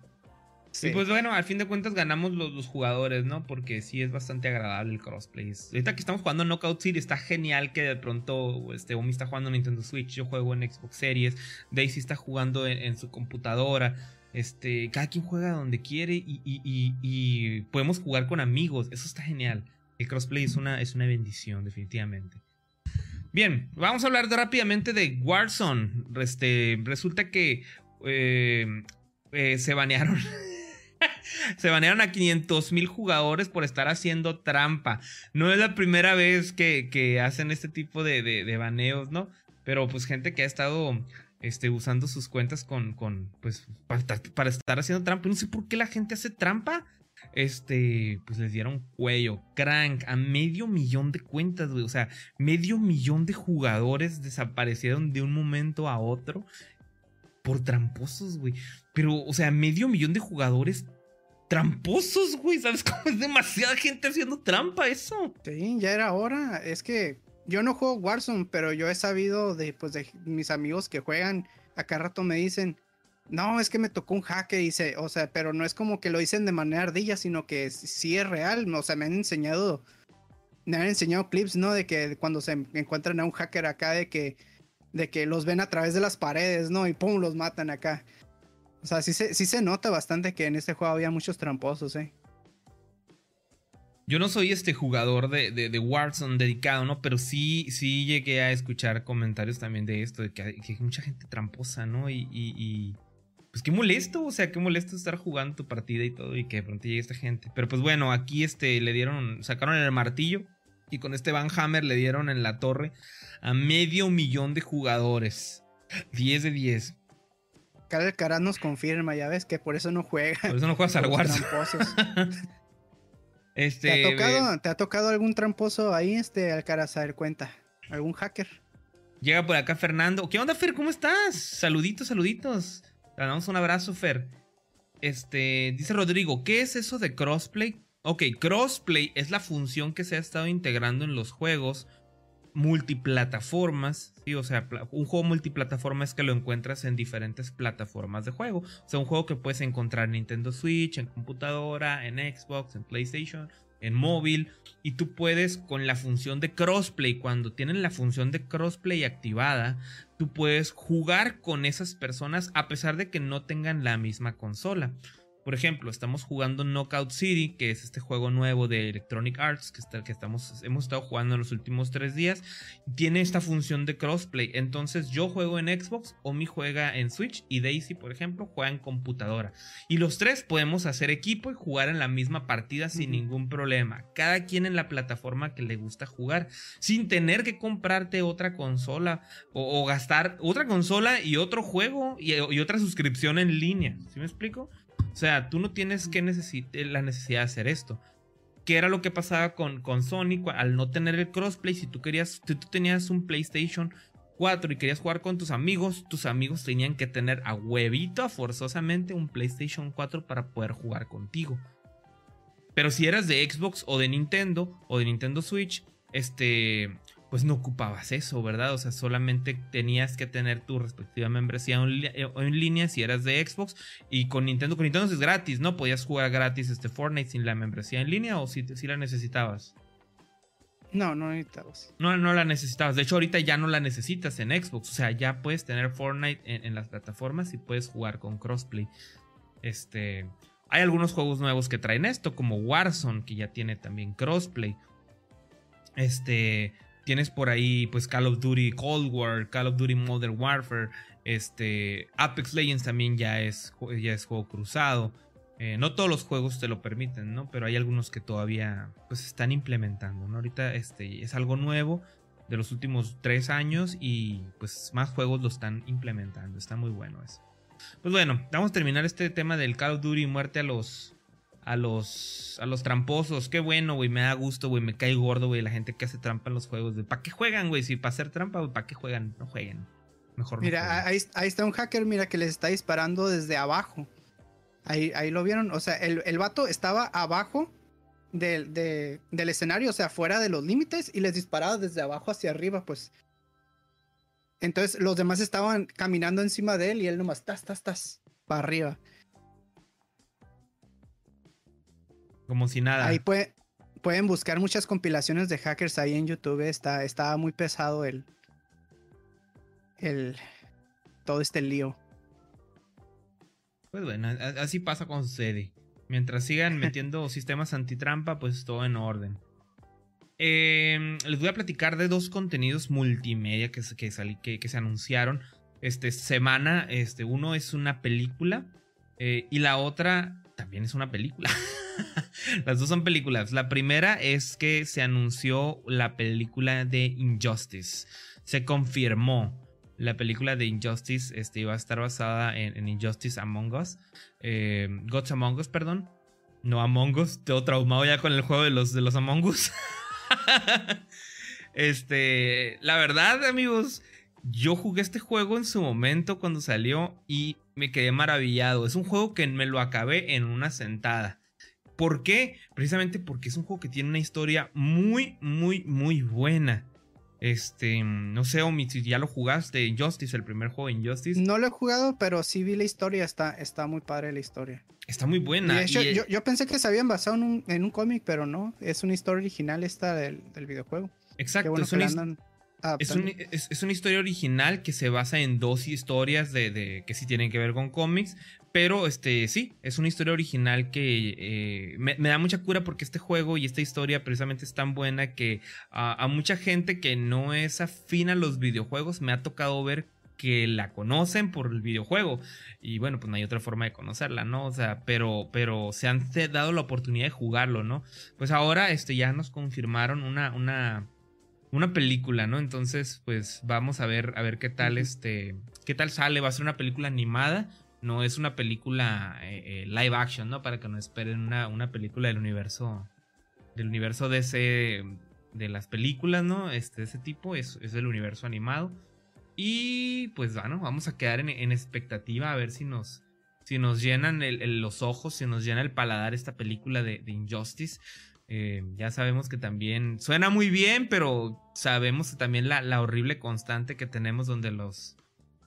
Y pues bueno, al fin de cuentas ganamos los, jugadores, ¿no? Porque sí es bastante agradable el crossplay. Ahorita que estamos jugando Knockout City, está genial que de pronto este, Omi está jugando en Nintendo Switch, yo juego en Xbox Series, Daisy está jugando en, su computadora. Este, cada quien juega donde quiere y, podemos jugar con amigos. Eso está genial. El crossplay es una, es una bendición, definitivamente. Bien, vamos a hablar rápidamente de Warzone. Este, resulta que eh, eh, se banearon se banearon a 500 mil jugadores por estar haciendo trampa. No es la primera vez que, hacen este tipo de, baneos, ¿no? Pero pues gente que ha estado este, usando sus cuentas con, con pues, para, estar haciendo trampa. No sé por qué la gente hace trampa. Este, pues les dieron cuello, crank, a medio millón de cuentas, güey. O sea, medio millón de jugadores desaparecieron de un momento a otro por tramposos, güey. Pero, o sea, medio millón de jugadores tramposos, güey. ¿Sabes cómo es demasiada gente haciendo trampa eso? Sí, ya era hora. Es que yo no juego Warzone, pero yo he sabido de, pues, de mis amigos que juegan. Acá rato me dicen, no, es que me tocó un hacker, dice, o sea, pero no es como que lo dicen de manera ardilla, sino que sí es real. O sea, me han enseñado, me han enseñado clips, ¿no? De que cuando se encuentran a un hacker acá, de que, de que los ven a través de las paredes, ¿no? Y pum, los matan acá. O sea, sí se, sí se nota bastante que en este juego había muchos tramposos, ¿eh? Yo no soy este jugador de, de, Warzone dedicado, ¿no? Pero sí, sí llegué a escuchar comentarios también de esto, de que hay, mucha gente tramposa, ¿no? Y, y, pues qué molesto, o sea, qué molesto estar jugando tu partida y todo y que de pronto llegue esta gente. Pero pues bueno, aquí este le dieron, sacaron el martillo y con este Van Hammer le dieron en la torre a medio millón de jugadores. 10 de 10. Cal Alcaraz nos confirma, ya ves, que por eso no juega. Por eso no juegas al Warzone. este, ¿Te, ha tocado, ¿Te ha tocado algún tramposo ahí, este Alcaraz? A ver, cuenta. ¿Algún hacker? Llega por acá Fernando. ¿Qué onda, Fer? ¿Cómo estás? Saluditos, saluditos. Te damos un abrazo, Fer. Este, dice Rodrigo, ¿qué es eso de crossplay? Ok, crossplay es la función que se ha estado integrando en los juegos multiplataformas. O sea, un juego multiplataforma es que lo encuentras en diferentes plataformas de juego. O sea, un juego que puedes encontrar en Nintendo Switch, en computadora, en Xbox, en PlayStation, en móvil. Y tú puedes, con la función de crossplay, cuando tienen la función de crossplay activada, tú puedes jugar con esas personas a pesar de que no tengan la misma consola. Por ejemplo, estamos jugando Knockout City, que es este juego nuevo de Electronic Arts que, está, que estamos, hemos estado jugando en los últimos tres días. Tiene esta función de crossplay. Entonces yo juego en Xbox, Omi juega en Switch y Daisy, por ejemplo, juega en computadora. Y los tres podemos hacer equipo y jugar en la misma partida sin ningún problema. Cada quien en la plataforma que le gusta jugar, sin tener que comprarte otra consola o, gastar otra consola y otro juego y, y otra suscripción en línea. ¿Sí me explico? O sea, tú no tienes que la necesidad de hacer esto. ¿Qué era lo que pasaba con, con Sony al no tener el crossplay? Si tú querías, si tú tenías un PlayStation 4 y querías jugar con tus amigos, tus amigos tenían que tener a huevito, forzosamente, un PlayStation 4 para poder jugar contigo. Pero si eras de Xbox o de Nintendo o de Nintendo Switch, este, pues no ocupabas eso, ¿verdad? O sea, solamente tenías que tener tu respectiva membresía eh, en línea si eras de Xbox y con Nintendo, con Nintendo es gratis, ¿no? Podías jugar gratis este Fortnite sin la membresía en línea o si, si la necesitabas. No, no necesitabas. No, no la necesitabas. De hecho, ahorita ya no la necesitas en Xbox. O sea, ya puedes tener Fortnite en, en las plataformas y puedes jugar con crossplay. Este. Hay algunos juegos nuevos que traen esto, como Warzone, que ya tiene también crossplay. Este. Tienes por ahí pues Call of Duty Cold War, Call of Duty Modern Warfare, este, Apex Legends también ya es, ya es juego cruzado. Eh, no todos los juegos te lo permiten, ¿no? Pero hay algunos que todavía pues están implementando, ¿no? Ahorita este, es algo nuevo de los últimos tres años y pues más juegos lo están implementando. Está muy bueno eso. Pues bueno, vamos a terminar este tema del Call of Duty muerte a los a los, a los tramposos. Qué bueno, güey. Me da gusto, güey. Me cae gordo, güey. La gente que hace trampa en los juegos. ¿Para qué juegan, güey? Si para hacer trampa, ¿para qué juegan? No jueguen. Mejor Mira, Ahí, está un hacker, mira, que les está disparando desde abajo. Ahí, ahí lo vieron. O sea, el, el vato estaba abajo del, del escenario, o sea, fuera de los límites, y les disparaba desde abajo hacia arriba, pues. Entonces los demás estaban caminando encima de él y él nomás, tas, tas, tas, para arriba. Como si nada. Ahí pueden buscar muchas compilaciones de hackers ahí en YouTube. Está, muy pesado el, el. todo este lío. Pues bueno, así pasa con sucede. Mientras sigan metiendo sistemas antitrampa, pues todo en orden. Em, les voy a platicar de dos contenidos multimedia que, que, que, se anunciaron esta semana. Este, uno es una película eh, y la otra también es una película. Las dos son películas. La primera es que se anunció la película de Injustice. Se confirmó. La película de Injustice este, iba a estar basada en, Injustice Among Us. Eh, Gods Among Us, perdón. No Among Us. Todo traumado ya con el juego de los, de los Among Us. este, la verdad, amigos, yo jugué este juego en su momento cuando salió y me quedé maravillado. Es un juego que me lo acabé en una sentada. ¿Por qué? Precisamente porque es un juego que tiene una historia muy, muy, muy buena. Este, no sé, Omi, si ya lo jugaste, Injustice, el primer juego Injustice. No lo he jugado, pero sí vi la historia, está, está muy padre la historia. Está muy buena. yo, pensé que se habían basado en un, en un cómic, pero no, es una historia original esta del, videojuego. Exacto, es, una, es, una historia original que se basa en dos historias de, que sí tienen que ver con cómics, pero este sí, es una historia original que eh, me, da mucha cura porque este juego y esta historia precisamente es tan buena que a, mucha gente que no es afín a los videojuegos me ha tocado ver que la conocen por el videojuego y bueno pues no hay otra forma de conocerla no o sea pero pero se han dado la oportunidad de jugarlo no pues ahora este ya nos confirmaron una una una película, ¿no? Entonces, pues vamos a ver, a ver qué tal este, qué tal sale. Va a ser una película animada, no es una película eh, eh, live action, ¿no? Para que no esperen una, una película del universo, del universo de ese, de las películas, ¿no? Este, ese tipo es, es el universo animado. Y pues bueno, vamos a quedar en, expectativa a ver si nos, si nos llenan los ojos, si nos llena el paladar esta película de Injustice. Eh, ya sabemos que también suena muy bien, pero sabemos también la, horrible constante que tenemos donde los,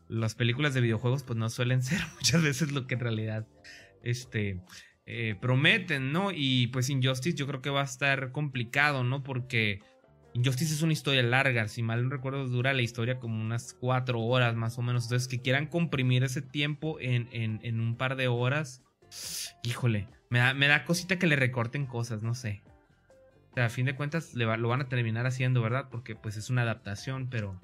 las películas de videojuegos pues no suelen ser muchas veces lo que en realidad este, eh, prometen, ¿no? Y pues Injustice yo creo que va a estar complicado, ¿no? Porque Injustice es una historia larga, si mal no recuerdo dura la historia como unas cuatro horas más o menos, entonces que quieran comprimir ese tiempo en, en, un par de horas, híjole, me da, me da cosita que le recorten cosas, no sé. O sea, a fin de cuentas lo van a terminar haciendo, ¿verdad? Porque pues es una adaptación, pero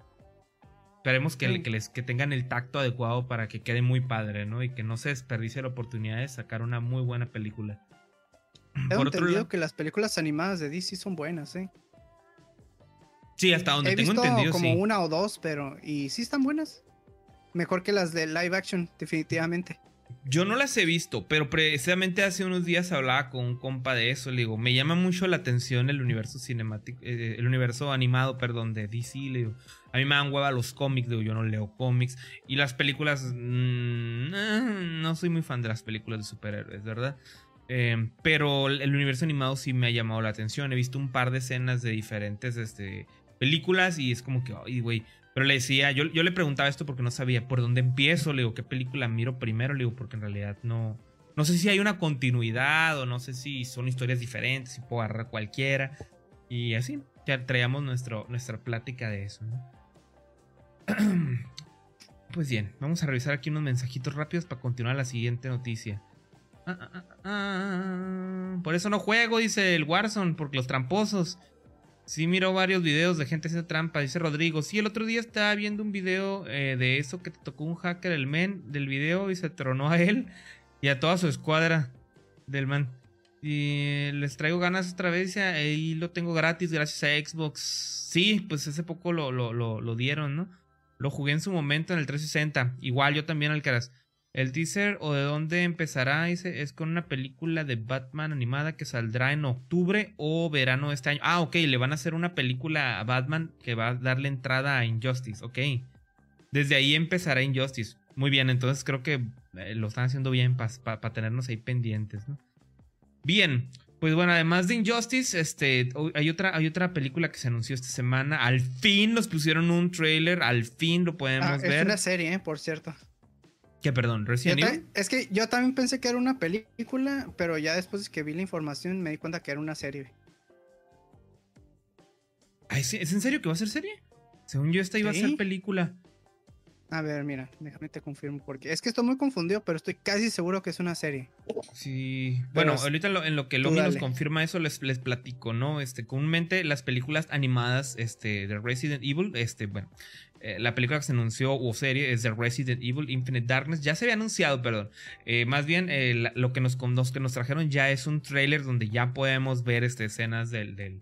esperemos que, que, les, que tengan el tacto adecuado para que quede muy padre, ¿no? Y que no se desperdicie la oportunidad de sacar una muy buena película. He entendido que las películas animadas de DC son buenas, ¿eh? Sí, hasta donde He tengo visto entendido, como una o dos, pero... Y sí están buenas. Mejor que las de live action, definitivamente. Yo no las he visto, pero precisamente hace unos días hablaba con un compa de eso. Le digo, me llama mucho la atención el universo cinemático, eh, el universo animado, perdón, de DC. Le digo, a mí me dan hueva los cómics, digo, yo no leo cómics. Y las películas, mm, eh, no soy muy fan de las películas de superhéroes, ¿verdad? Eh, pero el universo animado sí me ha llamado la atención. He visto un par de escenas de diferentes este, películas y es como que, ay, güey, pero le decía, yo, yo le preguntaba esto porque no sabía por dónde empiezo, le digo, ¿qué película miro primero? Le digo, porque en realidad no, no sé si hay una continuidad o no sé si son historias diferentes, si puedo agarrar cualquiera. Y así, ya traíamos nuestro, nuestra plática de eso, Pues bien, vamos a revisar aquí unos mensajitos rápidos para continuar la siguiente noticia. Ah, ah, ah, por eso no juego, dice el Warzone, porque los tramposos. Sí, miro varios videos de gente haciendo trampa, dice Rodrigo. Sí, el otro día estaba viendo un video eh, de eso que te tocó un hacker, el men del video, y se tronó a él y a toda su escuadra del man. Y les traigo ganas otra vez y lo tengo gratis gracias a Xbox. Sí, pues hace poco lo, lo, lo, lo dieron, ¿no? Lo jugué en su momento en el 360. Igual yo también, Alcaraz. El teaser o de dónde empezará dice, es con una película de Batman animada que saldrá en octubre o verano de este año. Ah, ok, le van a hacer una película a Batman que va a darle entrada a Injustice, ok. Desde ahí empezará Injustice. Muy bien, entonces creo que eh, lo están haciendo bien para tenernos ahí pendientes, ¿no? Bien, pues bueno, además de Injustice, este, hay otra, hay otra película que se anunció esta semana. Al fin nos pusieron un trailer, al fin lo podemos ah, ver. Es una serie, ¿eh? por cierto. ¿Qué, perdón? ¿Resident Evil? Es que yo también pensé que era una película, pero ya después de que vi la información me di cuenta que era una serie. ¿Es en serio que va a ser serie? Según yo, esta iba a ser película. A ver, mira, déjame te confirmo porque es que estoy muy confundido, pero estoy casi seguro que es una serie. Sí. bueno, ahorita en lo que Lomi nos confirma eso les, les platico, ¿no? Este, comúnmente las películas animadas este, de Resident Evil, este, bueno, eh, la película que se anunció o serie es de Resident Evil Infinite Darkness. Ya se había anunciado, perdón. Eh, más bien, eh, lo que nos, que nos trajeron ya es un trailer donde ya podemos ver este, escenas del, del,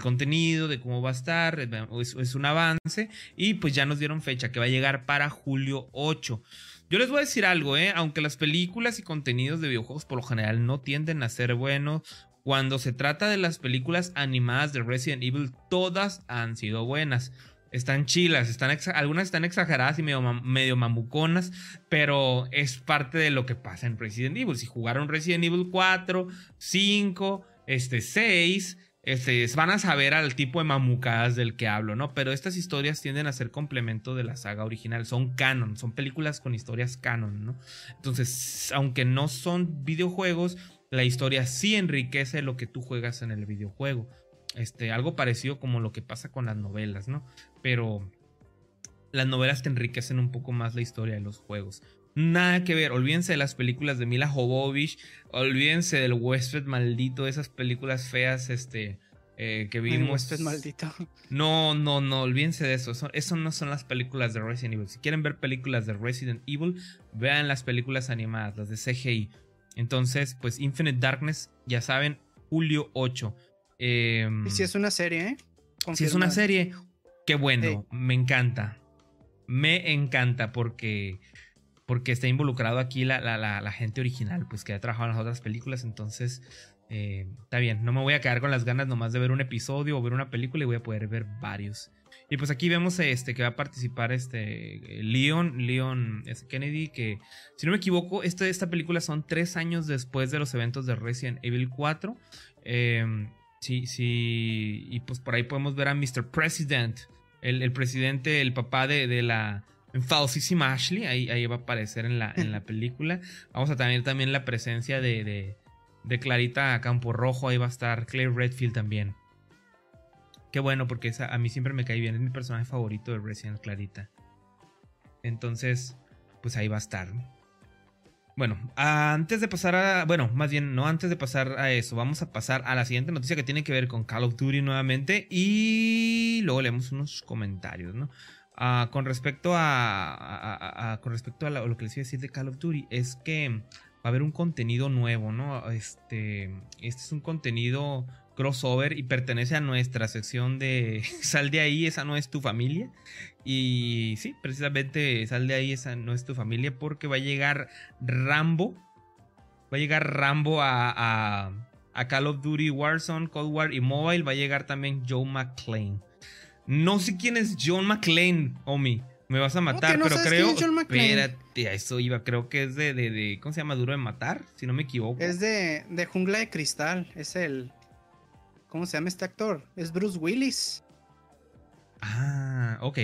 contenido, de cómo va a estar. Es, es, un avance. Y pues ya nos dieron fecha que va a llegar para julio 8. Yo les voy a decir algo. Aunque las películas y contenidos de videojuegos por lo general no tienden a ser buenos. Cuando se trata de las películas animadas de Resident Evil, todas han sido buenas están chilas, están algunas están exageradas y medio, medio, mamuconas, pero es parte de lo que pasa en Resident Evil. Si jugaron Resident Evil 4, 5, este 6, este, van a saber al tipo de mamucadas del que hablo, ¿no? Pero estas historias tienden a ser complemento de la saga original, son canon, son películas con historias canon, ¿no? Entonces, aunque no son videojuegos, la historia sí enriquece lo que tú juegas en el videojuego. Este, algo parecido como lo que pasa con las novelas, ¿no? Pero las novelas te enriquecen un poco más la historia de los juegos. Nada que ver, olvídense de las películas de Mila Jovovich, olvídense del Westford maldito, esas películas feas, este, eh, que vimos. Westford maldito. No, no, no, olvídense de eso. eso. no son las películas de Resident Evil. Si quieren ver películas de Resident Evil, vean las películas animadas, las de CGI. Entonces, pues Infinite Darkness, ya saben, julio 8. Em, y si es una serie, ¿eh? Si es una serie, qué bueno, me encanta. Me encanta porque, porque está involucrado aquí la, la, gente original, pues que ha trabajado en las otras películas, entonces eh, está bien. No me voy a quedar con las ganas nomás de ver un episodio o ver una película y voy a poder ver varios. Y pues aquí vemos este, que va a participar este Leon, Leon Kennedy, que si no me equivoco, este, esta película son tres años después de los eventos de Resident Evil 4. Em, sí, sí, y pues por ahí podemos ver a Mr. President, el, presidente, el papá de, la falsísima Ashley, ahí, ahí va a aparecer en la, en la película. Vamos a tener también la presencia de, de, de Clarita Campo Rojo, ahí va a estar Claire Redfield también. Qué bueno, porque esa, a mí siempre me cae bien. Es mi personaje favorito de Resident Clarita. Entonces, pues ahí va a estar. Bueno, antes de pasar a. Bueno, más bien, no antes de pasar a eso, vamos a pasar a la siguiente noticia que tiene que ver con Call of Duty nuevamente. Y luego leemos unos comentarios, ¿no? Ah, con respecto a, con respecto a lo, que les iba a decir de Call of Duty, es que va a haber un contenido nuevo, ¿no? Este, este es un contenido crossover y pertenece a nuestra sección de Sal de ahí, esa no es tu familia. Y sí, precisamente Sal de ahí, esa no es tu familia porque va a llegar Rambo. Va a llegar Rambo a, a, Call of Duty Warzone, Cold War y Mobile. Va a llegar también Joe McClane. No sé quién es John McClane, Omi. Me vas a matar, pero creo. Espérate, a eso iba. Creo que es de, de, ¿Cómo se llama? Duro de matar, si no me equivoco. Es de, de Jungla de Cristal. Es el. ¿Cómo se llama este actor? Es Bruce Willis. Ah, ok.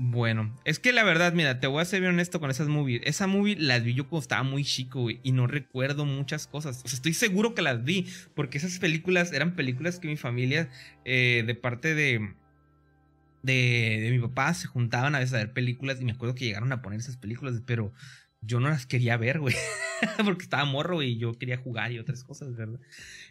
Bueno, es que la verdad, mira, te voy a ser bien honesto con esas movies. Esa movie las vi yo cuando estaba muy chico, güey, y no recuerdo muchas cosas. O sea, estoy seguro que las vi, porque esas películas eran películas que mi familia, eh, de parte de, de, de mi papá, se juntaban a veces a ver películas y me acuerdo que llegaron a poner esas películas, pero yo no las quería ver, güey. Porque estaba morro y yo quería jugar y otras cosas, ¿verdad?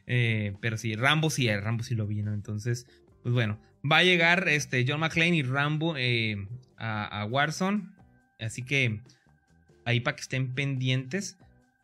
Eh, pero sí, Rambo sí, Rambo sí lo vi, ¿no? Entonces, pues bueno, va a llegar este John McClane y Rambo eh, a, a, Warzone. Así que ahí para que estén pendientes.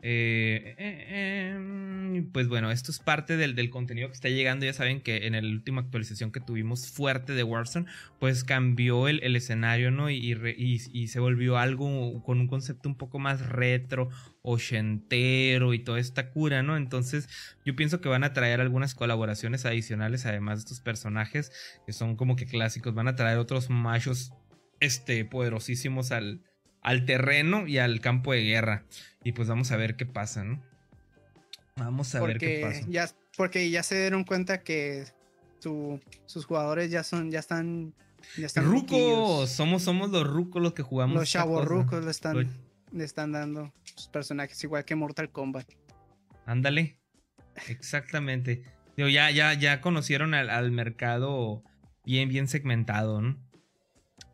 Eh, eh, em, pues bueno, esto es parte del, contenido que está llegando. Ya saben que en la última actualización que tuvimos fuerte de Warzone, pues cambió el, escenario, ¿no? Y, y, se volvió algo con un concepto un poco más retro, ochentero y toda esta cura, ¿no? Entonces yo pienso que van a traer algunas colaboraciones adicionales, además de estos personajes que son como que clásicos. Van a traer otros machos, este, poderosísimos al, al terreno y al campo de guerra. Y pues vamos a ver qué pasa, ¿no? Vamos a ver qué pasa. Ya, porque ya se dieron cuenta que sus jugadores ya son, ya están. Ya están rucos, somos, somos los rucos los que jugamos. Los chavos rucos le están, le están dando sus personajes, igual que Mortal Kombat. Ándale. Exactamente. Digo, ya, ya, ya conocieron al, al mercado bien, bien segmentado, ¿no?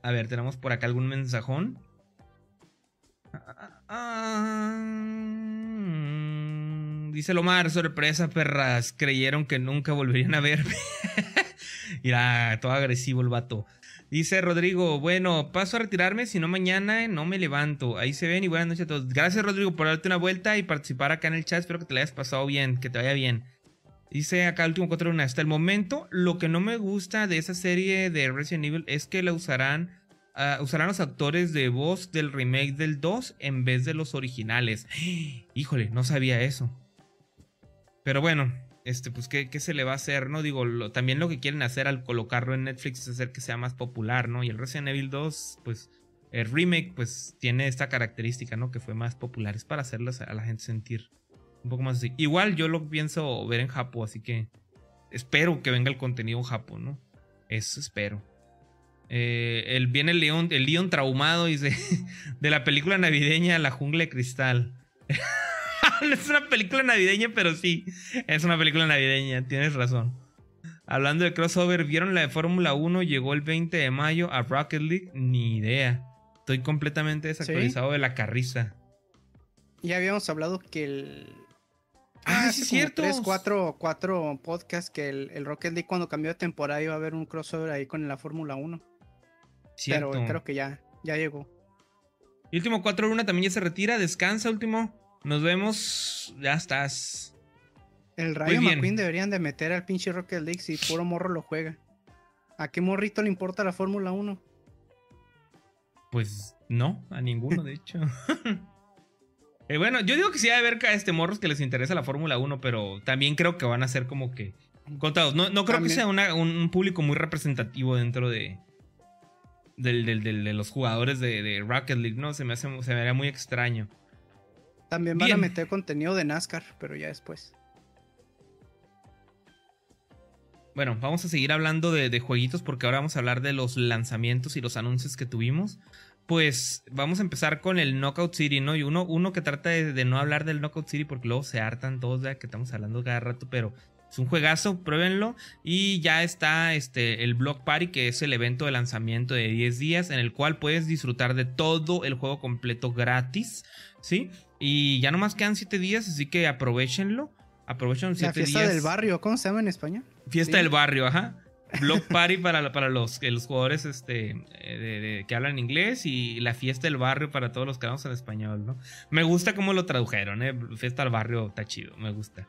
A ver, tenemos por acá algún mensajón. Ah, dice Lomar, sorpresa, perras. Creyeron que nunca volverían a verme. Mira, todo agresivo el vato. Dice Rodrigo, bueno, paso a retirarme, si no mañana no me levanto. Ahí se ven y buenas noches a todos. Gracias Rodrigo por darte una vuelta y participar acá en el chat. Espero que te la hayas pasado bien, que te vaya bien. Dice acá el último 4 de Hasta el momento, lo que no me gusta de esa serie de Resident Evil es que la usarán Ah, usarán los actores de voz del remake del 2 en vez de los originales. Híjole, no sabía eso. Pero bueno, este, pues, ¿qué, se le va a hacer? No digo, también lo que quieren hacer al colocarlo en Netflix es hacer que sea más popular, ¿no? Y el Resident Evil 2, pues, el remake, pues, tiene esta característica, ¿no? Que fue más popular. Es para hacerlas a la gente sentir un poco más así. Igual yo lo pienso ver en Japón, así que espero que venga el contenido en Japón, ¿no? Eso espero. Eh, el, viene el león, el león traumado, dice, de la película navideña La jungla de cristal. no es una película navideña, pero sí, es una película navideña, tienes razón. Hablando de crossover, ¿vieron la de Fórmula 1? Llegó el 20 de mayo a Rocket League. Ni idea. Estoy completamente desactualizado de la carriza. Ya habíamos hablado que el. Ah, sí, es cierto. Tres, cuatro, cuatro podcasts que el, el, Rocket League cuando cambió de temporada iba a haber un crossover ahí con la Fórmula 1. Pero creo que ya, ya llegó. Y último 4-1 también ya se retira. Descansa, último. Nos vemos. Ya estás. El Rayo McQueen deberían de meter al pinche Rocket League si puro morro lo juega. ¿A qué morrito le importa la Fórmula 1? Pues no, a ninguno, de hecho. Eh, bueno, yo digo que sí hay haber este morros que les interesa la Fórmula 1, pero también creo que van a ser como que contados. No, no creo que sea un público muy representativo dentro de, de los jugadores de, Rocket League, ¿no? Se me, hace, se me haría muy extraño. También van a meter contenido de NASCAR, pero ya después. Bueno, vamos a seguir hablando de, jueguitos porque ahora vamos a hablar de los lanzamientos y los anuncios que tuvimos. Pues vamos a empezar con el Knockout City, ¿no? Y uno, uno que trata de, no hablar del Knockout City porque luego se hartan todos de que estamos hablando cada rato, pero es un juegazo, pruébenlo. Y ya está este, el Block Party, que es el evento de lanzamiento de 10 días, en el cual puedes disfrutar de todo el juego completo gratis, ¿sí? Y ya nomás quedan 7 días, así que aprovechenlo. Aprovechen 7 días. La fiesta del barrio, ¿cómo se llama en español? Fiesta del barrio, ajá. Block Party para, para los, los jugadores este, eh, que hablan inglés y la fiesta del barrio para todos los que hablamos en español, ¿no? Me gusta cómo lo tradujeron, ¿eh? Fiesta del barrio está chido, me gusta.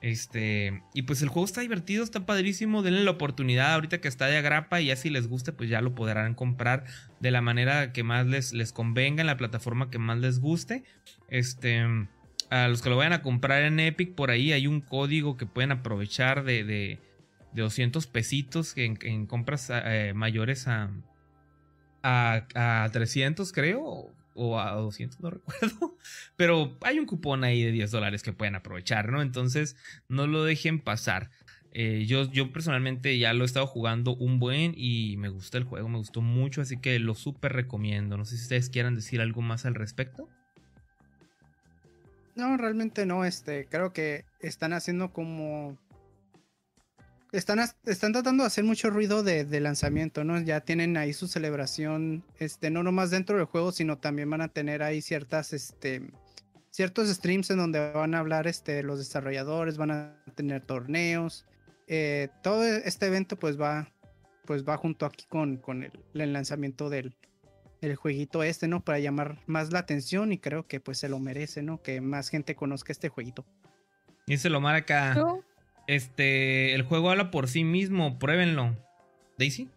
Este, y pues el juego está divertido, está padrísimo. Denle la oportunidad ahorita que está de agrapa y ya si les guste, pues ya lo podrán comprar de la manera que más les, les convenga, en la plataforma que más les guste. Este, a los que lo vayan a comprar en Epic, por ahí hay un código que pueden aprovechar de, de, 200 pesitos en, en compras eh, mayores a, a, a 300, creo o a 200, no recuerdo. Pero hay un cupón ahí de 10 dólares que pueden aprovechar, ¿no? Entonces, no lo dejen pasar. Eh, yo, yo personalmente ya lo he estado jugando un buen y me gusta el juego, me gustó mucho, así que lo súper recomiendo. No sé si ustedes quieran decir algo más al respecto. No, realmente no, este, creo que están haciendo como están, están tratando de hacer mucho ruido de, lanzamiento, ¿no? Ya tienen ahí su celebración, este, no nomás dentro del juego, sino también van a tener ahí ciertas, este, ciertos streams en donde van a hablar, este, los desarrolladores, van a tener torneos. Eh, todo este evento, pues va, pues va junto aquí con, con el, lanzamiento del, del jueguito este, ¿no? Para llamar más la atención y creo que pues se lo merece, ¿no? Que más gente conozca este jueguito. Y se lo marca. Este, el juego habla por sí mismo, pruébenlo. Daisy.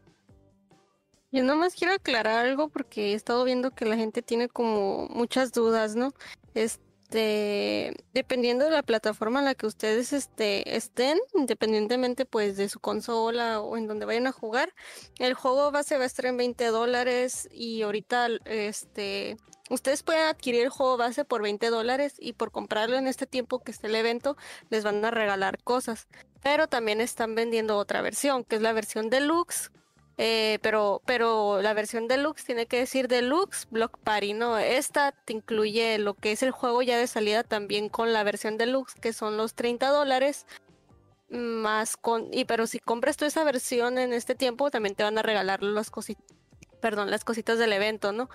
Yo nomás quiero aclarar algo porque he estado viendo que la gente tiene como muchas dudas, ¿no? Este, dependiendo de la plataforma en la que ustedes este, estén, independientemente pues de su consola o en donde vayan a jugar, el juego base va a estar en 20 dólares y ahorita este Ustedes pueden adquirir el juego base por 20 dólares y por comprarlo en este tiempo que esté el evento les van a regalar cosas. Pero también están vendiendo otra versión, que es la versión deluxe. Eh, pero, pero la versión deluxe tiene que decir deluxe Block Party, ¿no? Esta te incluye lo que es el juego ya de salida también con la versión deluxe, que son los 30 dólares. Más con, y pero si compras tú esa versión en este tiempo, también te van a regalar las cositas, perdón, las cositas del evento, ¿no?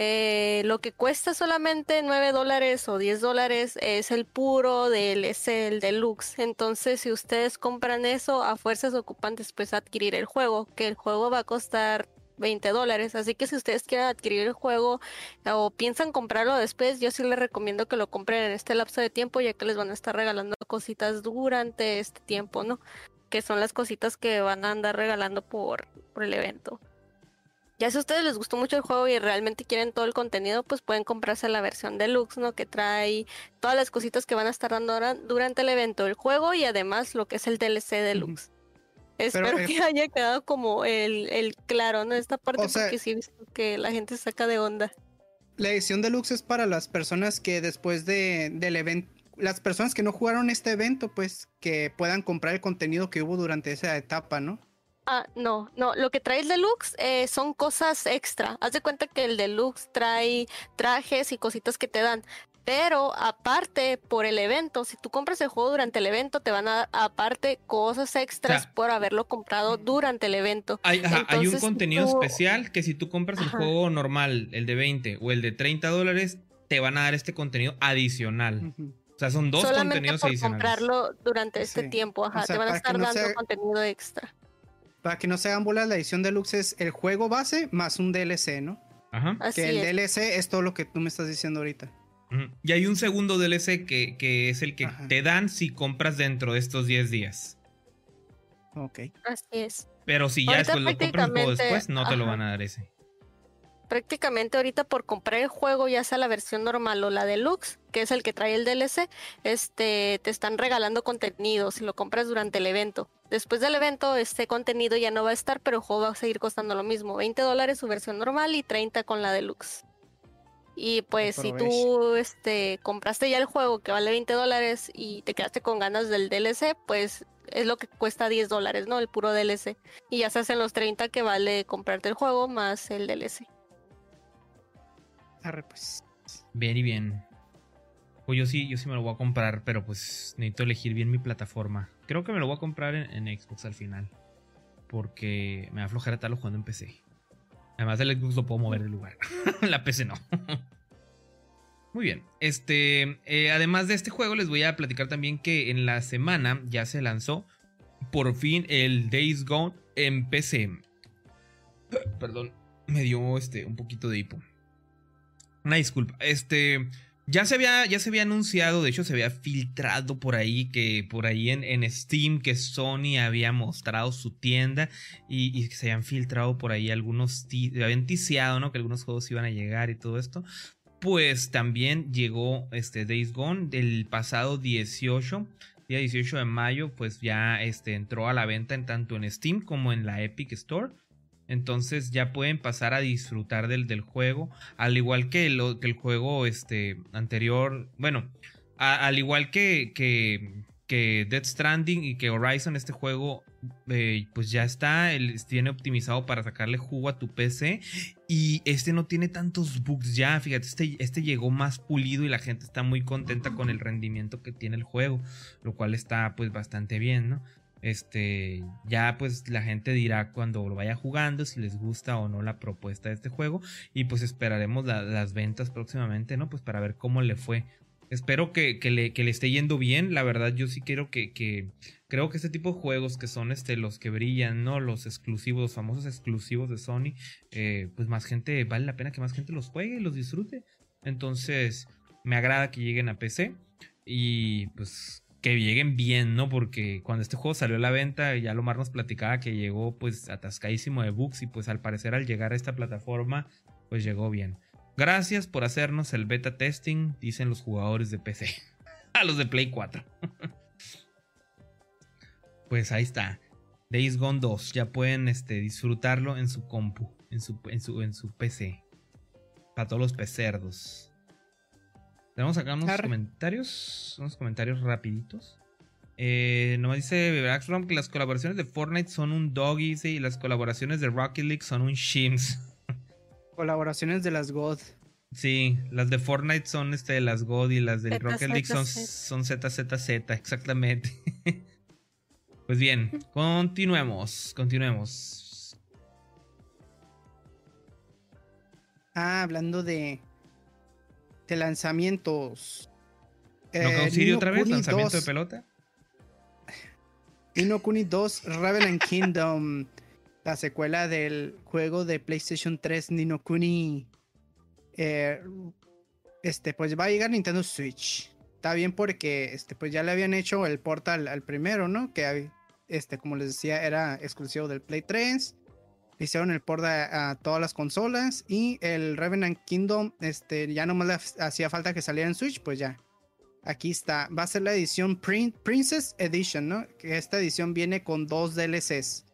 Eh, lo que cuesta solamente 9 dólares o 10 dólares es el puro DLC, el deluxe. Entonces, si ustedes compran eso, a fuerzas ocupan después adquirir el juego, que el juego va a costar 20 dólares. Así que si ustedes quieren adquirir el juego o piensan comprarlo después, yo sí les recomiendo que lo compren en este lapso de tiempo, ya que les van a estar regalando cositas durante este tiempo, ¿no? Que son las cositas que van a andar regalando por el evento. Ya si a ustedes les gustó mucho el juego y realmente quieren todo el contenido, pues pueden comprarse la versión deluxe, ¿no? Que trae todas las cositas que van a estar dando durante el evento, el juego y además lo que es el DLC deluxe. Espero que haya quedado como el, claro, ¿no? Esta parte porque sí he visto que la gente saca de onda. La edición deluxe es para las personas que después de, del evento, las personas que no jugaron este evento, pues que puedan comprar el contenido que hubo durante esa etapa, ¿no? Ah, no, no, lo que trae el deluxe eh, son cosas extra. Haz de cuenta que el deluxe trae trajes y cositas que te dan. Pero aparte, por el evento, si tú compras el juego durante el evento, te van a dar aparte cosas extras por haberlo comprado durante el evento. Hay, un contenido especial que si tú compras el juego normal, el de 20 o el de 30 dólares, te van a dar este contenido adicional. O sea, son dos contenidos por adicionales. comprarlo durante este tiempo, ajá, te van a estar dando contenido extra. Para que no se hagan bolas, la edición deluxe es el juego base más un DLC, ¿no? Ajá. que el DLC es todo lo que tú me estás diciendo ahorita. Y hay un segundo DLC que, es el que te dan si compras dentro de estos 10 días. Ok. Así es. Pero si ya después lo compras un juego después, no te lo van a dar ese prácticamente ahorita por comprar el juego, ya sea la versión normal o la deluxe, que es el que trae el DLC, este, te están regalando contenido si lo compras durante el evento. Después del evento, este contenido ya no va a estar, pero el juego va a seguir costando lo mismo. 20 dólares su versión normal y 30 con la deluxe. Y pues si tú este, compraste ya el juego que vale 20 dólares y te quedaste con ganas del DLC, pues es lo que cuesta 10 dólares, ¿no? El puro DLC. Y ya se hacen los 30 que vale comprarte el juego más el DLC. pues. Bien y bien. Pues yo sí, yo sí me lo voy a comprar, pero pues necesito elegir bien mi plataforma. Creo que me lo voy a comprar en, Xbox al final. Porque me va a aflojar estarlo jugando en PC. Además el Xbox lo puedo mover de lugar. La PC no. Muy bien. Este. Eh, además de este juego, les voy a platicar también que en la semana ya se lanzó por fin el Days Gone en PC. Perdón. Me dio este un poquito de hipo. Una disculpa. Este. Ya se, había, ya se había anunciado, de hecho se había filtrado por ahí que por ahí en, en Steam que Sony había mostrado su tienda y, y, se habían filtrado por ahí algunos, habían ticiado, ¿no? Que algunos juegos iban a llegar y todo esto. Pues también llegó este Days Gone del pasado 18, día 18 de mayo, pues ya este, entró a la venta en tanto en Steam como en la Epic Store. Entonces ya pueden pasar a disfrutar del, del juego. Al igual que, el juego este, anterior. Bueno, al igual que, que, Dead Stranding y que Horizon, este juego eh, pues ya está, tiene optimizado para sacarle jugo a tu PC y este no tiene tantos bugs ya, fíjate, este, este llegó más pulido y la gente está muy contenta con el rendimiento que tiene el juego, lo cual está pues bastante bien, ¿no? Este, ya pues la gente dirá cuando lo vaya jugando si les gusta o no la propuesta de este juego y pues esperaremos las ventas próximamente, ¿no? Pues para ver cómo le fue. Espero que, le, que le, esté yendo bien, la verdad yo sí quiero que, que, creo que este tipo de juegos que son este, los que brillan, ¿no? Los exclusivos, los famosos exclusivos de Sony, eh, pues más gente, vale la pena que más gente los juegue y los disfrute. Entonces, me agrada que lleguen a PC y pues que lleguen bien, ¿no? Porque cuando este juego salió a la venta, ya lo más nos platicaba que llegó pues atascadísimo de bugs y pues al parecer al llegar a esta plataforma, pues llegó bien. Gracias por hacernos el beta testing, dicen los jugadores de PC. a los de Play 4. pues ahí está. Days Gone 2, ya pueden este, disfrutarlo en su compu, en su, en su, en su PC. Para todos los pecerdos. Tenemos acá unos comentarios, unos comentarios rapiditos. Eh, nomás dice Axrom que las colaboraciones de Fortnite son un doggy y las colaboraciones de Rocket League son un shims. Colaboraciones de las God. Sí, las de Fortnite son este, las God y las de Rocket League son, son ZZZ, exactamente. pues bien, continuemos, continuemos. Ah, hablando de, de lanzamientos. ¿No eh, otra vez? ¿Lanzamiento de pelota? Nino Kuni 2 Revenant Kingdom, la secuela del juego de PlayStation 3 Nino Kuni. Eh, este, pues va a llegar Nintendo Switch. Está bien porque este, pues ya le habían hecho el portal al primero, ¿no? Que este, como les decía, era exclusivo del Play 3 hicieron el port a, todas las consolas y el Revenant Kingdom, este, ya nomás le hacía falta que saliera en Switch, pues ya. Aquí está, va a ser la edición Princess Edition, ¿no? Esta edición viene con dos DLCs.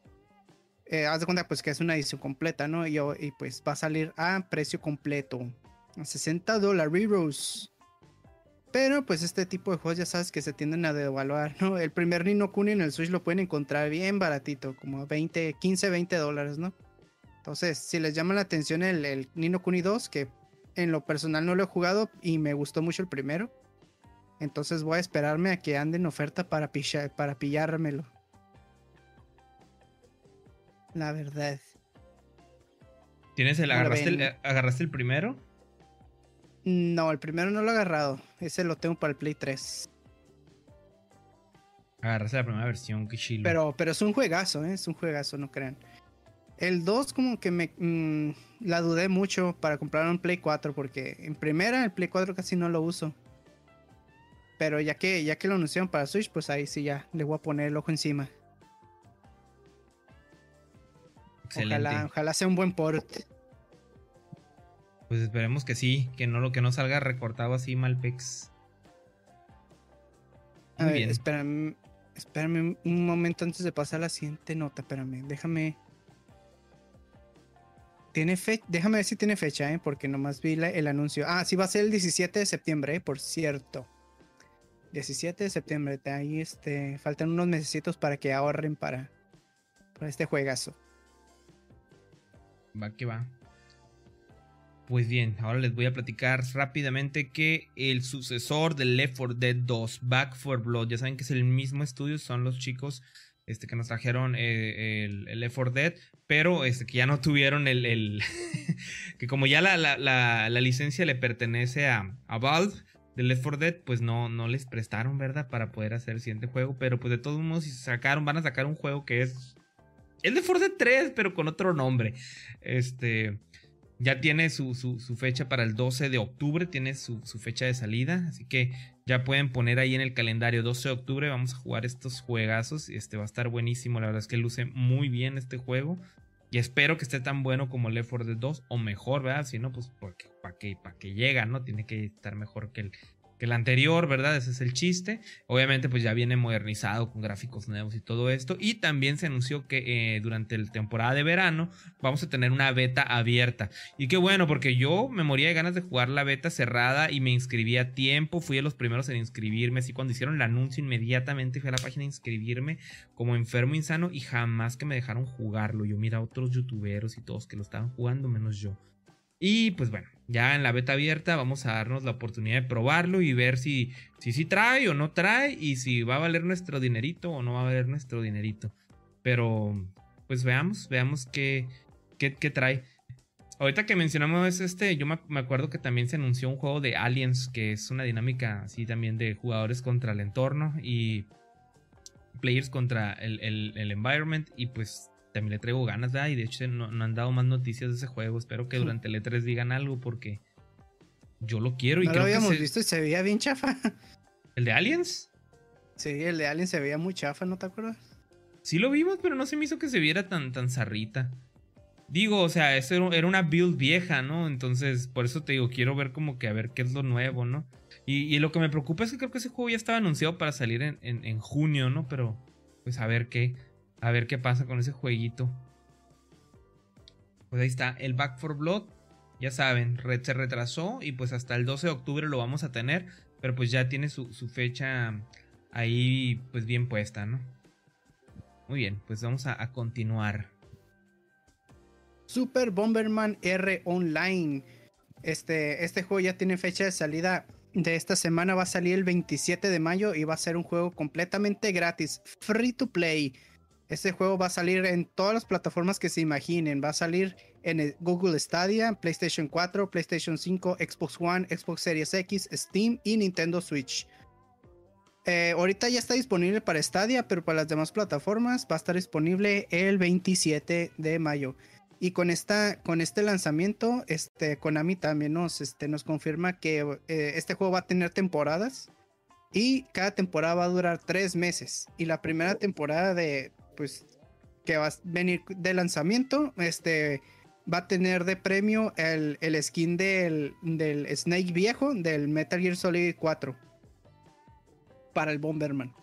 Eh, haz de cuenta pues que es una edición completa, ¿no? Y, y pues va a salir a precio completo. A 60 dólares. Pero pues este tipo de juegos ya sabes que se tienden a devaluar, ¿no? El primer Nino Kuni en el Switch lo pueden encontrar bien baratito, como 20, 15, 20 dólares, ¿no? Entonces, si les llama la atención el, el Nino Kuni 2, que en lo personal no lo he jugado y me gustó mucho el primero, entonces voy a esperarme a que ande en oferta para, para pillármelo. La verdad. ¿Tienes el, agarraste el, agarraste el primero? No, el primero no lo he agarrado. Ese lo tengo para el Play 3. Agarraste la primera versión, qué chilo. Pero, pero es un juegazo, ¿eh? es un juegazo, no crean. El 2 como que me mm, la dudé mucho para comprar un Play 4 porque en primera el Play 4 casi no lo uso. Pero ya que ya que lo anunciaron para Switch, pues ahí sí ya le voy a poner el ojo encima. Ojalá, ojalá sea un buen port. Pues esperemos que sí, que no lo que no salga recortado así Malpex. A ver, espérame, espérame un momento antes de pasar a la siguiente nota, espérame, déjame. Tiene fecha, déjame ver si tiene fecha, ¿eh? porque nomás vi el anuncio. Ah, sí va a ser el 17 de septiembre, ¿eh? por cierto. 17 de septiembre, ahí este, faltan unos necesitos para que ahorren para, para este juegazo. Va que va. Pues bien, ahora les voy a platicar rápidamente que el sucesor de Left 4 Dead 2, Back 4 Blood, ya saben que es el mismo estudio, son los chicos este, que nos trajeron eh, el, Left 4 Dead, pero este, que ya no tuvieron el... que como ya la, la, licencia le pertenece a, a Valve, de Left 4 Dead, pues no, no les prestaron, ¿verdad? Para poder hacer el siguiente juego. Pero pues de todos modos, si sacaron, van a sacar un juego que es. El de Forza 3, pero con otro nombre. Este. Ya tiene su, fecha para el 12 de octubre, tiene su, su, fecha de salida, así que ya pueden poner ahí en el calendario 12 de octubre, vamos a jugar estos juegazos, este va a estar buenísimo, la verdad es que luce muy bien este juego, y espero que esté tan bueno como Left 4 Dead 2 o mejor, ¿verdad? Si no, pues porque para que, para que llega, ¿no? Tiene que estar mejor que el, el anterior, ¿verdad? Ese es el chiste. Obviamente, pues ya viene modernizado con gráficos nuevos y todo esto. Y también se anunció que eh, durante la temporada de verano vamos a tener una beta abierta. Y qué bueno, porque yo me moría de ganas de jugar la beta cerrada y me inscribí a tiempo. Fui de los primeros en inscribirme. Así cuando hicieron el anuncio, inmediatamente fui a la página a inscribirme como enfermo insano y jamás que me dejaron jugarlo. Yo mira a otros youtuberos y todos que lo estaban jugando, menos yo. Y pues bueno, ya en la beta abierta vamos a darnos la oportunidad de probarlo y ver si si, si trae o no trae y si va a valer nuestro dinerito o no va a valer nuestro dinerito. Pero pues veamos, veamos qué, qué, trae. Ahorita que mencionamos este, yo me acuerdo que también se anunció un juego de Aliens, que es una dinámica así también de jugadores contra el entorno y players contra el, el environment. Y pues también le traigo ganas, ¿verdad? Y de hecho no, han dado más noticias de ese juego. Espero que durante el E3 digan algo porque yo lo quiero y no creo lo habíamos visto y se veía bien chafa. ¿El de Aliens? Sí, el de Aliens se veía muy chafa, ¿no te acuerdas? Sí lo vimos, pero no se me hizo que se viera tan, tan zarrita. Digo, o sea, eso era una build vieja, ¿no? Entonces, por eso te digo, quiero ver como que a ver qué es lo nuevo, ¿no? Y, lo que me preocupa es que creo que ese juego ya estaba anunciado para salir en, en junio, ¿no? Pero, pues a ver qué. A ver qué pasa con ese jueguito. Pues ahí está, el Back for Blood. Ya saben, se retrasó y pues hasta el 12 de octubre lo vamos a tener. Pero pues ya tiene su, fecha ahí pues bien puesta, ¿no? Muy bien, pues vamos a, continuar. Super Bomberman R Online. Este, este juego ya tiene fecha de salida de esta semana. Va a salir el 27 de mayo y va a ser un juego completamente gratis, free to play. Este juego va a salir en todas las plataformas que se imaginen. Va a salir en Google Stadia, PlayStation 4, PlayStation 5, Xbox One, Xbox Series X, Steam y Nintendo Switch. Eh, ahorita ya está disponible para Stadia, pero para las demás plataformas va a estar disponible el 27 de mayo. Y con, esta, con este lanzamiento, este, Konami también nos, este, nos confirma que eh, este juego va a tener temporadas. Y cada temporada va a durar tres meses. Y la primera temporada de, pues que va a venir de lanzamiento, este va a tener de premio el, skin del, del, Snake viejo del Metal Gear Solid 4 para el Bomberman.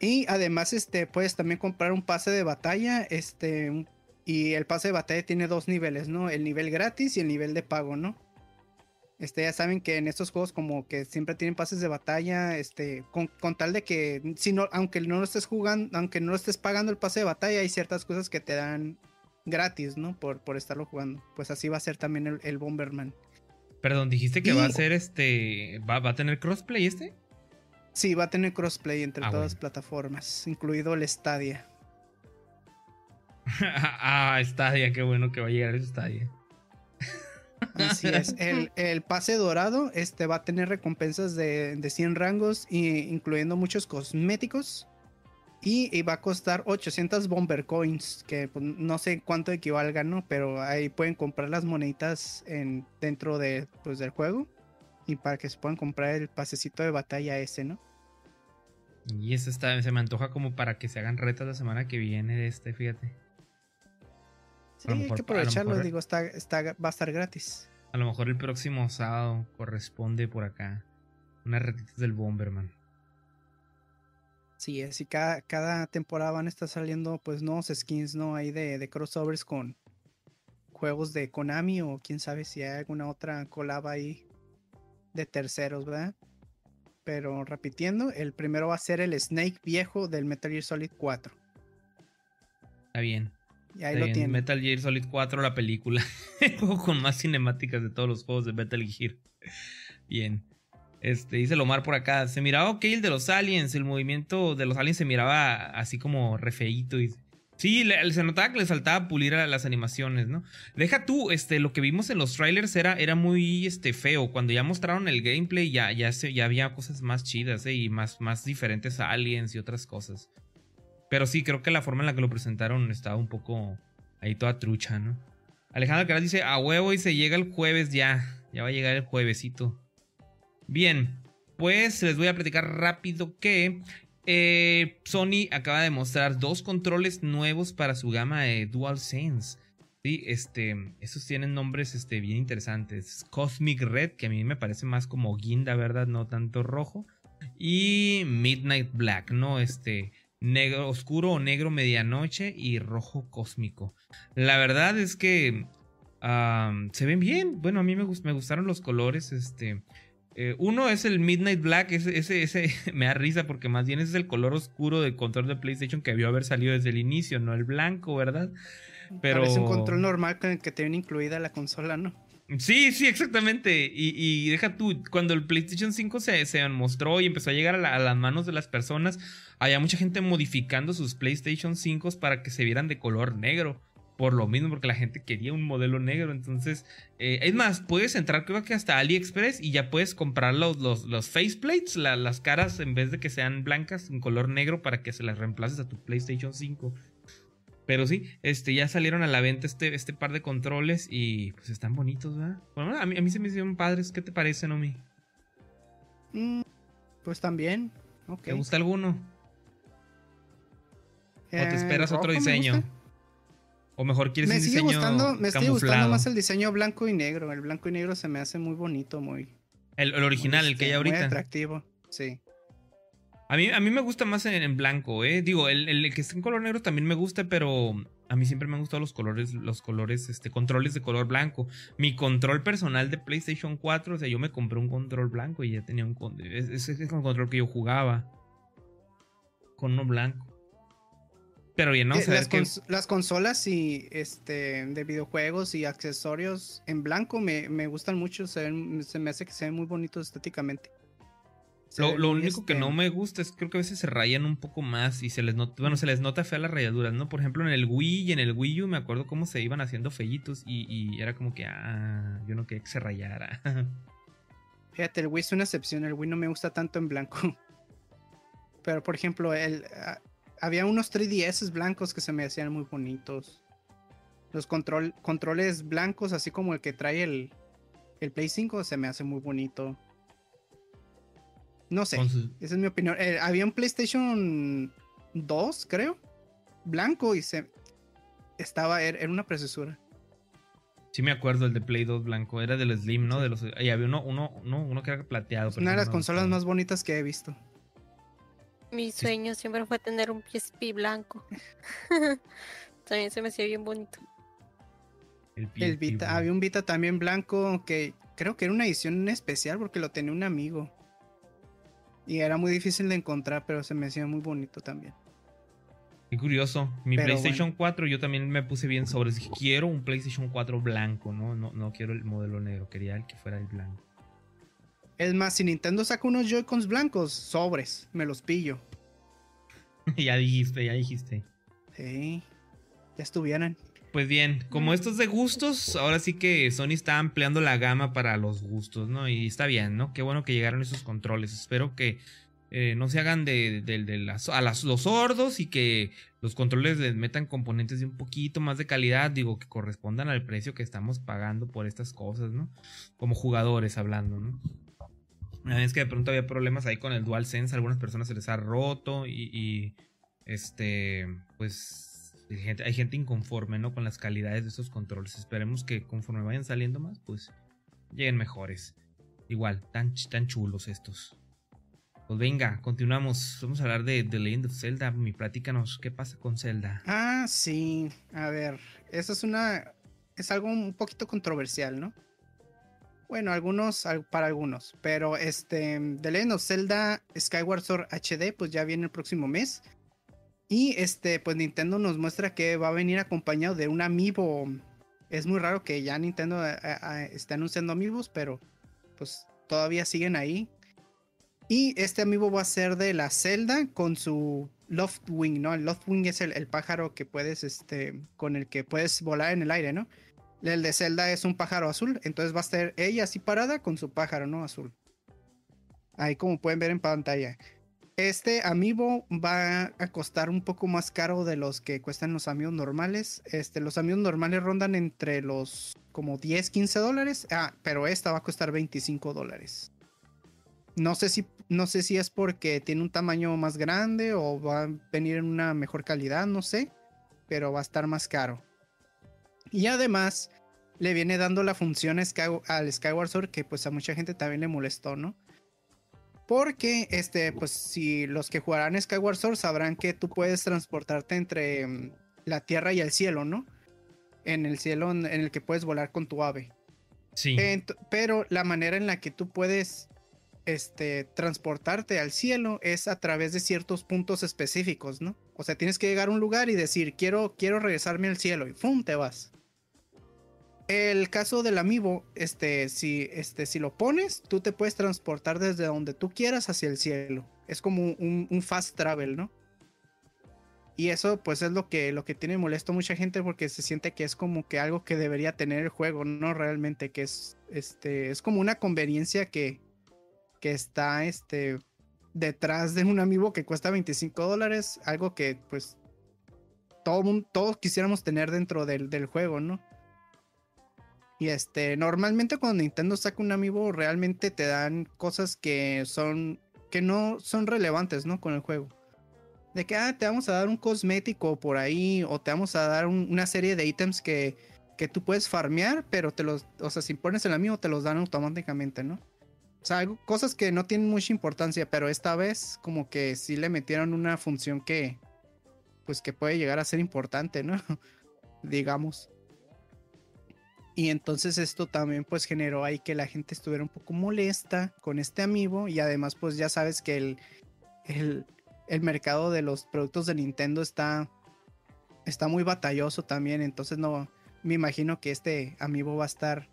Y además, este, puedes también comprar un pase de batalla, este, y el pase de batalla tiene dos niveles, ¿no? El nivel gratis y el nivel de pago, ¿no? Este, ya saben que en estos juegos como que siempre tienen pases de batalla, este, con, tal de que si no, aunque no lo estés jugando, aunque no estés pagando el pase de batalla, hay ciertas cosas que te dan gratis, ¿no? Por, por estarlo jugando. Pues así va a ser también el, Bomberman. Perdón, dijiste que va a ser este, ¿va, a tener crossplay este? Sí, va a tener crossplay entre ah, todas las plataformas, incluido el Stadia. ah, Stadia, qué bueno que va a llegar el Stadia. Así es. El, pase dorado este, va a tener recompensas de, de 100 rangos, incluyendo muchos cosméticos. Y, va a costar 800 Bomber Coins, que pues, no sé cuánto equivalgan, ¿no? Pero ahí pueden comprar las moneditas en, dentro de, pues, del juego. Y para que se puedan comprar el pasecito de batalla ese, ¿no? Y eso está, se me antoja como para que se hagan retas la semana que viene de este, fíjate. Sí, hay que aprovecharlo, digo, está, está, va a estar gratis. A lo mejor el próximo sábado corresponde por acá. Unas retitas del Bomberman. Sí, así cada, cada temporada van a estar saliendo pues nuevos skins, ¿no? Ahí de, de crossovers con juegos de Konami o quién sabe si hay alguna otra colaba ahí de terceros, ¿verdad? Pero repitiendo, el primero va a ser el Snake viejo del Metal Gear Solid 4. Está bien. Y ahí lo tiene. Metal Gear Solid 4, la película. el juego con más cinemáticas de todos los juegos de Metal Gear. Bien. Este, dice Lomar por acá. Se miraba ok el de los aliens. El movimiento de los aliens se miraba así como refeíto. Y... Sí, se notaba que le faltaba pulir a las animaciones, ¿no? Deja tú, este, lo que vimos en los trailers era, era muy este, feo. Cuando ya mostraron el gameplay, ya, ya, se, ya había cosas más chidas, ¿eh? Y más, más diferentes a aliens y otras cosas. Pero sí, creo que la forma en la que lo presentaron estaba un poco ahí toda trucha, ¿no? Alejandro Caras dice, a huevo y se llega el jueves ya. Ya va a llegar el juevesito. Bien, pues les voy a platicar rápido que eh, Sony acaba de mostrar dos controles nuevos para su gama de DualSense. Sí, este, estos tienen nombres este, bien interesantes. Cosmic Red, que a mí me parece más como guinda, ¿verdad? No tanto rojo. Y Midnight Black, ¿no? Este, negro oscuro o negro medianoche y rojo cósmico. La verdad es que se ven bien. Bueno, a mí me, me gustaron los colores. Este, eh, uno es el Midnight Black, ese, ese, me da risa porque más bien ese es el color oscuro del control de PlayStation que debió haber salido desde el inicio, no el blanco, ¿verdad? Pero... es un control normal con el que tiene incluida la consola, ¿no? Sí, sí, exactamente. Y, deja tú, cuando el PlayStation 5 se, se mostró y empezó a llegar a, las manos de las personas, había mucha gente modificando sus PlayStation 5 para que se vieran de color negro por lo mismo, porque la gente quería un modelo negro. Entonces, eh, es más, puedes entrar creo que hasta AliExpress y ya puedes comprar los, los, faceplates, las caras en vez de que sean blancas en color negro para que se las reemplaces a tu PlayStation 5. Pero sí, este, ya salieron a la venta este, este par de controles y pues están bonitos, ¿verdad? Bueno, a mí, a mí se me hicieron padres. ¿Qué te parece, Nomi? Mm, pues también. ¿Te gusta alguno? ¿O te esperas otro diseño? O mejor quieres un diseño gustando, Me sigue gustando más el diseño blanco y negro. El blanco y negro se me hace muy bonito, muy... El, original, el que hay este, ahorita. Muy atractivo, sí. A mí, a mí me gusta más en, blanco, ¿eh? Digo, el, el, que está en color negro también me gusta, pero a mí siempre me han gustado los colores, los colores, este, controles de color blanco. Mi control personal de PlayStation 4, o sea, yo me compré un control blanco y ya tenía un... Ese es el control que yo jugaba. Con uno blanco. Pero bien, ¿no? Eh, las, las, consolas y este de videojuegos y accesorios en blanco me, gustan mucho, se, me hace que se ven muy bonitos estéticamente. Lo, único que no este me gusta es creo que a veces se rayan un poco más y se les nota, bueno, se les nota fea las rayaduras, ¿no? Por ejemplo, en el Wii y en el Wii U me acuerdo cómo se iban haciendo fellitos y, y era como que, ah, yo no quería que se rayara. Fíjate, el Wii es una excepción, el Wii no me gusta tanto en blanco. Pero por ejemplo, el, ah, había unos 3DS blancos que se me hacían muy bonitos. Los control, controles blancos, así como el que trae el, el Play 5, se me hace muy bonito. No sé, esa es mi opinión. Eh, había un PlayStation 2, creo, blanco y se estaba, era, una preciosura. Sí me acuerdo el de Play 2 blanco, era del Slim, ¿no? De los, y había uno, uno, uno, uno que era plateado. una de las consolas más bonitas que he visto. Mi sueño siempre fue tener un PSP blanco. también se me hacía bien bonito. El, Vita, había un Vita también blanco que creo que era una edición especial porque lo tenía un amigo. Y era muy difícil de encontrar, pero se me hacía muy bonito también. Qué curioso. Mi PlayStation 4 yo también me puse bien sobre. Quiero un PlayStation 4 blanco, ¿no? ¿no? No quiero el modelo negro, quería el que fuera el blanco. Es más, si Nintendo saca unos Joy-Cons blancos, sobres, me los pillo. ya dijiste, ya dijiste. Sí, ya estuvieran. Pues bien, como estos de gustos, ahora sí que Sony está ampliando la gama para los gustos, ¿no? Y está bien, ¿no? Qué bueno que llegaron esos controles. Espero que eh, no se hagan de, las, a las, los sordos y que los controles les metan componentes de un poquito más de calidad, digo, que correspondan al precio que estamos pagando por estas cosas, ¿no? Como jugadores hablando, ¿no? Es que de pronto había problemas ahí con el DualSense, a algunas personas se les ha roto y, este, pues hay gente, hay gente inconforme, ¿no? Con las calidades de esos controles. Esperemos que conforme vayan saliendo más, pues lleguen mejores. Igual, tan, tan chulos estos. Pues venga, continuamos. Vamos a hablar de The Legend of Zelda. Mi platícanos, ¿qué pasa con Zelda? Ah, sí. A ver, eso es una. Es algo un poquito controversial, ¿no? Bueno, algunos, para algunos. Pero este, The Legend of Zelda Skyward Sword HD, pues ya viene el próximo mes. Y este, pues Nintendo nos muestra que va a venir acompañado de un amiibo. Es muy raro que ya Nintendo eh, eh, esté anunciando amigos, pero pues todavía siguen ahí. Y este amigo va a ser de la Zelda con su Loftwing, ¿no? El Loftwing es el, pájaro que puedes, este, con el que puedes volar en el aire, ¿no? El de Zelda es un pájaro azul, entonces va a estar ella así parada con su pájaro, ¿no? Azul. Ahí como pueden ver en pantalla. Este amiibo va a costar un poco más caro de los que cuestan los amigos normales. Este, los amigos normales rondan entre los como 10, 15 dólares. Ah, pero esta va a costar 25 dólares. No sé si, no sé si es porque tiene un tamaño más grande o va a venir en una mejor calidad, no sé. Pero va a estar más caro. Y además le viene dando la función al Skyward Sword que pues a mucha gente también le molestó, ¿no? Porque, este, pues si los que jugarán Skyward Sword sabrán que tú puedes transportarte entre mm, la tierra y el cielo, ¿no? En el cielo en el que puedes volar con tu ave. Sí. pero la manera en la que tú puedes este, transportarte al cielo es a través de ciertos puntos específicos, ¿no? O sea, tienes que llegar a un lugar y decir, quiero, quiero regresarme al cielo y ¡fum! te vas. El caso del amiibo, este, si, este, si lo pones, tú te puedes transportar desde donde tú quieras hacia el cielo. Es como un, fast travel, ¿no? Y eso pues es lo que, lo que tiene molesto a mucha gente porque se siente que es como que algo que debería tener el juego, no realmente que es, este, es como una conveniencia que, que está este, detrás de un amiibo que cuesta 25 dólares, algo que pues todo todos quisiéramos tener dentro del, del, juego, ¿no? Y este, normalmente cuando Nintendo saca un amiibo, realmente te dan cosas que son, que no son relevantes, ¿no? Con el juego. De que, ah, te vamos a dar un cosmético por ahí, o te vamos a dar una serie de ítems que, que tú puedes farmear, pero te los, o sea, si pones el amiibo te los dan automáticamente, ¿no? O sea, cosas que no tienen mucha importancia, pero esta vez como que sí le metieron una función que, pues que puede llegar a ser importante, ¿no? Digamos. Y entonces esto también pues generó ahí que la gente estuviera un poco molesta con este amiibo y además pues ya sabes que el, el, el mercado de los productos de Nintendo está, está muy batalloso también, entonces no, me imagino que este amiibo va a estar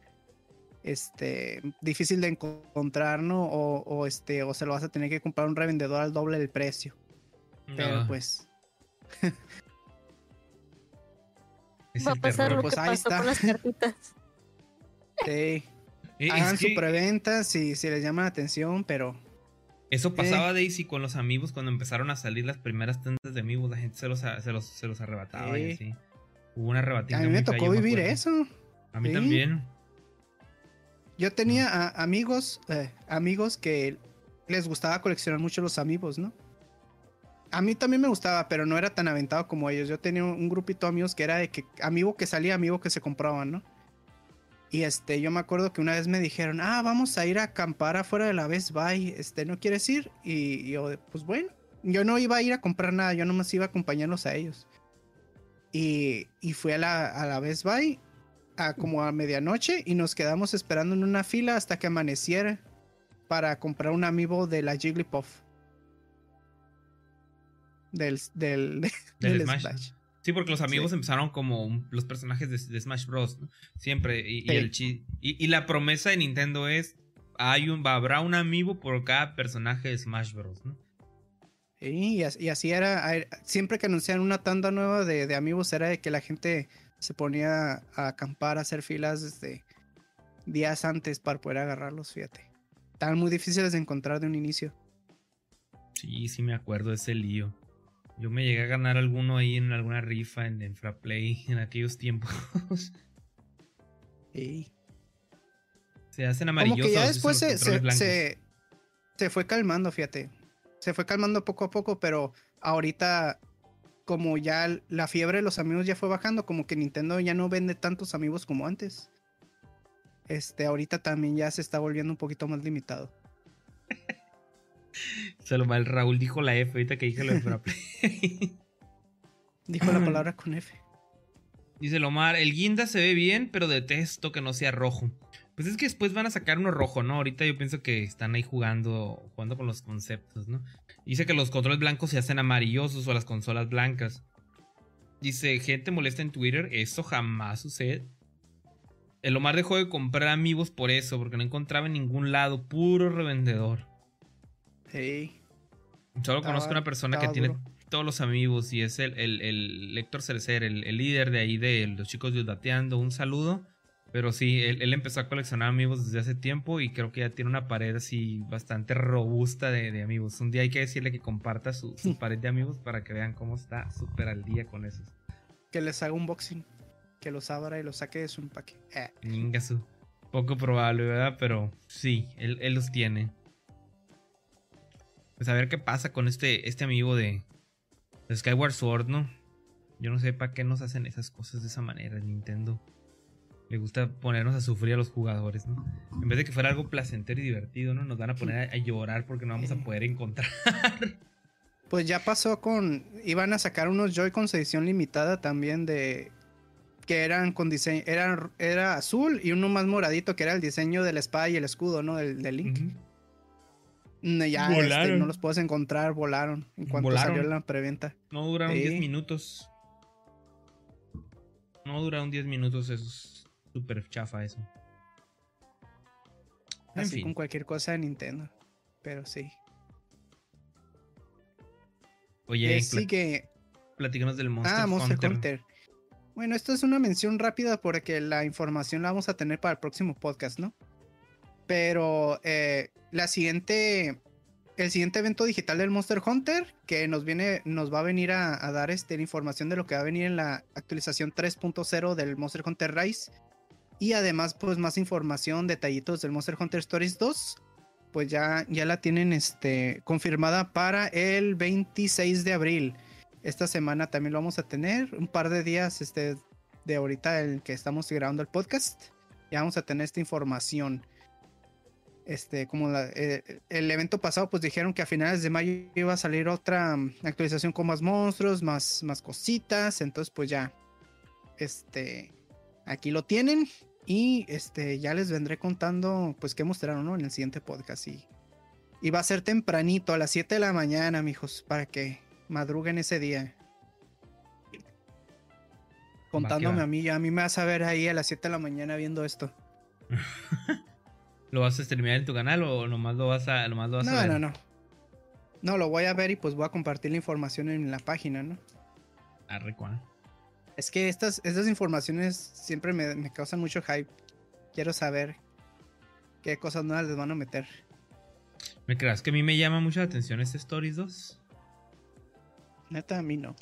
este, difícil de encontrar, ¿no? O, este, o se lo vas a tener que comprar un revendedor al doble del precio. Pero pues. Va a pasar lo pues que ahí está. Con las cartitas. sí. Hagan su preventa si, si les llama la atención, pero. Eso pasaba, Daisy, con los amigos cuando empezaron a salir las primeras tiendas de amigos, la gente se los, se los, se los arrebataba y así. Hubo una arrebatida. A mí me tocó vivir eso. A mí también. Yo tenía amigos, eh, amigos que les gustaba coleccionar mucho los amigos, ¿no? A mí también me gustaba, pero no era tan aventado como ellos. Yo tenía un grupito de amigos que era de que amigo que salía, amigo que se compraban, ¿no? Y este, yo me acuerdo que una vez me dijeron, ah, vamos a ir a acampar afuera de la Best Buy, este, ¿no quieres ir? Y, yo, pues bueno, yo no iba a ir a comprar nada, yo nomás iba a acompañarlos a ellos. Y, y fui a la, a la Best Buy a como a medianoche y nos quedamos esperando en una fila hasta que amaneciera para comprar un amiibo de la Jigglypuff. Del, del, del, Smash. Sí, porque los amigos empezaron como los personajes de, Smash Bros. Siempre. Y, el y, la promesa de Nintendo es: hay un, habrá un amiibo por cada personaje de Smash Bros. ¿no? y, así era. Siempre que anunciaban una tanda nueva de, de amigos, era de que la gente se ponía a acampar, a hacer filas desde días antes para poder agarrarlos, fíjate. Estaban muy difíciles de encontrar de un inicio. Sí, sí me acuerdo de ese lío. Yo me llegué a ganar alguno ahí en alguna rifa en, Fraplay en aquellos tiempos. Sí. Se hacen amarillosos. Como que ya después se, se, se, fue calmando, fíjate. Se fue calmando poco a poco, pero ahorita como ya la fiebre de los amigos ya fue bajando, como que Nintendo ya no vende tantos amigos como antes. Este, ahorita también ya se está volviendo un poquito más limitado. Se lo mal, Raúl dijo la F ahorita que dije lo de dijo la palabra con F. Dice Lomar, el guinda se ve bien, pero detesto que no sea rojo. Pues es que después van a sacar uno rojo, ¿no? Ahorita yo pienso que están ahí jugando, jugando con los conceptos, ¿no? Dice que los controles blancos se hacen amarillosos o las consolas blancas. Dice, gente molesta en Twitter, eso jamás sucede. El Omar dejó de comprar amigos por eso, porque no encontraba en ningún lado, puro revendedor. Sí. Solo conozco una persona que tiene todos los amigos y es el, el, el Héctor Cercer, el, líder de ahí de los chicos de Dateando. Un saludo. Pero sí, él, empezó a coleccionar amigos desde hace tiempo y creo que ya tiene una pared así bastante robusta de, amigos. Un día hay que decirle que comparta su, pared de amigos para que vean cómo está súper al día con esos. Que les haga un boxing, que los abra y los saque de su empaque. Eh. Poco probable, ¿verdad? Pero sí, él, él los tiene. Pues a ver qué pasa con este, este amigo de, Skyward Sword, ¿no? Yo no sé para qué nos hacen esas cosas de esa manera, Nintendo. Le gusta ponernos a sufrir a los jugadores, ¿no? En vez de que fuera algo placentero y divertido, ¿no? Nos van a poner a, llorar porque no vamos a poder encontrar. Pues ya pasó con. Iban a sacar unos Joy-Cons edición limitada también de. Que eran con diseño. Era, era azul y uno más moradito que era el diseño de la espada y el escudo, ¿no? Del, Link. Ya este, no los puedes encontrar, volaron en cuanto salió la preventa. No duraron 10 minutos. No duraron 10 minutos, es súper chafa eso. Así con cualquier cosa de Nintendo. Pero sí. Oye, sí que... platícanos del Monster, ah, Monster Hunter. Bueno, esto es una mención rápida porque la información la vamos a tener para el próximo podcast, ¿no? Pero eh, la siguiente, el siguiente evento digital del Monster Hunter, que nos viene, nos va a venir a, dar este, la información de lo que va a venir en la actualización 3.0 del Monster Hunter Rise. Y además, pues más información, detallitos del Monster Hunter Stories 2. Pues ya, ya la tienen este, confirmada para el 26 de abril. Esta semana también lo vamos a tener. Un par de días este, de ahorita el que estamos grabando el podcast. Ya vamos a tener esta información este, como eh, el evento pasado, pues dijeron que a finales de mayo iba a salir otra mm, actualización con más monstruos, más, más cositas. Entonces, pues ya, este, aquí lo tienen. Y este, ya les vendré contando, pues, qué mostraron, ¿no? En el siguiente podcast. Y, y va a ser tempranito, a las 7 de la mañana, mijos, para que madruguen ese día. Contándome a mí, ya a mí me vas a ver ahí a las 7 de la mañana viendo esto. ¿Lo vas a streamear en tu canal o nomás lo vas a, nomás lo vas no, a ver? No, no, no. No, lo voy a ver y pues voy a compartir la información en la página, ¿no? Arre, ¿cuál? Es que estas, estas informaciones siempre me, causan mucho hype. Quiero saber qué cosas nuevas les van a meter. ¿Me creas que a mí me llama mucho la atención este Stories 2? Neta, a mí no.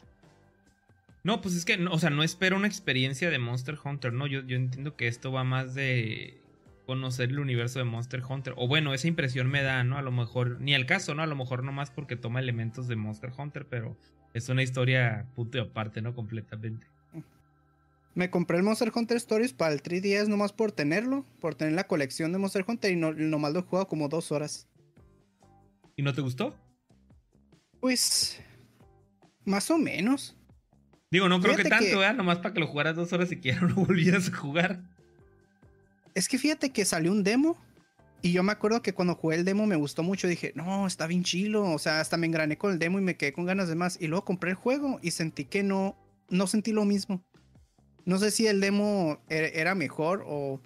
No, pues es que, o sea, no espero una experiencia de Monster Hunter, ¿no? Yo, yo entiendo que esto va más de conocer el universo de Monster Hunter. O bueno, esa impresión me da, ¿no? A lo mejor, ni el caso, ¿no? A lo mejor nomás porque toma elementos de Monster Hunter, pero es una historia puto aparte, ¿no? Completamente. Me compré el Monster Hunter Stories para el 3DS nomás por tenerlo, por tener la colección de Monster Hunter y no, nomás lo he jugado como dos horas. ¿Y no te gustó? Pues, más o menos. Digo, no creo que tanto, ¿eh? Nomás para que lo jugaras dos horas y que no volvieras a jugar. Es que fíjate que salió un demo y yo me acuerdo que cuando jugué el demo me gustó mucho. Dije, no, está bien chilo. O sea, hasta me engrané con el demo y me quedé con ganas de más. Y luego compré el juego y sentí que no, no sentí lo mismo. No sé si el demo e-, era mejor o,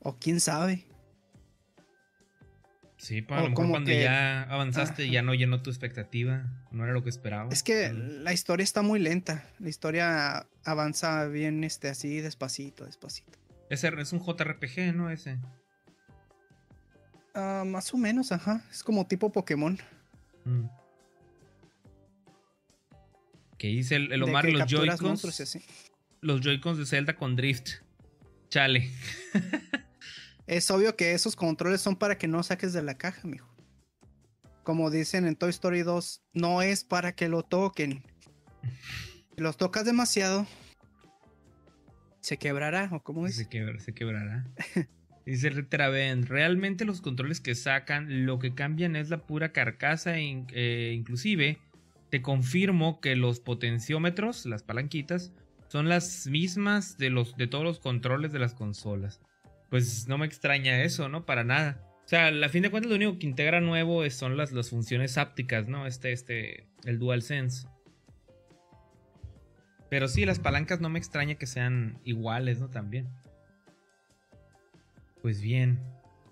o quién sabe. Sí, para lo mejor cuando ya avanzaste ya no llenó tu expectativa, no era lo que esperaba. Es que la historia está muy lenta, la historia avanza bien este así despacito, despacito. Ese es un JRPG, ¿no? Ese. Ah, más o menos, ajá. Es como tipo Pokémon. Mm. ¿Qué dice el, Omar? Los Joy-Cons. Los Joy-Cons de Zelda con Drift. Chale. es obvio que esos controles son para que no saques de la caja, mijo. Como dicen en Toy Story 2, no es para que lo toquen. los tocas demasiado, se quebrará, o cómo Se, se quebrará. Dice Traven, realmente los controles que sacan lo que cambian es la pura carcasa e inclusive te confirmo que los potenciómetros, las palanquitas, son las mismas de, los, de todos los controles de las consolas. Pues no me extraña eso, ¿no? Para nada. O sea, a fin de cuentas lo único que integra nuevo son las, las funciones ápticas, ¿no? Este, este, el DualSense. Pero sí, las palancas no me extraña que sean iguales, ¿no? También. Pues bien.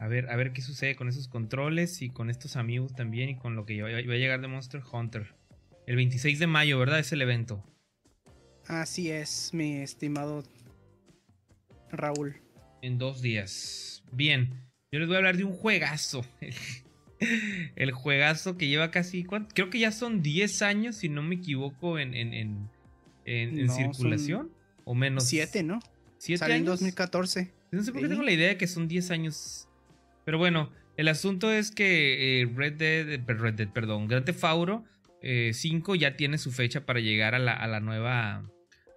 A ver, a ver qué sucede con esos controles y con estos amigos también y con lo que va a llegar de Monster Hunter. El 26 de mayo, ¿verdad? Es el evento. Así es, mi estimado Raúl. En dos días. Bien, yo les voy a hablar de un juegazo. el juegazo que lleva casi, creo que ya son 10 años, si no me equivoco, en, en, en, circulación. O menos. 7, ¿no? 7 años. en 2014. No sé por qué tengo la idea de que son 10 años. Pero bueno, el asunto es que eh, Red, Dead, Red Dead, perdón, Grand Theft Auto 5 eh, ya tiene su fecha para llegar a la, nueva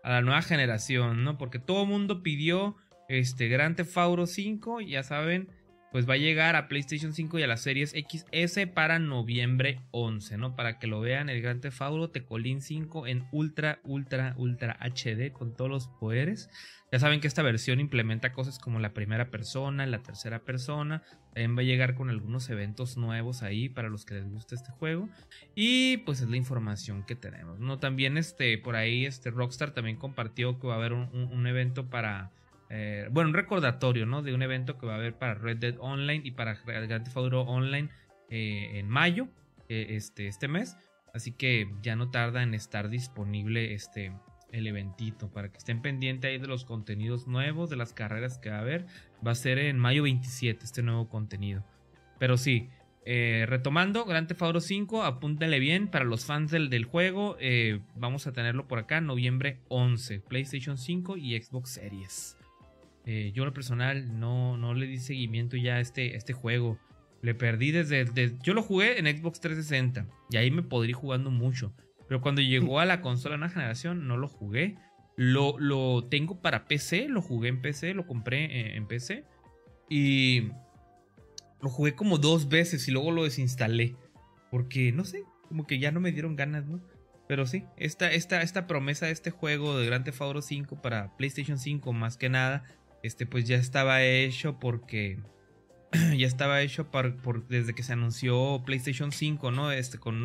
a la nueva generación, ¿no? Porque todo el mundo pidió este Grand Theft Auto 5, ya saben, pues va a llegar a PlayStation 5 y a las series XS para noviembre 11, ¿no? Para que lo vean el Grand Theft Auto Tecolín 5 en ultra ultra ultra HD con todos los poderes. Ya saben que esta versión implementa cosas como la primera persona, la tercera persona. También va a llegar con algunos eventos nuevos ahí para los que les guste este juego. Y pues es la información que tenemos. ¿no? También este, por ahí este Rockstar también compartió que va a haber un, evento para... Eh, bueno, un recordatorio, ¿no? De un evento que va a haber para Red Dead Online y para Grand Theft Auto Online eh, en mayo, eh, este, este mes. Así que ya no tarda en estar disponible este, el eventito para que estén pendientes ahí de los contenidos nuevos, de las carreras que va a haber. Va a ser en mayo 27 este nuevo contenido. Pero sí, eh, retomando, Grand Theft Auto 5, apúntenle bien para los fans del, juego. Vamos a tenerlo por acá, noviembre 11, PlayStation 5 y Xbox Series. Eh, yo, lo personal, no, no le di seguimiento ya a este, este juego. Le perdí desde, desde, Yo lo jugué en Xbox 360 y ahí me podría ir jugando mucho. Pero cuando llegó a la consola una generación, no lo jugué. Lo, lo tengo para PC, lo jugué en PC, lo compré en, PC. Y lo jugué como dos veces y luego lo desinstalé. Porque, no sé, como que ya no me dieron ganas, ¿no? Pero sí, esta, esta, esta promesa de este juego de Grand Theft Auto 5 para PlayStation 5 más que nada, este pues ya estaba hecho porque ya estaba hecho por, desde que se anunció PlayStation 5, ¿no? Este, con,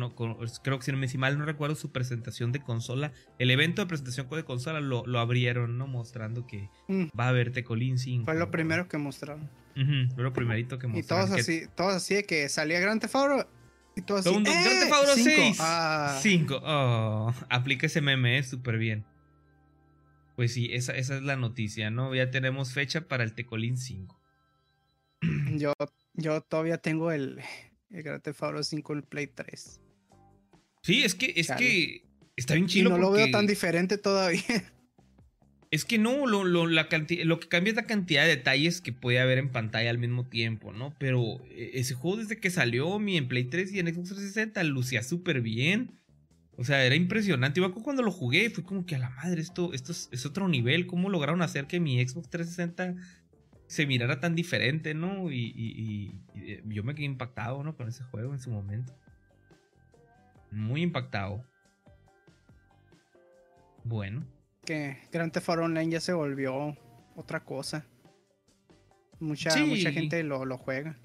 creo que si, no me, si mal no recuerdo su presentación de consola, el evento de presentación de consola lo, lo abrieron, ¿no? Mostrando que mm. va a haber Tecolín 5. Fue lo primero que mostraron. fue lo primerito que mostraron. Y todos así, todos así de que salía Grand Theft Auto y todos así. ¡Eh! Theft Auto 6. 5. Oh, aplica ese meme, súper bien. Pues sí, esa, esa es la noticia, ¿no? Ya tenemos fecha para el Tecolín 5. Yo, yo todavía tengo el, el Grand Theft Auto 5 en Play 3. Sí, es que, es que está bien chido. no lo veo tan diferente todavía. Es que no, lo, lo, la lo que cambia es la cantidad de detalles que puede haber en pantalla al mismo tiempo, ¿no? Pero e, ese juego desde que salió mi en Play 3 y en Xbox 360 lucía súper bien. O sea, era impresionante. Yo cuando lo jugué, fue como que a la madre, esto, esto es, es, otro nivel. ¿Cómo lograron hacer que mi Xbox 360 se mirara tan diferente, ¿no? Y, eh, yo me quedé impactado, ¿no? Con ese juego en su momento. Muy impactado. Bueno. Que Grand Theft Auto Online ya se volvió otra cosa. Mucha, mucha gente lo, lo, juega.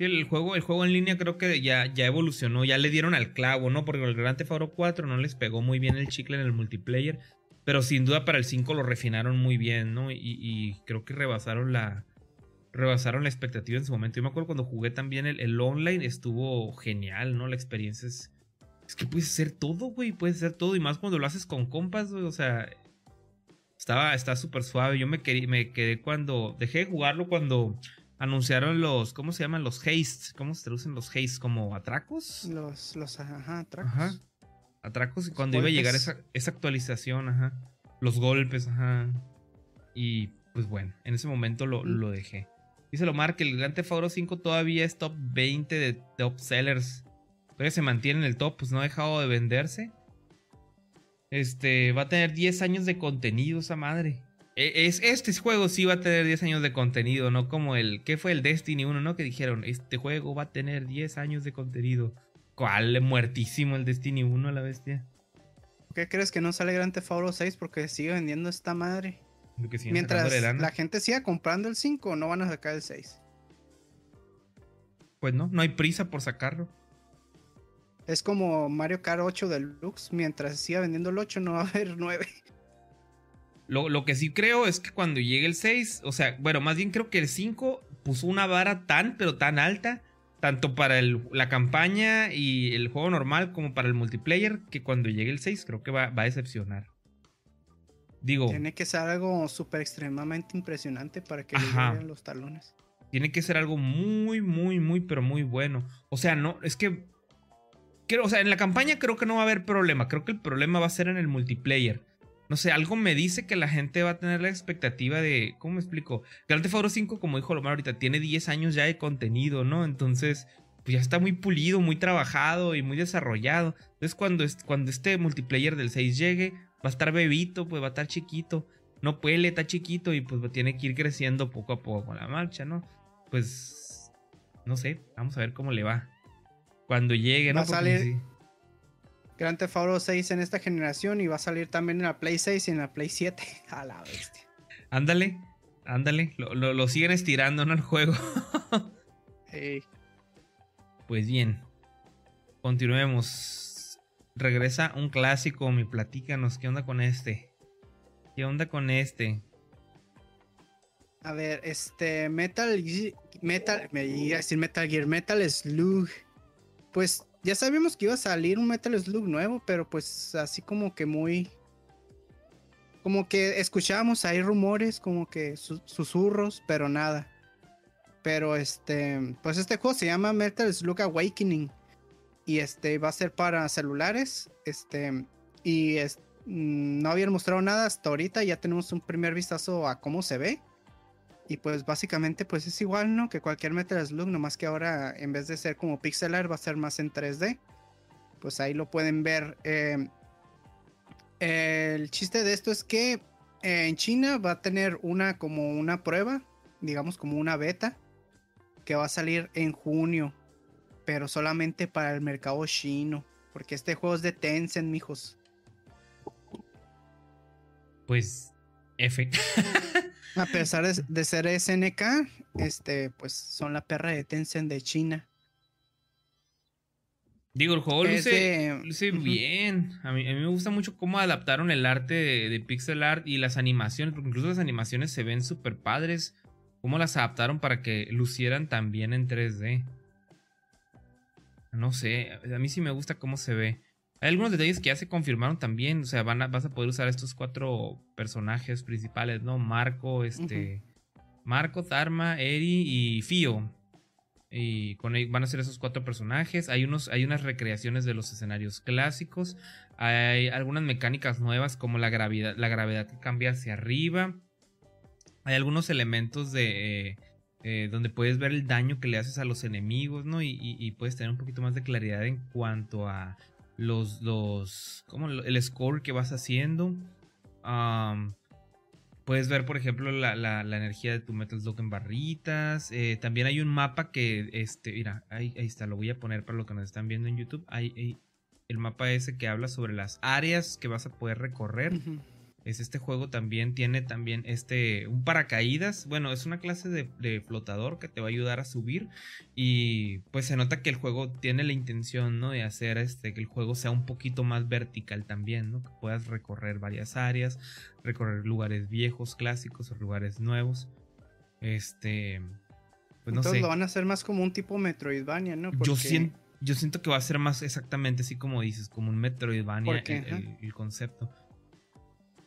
Sí, el juego, el juego en línea creo que ya, ya evolucionó, ya le dieron al clavo, ¿no? Porque el Grand Theft Auto 4 no les pegó muy bien el chicle en el multiplayer. Pero sin duda para el 5 lo refinaron muy bien, ¿no? Y, creo que rebasaron la, rebasaron la expectativa en su momento. Yo me acuerdo cuando jugué también el, online, estuvo genial, ¿no? La experiencia es... Es que puedes hacer todo, güey, puedes hacer todo. Y más cuando lo haces con compas, güey, o sea... Estaba, súper suave. Yo me, quedé, me quedé cuando... Dejé de jugarlo cuando anunciaron los... ¿Cómo se llaman? Los haste. ¿Cómo se traducen los haste? ¿Como atracos? Los, los, ajá, atracos. Ajá atracos y cuando iba a llegar esa, esa actualización, ajá. Los golpes, ajá. Y pues bueno, en ese momento lo, lo dejé. Dice Lomar que el Grand Theft Auto 5 todavía es top 20 de top sellers. Todavía se mantiene en el top, pues no ha dejado de venderse. Este, va a tener 10 años de contenido esa madre. E, es, este juego sí va a tener 10 años de contenido, no como el, ¿qué fue el Destiny 1, no? Que dijeron, este juego va a tener 10 años de contenido. ¿Cuál? Muertísimo el Destiny 1, la bestia. ¿Qué crees que no sale Grand Theft Auto 6 porque sigue vendiendo esta madre? Mientras la gente siga comprando el 5, no van a sacar el 6. Pues no, no hay prisa por sacarlo. Es como Mario Kart 8 Deluxe. Mientras siga vendiendo el 8, no va a haber 9. Lo, que sí creo es que cuando llegue el 6, o sea, bueno, más bien creo que el 5 puso una vara tan, pero tan alta, tanto para la campaña y el juego normal como para el multiplayer, que cuando llegue el 6 creo que va, va a decepcionar. Digo. Tiene que ser algo súper extremadamente impresionante para que le lleguen los talones. Tiene que ser algo muy, muy, muy, pero muy bueno. O sea, no, es que. Creo, o sea, en la campaña creo que no va a haber problema. Creo que el problema va a ser en el multiplayer no sé, algo me dice que la gente va a tener la expectativa de, ¿cómo me explico? Grand Theft Auto 5, como dijo Lomar ahorita, tiene 10 años ya de contenido, ¿no? Entonces, pues ya está muy pulido, muy trabajado y muy desarrollado. Entonces, cuando, cuando este multiplayer del 6 llegue, va a estar bebito, pues va a estar chiquito. No puede, está chiquito y pues tiene que ir creciendo poco a poco con la marcha, ¿no? Pues, no sé, vamos a ver cómo le va. Cuando llegue, ¿no? Grand Theft Auto 6 en esta generación y va a salir también en la Play 6 y en la Play 7. A la bestia. Ándale, ándale. Lo, siguen estirando, en El juego. Pues bien. Continuemos. Regresa un clásico, mi platícanos. ¿Qué onda con este? ¿Qué onda con este? A ver, este Metal Metal me iba a decir Metal Gear Metal Slug. Pues ya sabíamos que iba a salir un Metal Slug nuevo, pero pues así como que muy... Como que escuchábamos ahí rumores, como que susurros, pero nada. Pero este, pues este juego se llama Metal Slug Awakening. Y este va a ser para celulares. Este, y mm, no habían mostrado nada hasta ahorita. Ya tenemos un primer vistazo a cómo se ve. Y pues básicamente pues es igual, ¿no? Que cualquier Metal Slug, nomás que ahora en vez de ser como pixel art va a ser más en 3D. Pues ahí lo pueden ver. Eh, el chiste de esto es que eh, en China va a tener una como una prueba, digamos como una beta, que va a salir en junio, pero solamente para el mercado chino, porque este juego es de Tencent, mijos. Pues F. A pesar de, ser SNK, este, pues son la perra de Tencent de China. Digo, el juego luce, bien. A mí, a mí, me gusta mucho cómo adaptaron el arte de, pixel art y las animaciones, porque incluso las animaciones se ven súper padres. Cómo las adaptaron para que lucieran también en 3D. No sé, a mí sí me gusta cómo se ve. Hay algunos detalles que ya se confirmaron también. O sea, van a, vas a poder usar estos cuatro personajes principales, ¿no? Marco, este. Marco, Dharma, Eri y Fio. Y con van a ser esos cuatro personajes. Hay, unos, hay unas recreaciones de los escenarios clásicos. Hay algunas mecánicas nuevas como la gravedad, la gravedad que cambia hacia arriba. Hay algunos elementos de. Eh, eh, donde puedes ver el daño que le haces a los enemigos, ¿no? y, puedes tener un poquito más de claridad en cuanto a los, los, como el score que vas haciendo. puedes ver, por ejemplo, la, la, energía de tu Metal Slug en barritas. Eh, también hay un mapa que, este, mira, ahí, está, lo voy a poner para lo que nos están viendo en YouTube. Hay, el mapa ese que habla sobre las áreas que vas a poder recorrer es este juego también tiene también este un paracaídas bueno es una clase de, flotador que te va a ayudar a subir y pues se nota que el juego tiene la intención no de hacer este que el juego sea un poquito más vertical también no que puedas recorrer varias áreas recorrer lugares viejos clásicos o lugares nuevos. Este pues no Entonces lo van a hacer más como un tipo Metroidvania no yo siento yo siento que va a ser más exactamente así como dices, como un Metroidvania el concepto.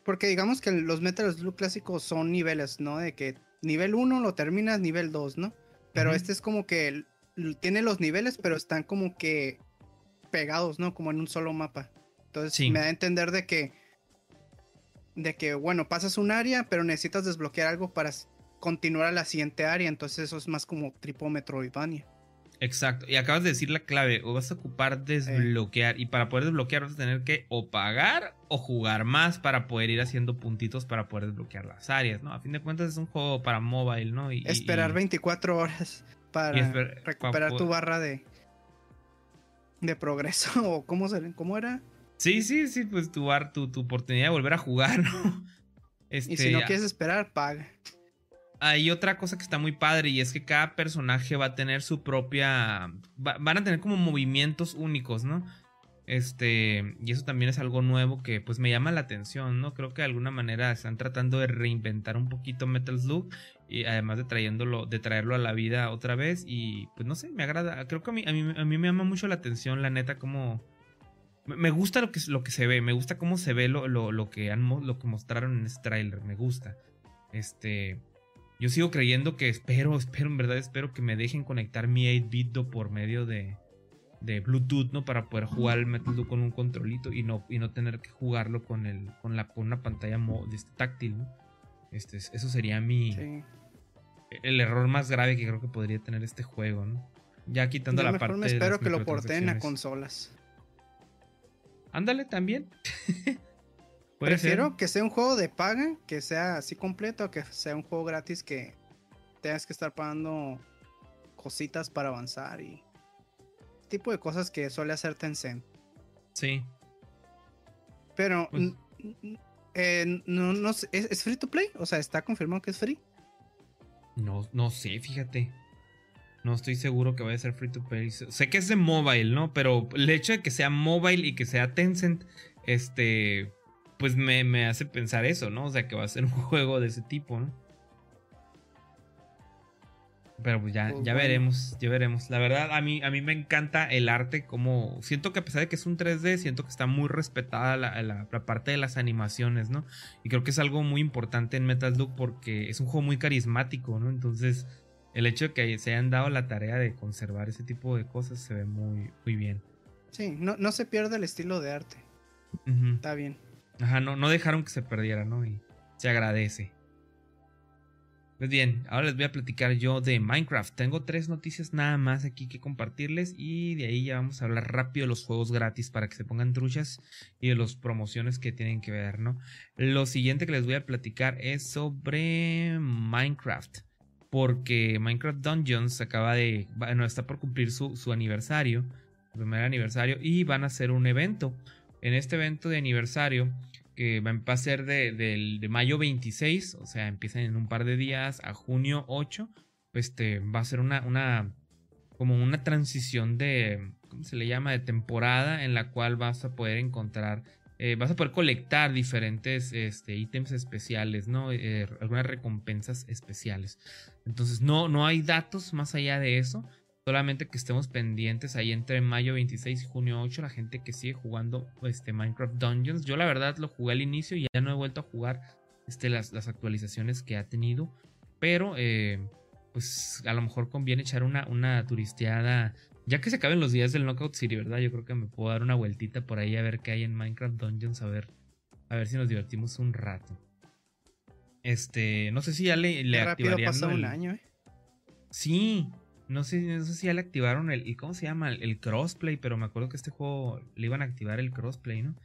Porque digamos que los Metal Slug clásicos son niveles, ¿no? De que nivel 1 lo terminas, nivel 2, ¿no? Pero este es como que tiene los niveles, pero están como que pegados, ¿no? Como en un solo mapa. Entonces me da a entender de que de que bueno, pasas un área, pero necesitas desbloquear algo para continuar a la siguiente área, entonces eso es más como tipo Metroidvania. Exacto. Y acabas de decir la clave. O vas a ocupar desbloquear. Y para poder desbloquear vas a tener que o pagar o jugar más para poder ir haciendo puntitos para poder desbloquear las áreas, ¿no? A fin de cuentas es un juego para mobile, ¿no? Y, Esperar 24 horas para recuperar tu barra de, de progreso. ¿O cómo, se, cómo era? Sí, sí, sí, pues tu, bar, tu, tu oportunidad de volver a jugar, ¿no? y si no este, quieres esperar, paga hay otra cosa que está muy padre y es que cada personaje va a tener su propia. van a tener como movimientos únicos, ¿no? Este. Y eso también es algo nuevo que pues me llama la atención, ¿no? Creo que de alguna manera están tratando de reinventar un poquito Metal Slug. Y además de trayéndolo, de traerlo a la vida otra vez. Y pues no sé, me agrada. Creo que a mí, a mí, me llama mucho la atención, la neta, como. Me gusta lo que, lo que se ve, me gusta cómo se ve lo, lo, que han, lo que mostraron en este tráiler, me gusta. Este. Yo sigo creyendo que espero, espero, en verdad espero que me dejen conectar mi 8-bit por medio de, de Bluetooth, ¿no? Para poder jugar el Metal con un controlito y no, y no tener que jugarlo con, el, con, la, con una pantalla este, táctil, ¿no? Este, eso sería mi... El error más grave que creo que podría tener este juego, ¿no? Ya quitando la parte. Me espero que lo porten a consolas. Ándale también. Prefiero que sea un juego de paga, que sea así completo, que sea un juego gratis que tengas que estar pagando cositas para avanzar y tipo de cosas que suele hacer Tencent. Sí. Pero pues eh, no, no ¿es, free to play? O sea, ¿está confirmado que es free? No, no sé, fíjate. No estoy seguro que vaya a ser free to play. Sé que es de mobile, ¿no? Pero el hecho de que sea mobile y que sea Tencent, este, pues me, hace pensar eso, ¿no? O sea, que va a ser un juego de ese tipo, ¿no? Pero pues ya, pues ya veremos, ya veremos. La verdad, a mí, a mí me encanta el arte, como siento que a pesar de que es un 3D, siento que está muy respetada la, parte de las animaciones, ¿no? Y creo que es algo muy importante en Metal Slug porque es un juego muy carismático, ¿no? Entonces, el hecho de que se hayan dado la tarea de conservar ese tipo de cosas se ve muy, muy bien. Sí, no, no se pierde el estilo de arte. Está bien. Ajá, no, no dejaron que se perdiera, ¿no? Y se agradece. Pues bien, ahora les voy a platicar yo de Minecraft. Tengo tres noticias nada más aquí que compartirles y de ahí ya vamos a hablar rápido de los juegos gratis para que se pongan truchas y de las promociones que tienen que ver, ¿no? Lo siguiente que les voy a platicar es sobre Minecraft. Porque Minecraft Dungeons acaba de... Bueno, está por cumplir su, su aniversario, su primer aniversario, y van a hacer un evento en este evento de aniversario que va a ser de, de, mayo 26, o sea, empieza en un par de días a junio 8, pues este, va a ser una, una, como una transición de, ¿cómo se le llama?, de temporada en la cual vas a poder encontrar, eh, vas a poder colectar diferentes este, ítems especiales, ¿no? Eh, algunas recompensas especiales. Entonces, no, no hay datos más allá de eso. Solamente que estemos pendientes ahí entre mayo 26 y junio 8, la gente que sigue jugando este, Minecraft Dungeons. Yo la verdad lo jugué al inicio y ya no he vuelto a jugar este, las, las actualizaciones que ha tenido. Pero eh, pues a lo mejor conviene echar una, una turisteada. Ya que se acaben los días del Knockout City, ¿verdad? Yo creo que me puedo dar una vueltita por ahí a ver qué hay en Minecraft Dungeons, a ver, a ver si nos divertimos un rato. Este, no sé si ya le, le activarían. un año, ¿eh? Sí, no sé, no sé si ya le activaron el, ¿cómo se llama? El, crossplay, pero me acuerdo que este juego le iban a activar el crossplay, ¿no?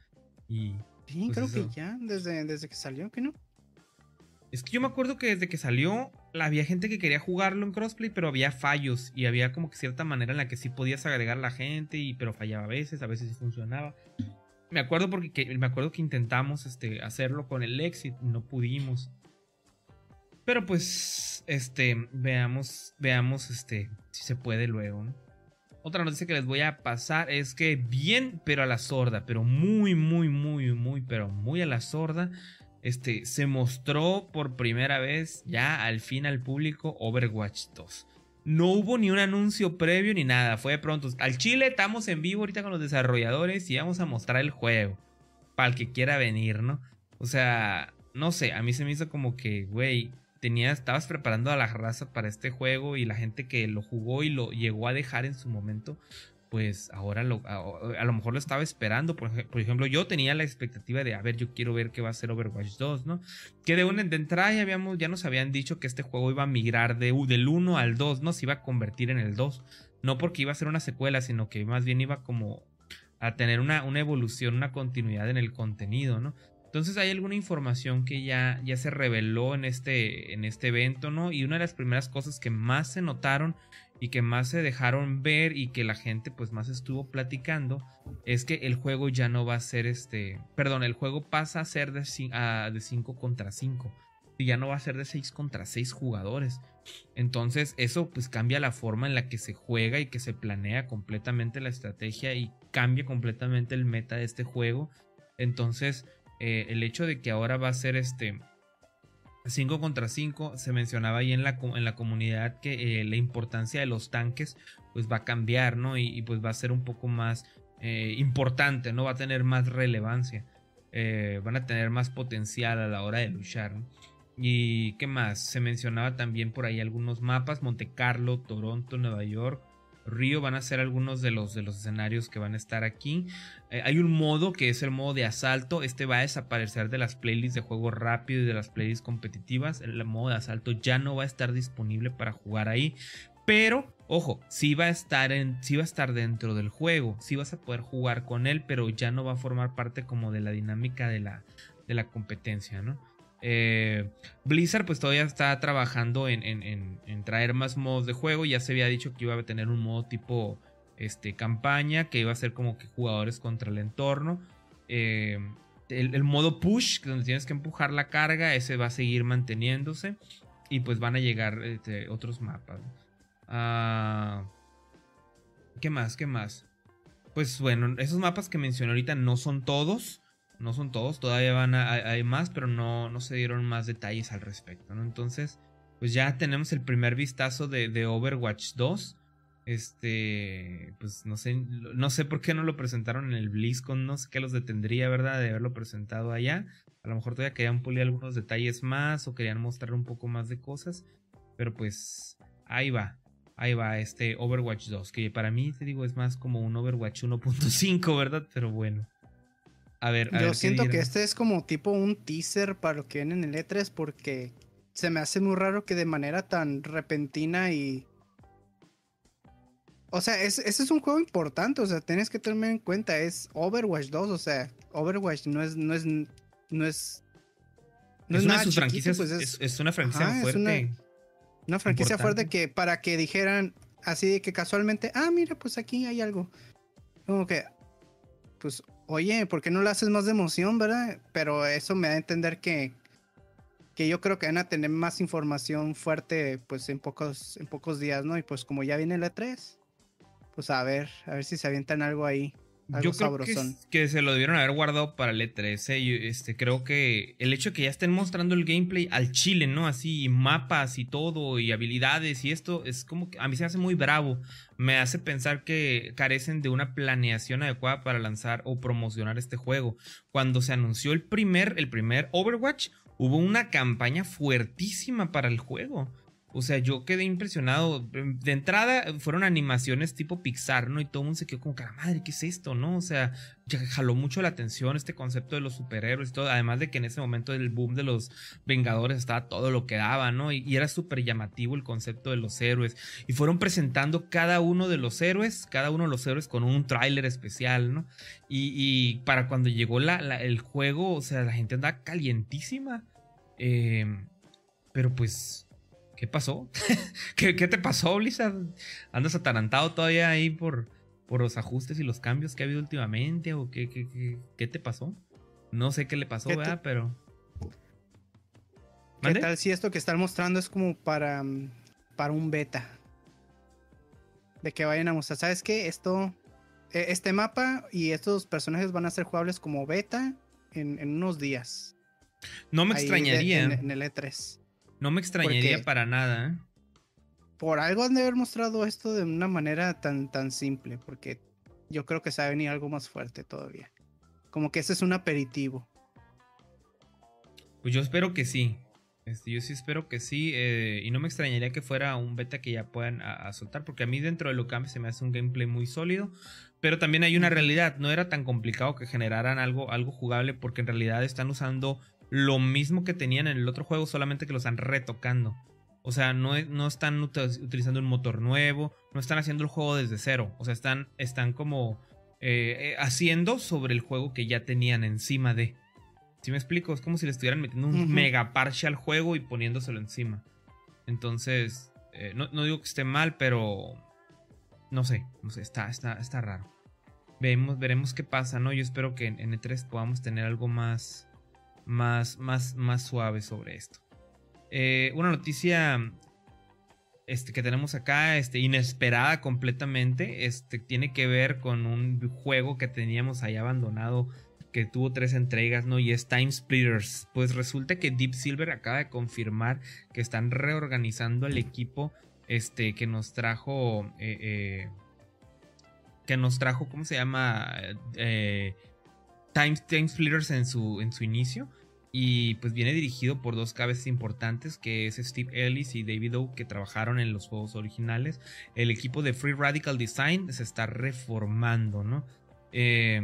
Y sí, pues, creo que ya, desde, desde que salió, ¿que no? Es que yo me acuerdo que desde que salió había gente que quería jugarlo en crossplay, pero había fallos y había como que cierta manera en la que sí podías agregar a la gente, y, pero fallaba a veces, a veces sí funcionaba. Me acuerdo porque me acuerdo que intentamos este, hacerlo con el Exit, no pudimos. Pero pues, este, veamos, veamos, este, si se puede luego. Otra noticia que les voy a pasar es que bien, pero a la sorda, pero muy, muy, muy, muy, pero muy a la sorda, este, se mostró por primera vez ya al fin al público Overwatch 2. No hubo ni un anuncio previo ni nada, fue de pronto. Al Chile estamos en vivo ahorita con los desarrolladores y vamos a mostrar el juego. Para el que quiera venir, ¿no? O sea, no sé, a mí se me hizo como que, güey, estabas preparando a la raza para este juego y la gente que lo jugó y lo llegó a dejar en su momento, pues ahora lo, a, lo mejor lo estaba esperando. Por, ejemplo, yo tenía la expectativa de, a ver, yo quiero ver qué va a ser Overwatch 2, ¿no? Que de, una, de entrada ya, habíamos, ya nos habían dicho que este juego iba a migrar de, del 1 al 2, ¿no? Se iba a convertir en el 2. No porque iba a ser una secuela, sino que más bien iba como a tener una, una evolución, una continuidad en el contenido, ¿no? Entonces hay alguna información que ya, ya se reveló en este, en este evento, ¿no? Y una de las primeras cosas que más se notaron y que más se dejaron ver y que la gente pues más estuvo platicando es que el juego ya no va a ser este, perdón, el juego pasa a ser de 5 contra 5 y ya no va a ser de 6 contra 6 jugadores. Entonces eso pues cambia la forma en la que se juega y que se planea completamente la estrategia y cambia completamente el meta de este juego. Entonces eh, el hecho de que ahora va a ser este 5 contra 5, se mencionaba ahí en la, en la comunidad que eh, la importancia de los tanques pues va a cambiar, ¿no? Y, pues va a ser un poco más eh, importante, ¿no? Va a tener más relevancia, van a tener más potencial a la hora de luchar, ¿Y qué más? Se mencionaba también por ahí algunos mapas, Monte Carlo, Toronto, Nueva York, Río van a ser algunos de los, de los escenarios que van a estar aquí. Eh, hay un modo que es el modo de asalto. Este va a desaparecer de las playlists de juego rápido y de las playlists competitivas. El modo de asalto ya no va a estar disponible para jugar ahí. Pero, ojo, sí va a estar, en, sí va a estar dentro del juego. Sí vas a poder jugar con él, pero ya no va a formar parte como de la dinámica de la, de la competencia, ¿no? Eh, Blizzard pues todavía está trabajando en, traer más modos de juego. Ya se había dicho que iba a tener un modo tipo este, campaña, que iba a ser como que jugadores contra el entorno. Eh, el, modo push, donde tienes que empujar la carga, ese va a seguir manteniéndose. Y pues van a llegar este, otros mapas. Ah, ¿Qué más? ¿Qué más? Pues bueno, esos mapas que mencioné ahorita no son todos. No son todos, todavía van a, hay más, pero no, no se dieron más detalles al respecto, ¿no? Entonces, pues ya tenemos el primer vistazo de, Overwatch 2. Este, pues no sé, no sé por qué no lo presentaron en el BlizzCon, no sé qué los detendría, ¿verdad? De haberlo presentado allá. A lo mejor todavía querían pulir algunos detalles más o querían mostrar un poco más de cosas. Pero pues ahí va, ahí va este Overwatch 2, que para mí, te digo, es más como un Overwatch 1.5, ¿verdad? Pero bueno. A ver, Yo siento que este es como tipo un teaser para lo que viene en el E3 porque se me hace muy raro que de manera tan repentina y... O sea, ese es un juego importante, o sea, tienes que tener en cuenta, es Overwatch 2, o sea, Overwatch no es... No es, no es no es, una de sus franquicias, pues es, una franquicia fuerte. una, franquicia fuerte que para que dijeran así de que casualmente, ah, mira, pues aquí hay algo. Como que, pues oye, ¿por qué no le haces más de emoción, verdad? Pero eso me da a entender que, que yo creo que van a tener más información fuerte pues en pocos, en pocos días, ¿no? Y pues como ya viene el E3, pues a ver, a ver si se avientan algo ahí. Yo creo que, se lo debieron haber guardado para el E3. ¿eh? este, creo que el hecho de que ya estén mostrando el gameplay al chile, ¿no? Así, mapas y todo, y habilidades y esto, es como que a mí se me hace muy bravo. Me hace pensar que carecen de una planeación adecuada para lanzar o promocionar este juego. Cuando se anunció el primer, el primer Overwatch, hubo una campaña fuertísima para el juego. O sea, yo quedé impresionado. De entrada fueron animaciones tipo Pixar, ¿no? Y todo el mundo se quedó como, cara madre, ¿qué es esto, no? O sea, jaló mucho la atención este concepto de los superhéroes todo. Además de que en ese momento del boom de los Vengadores estaba todo lo que daba, ¿no? Y, era súper llamativo el concepto de los héroes. Y fueron presentando cada uno de los héroes, cada uno de los héroes con un tráiler especial, ¿no? Y, para cuando llegó la, el juego, o sea, la gente andaba calientísima. Eh, pero pues ¿Qué pasó? ¿Qué, te pasó, Blizzard? ¿Andas atarantado todavía ahí por, por los ajustes y los cambios que ha habido últimamente? ¿O qué, qué, te pasó? No sé qué le pasó, ¿verdad? Pero. ¿Qué tal si esto que están mostrando es como para, para un beta? De que vayan a mostrar, ¿sabes qué? Esto, e, este mapa y estos personajes van a ser jugables como beta en, unos días. No me extrañaría. en, el E3. No me extrañaría para nada. ¿eh? Por algo han de haber mostrado esto de una manera tan, tan simple, porque yo creo que se va a venir algo más fuerte todavía. Como que ese es un aperitivo. Pues yo espero que sí. Este, yo sí espero que sí. Eh, y no me extrañaría que fuera un beta que ya puedan a, soltar. Porque a mí dentro de lo que se me hace un gameplay muy sólido. Pero también hay una realidad. No era tan complicado que generaran algo, algo jugable. Porque en realidad están usando lo mismo que tenían en el otro juego. Solamente que lo están retocando. O sea, no, no están utilizando un motor nuevo. No están haciendo el juego desde cero. O sea, están, están como eh, eh, haciendo sobre el juego que ya tenían encima de. Si me explico? Es como si le estuvieran metiendo un mega parche al juego y poniéndoselo encima. Entonces, eh, no, digo que esté mal, pero no sé, no sé, está, está, está raro. Vemos, veremos qué pasa, ¿no? Yo espero que en, E3 podamos tener algo más, más, más, más suave sobre esto. Eh, una noticia este, que tenemos acá, este, inesperada completamente, este, tiene que ver con un juego que teníamos ahí abandonado que tuvo tres entregas, ¿no? Y es Time Splitters. Pues resulta que Deep Silver acaba de confirmar que están reorganizando el equipo este, que nos trajo... Eh, eh, que nos trajo, ¿cómo se llama? Eh, Time, Splitters en su, en su inicio. Y pues viene dirigido por dos cabezas importantes, que es Steve Ellis y David O, que trabajaron en los juegos originales. El equipo de Free Radical Design se está reformando, ¿no? Eh,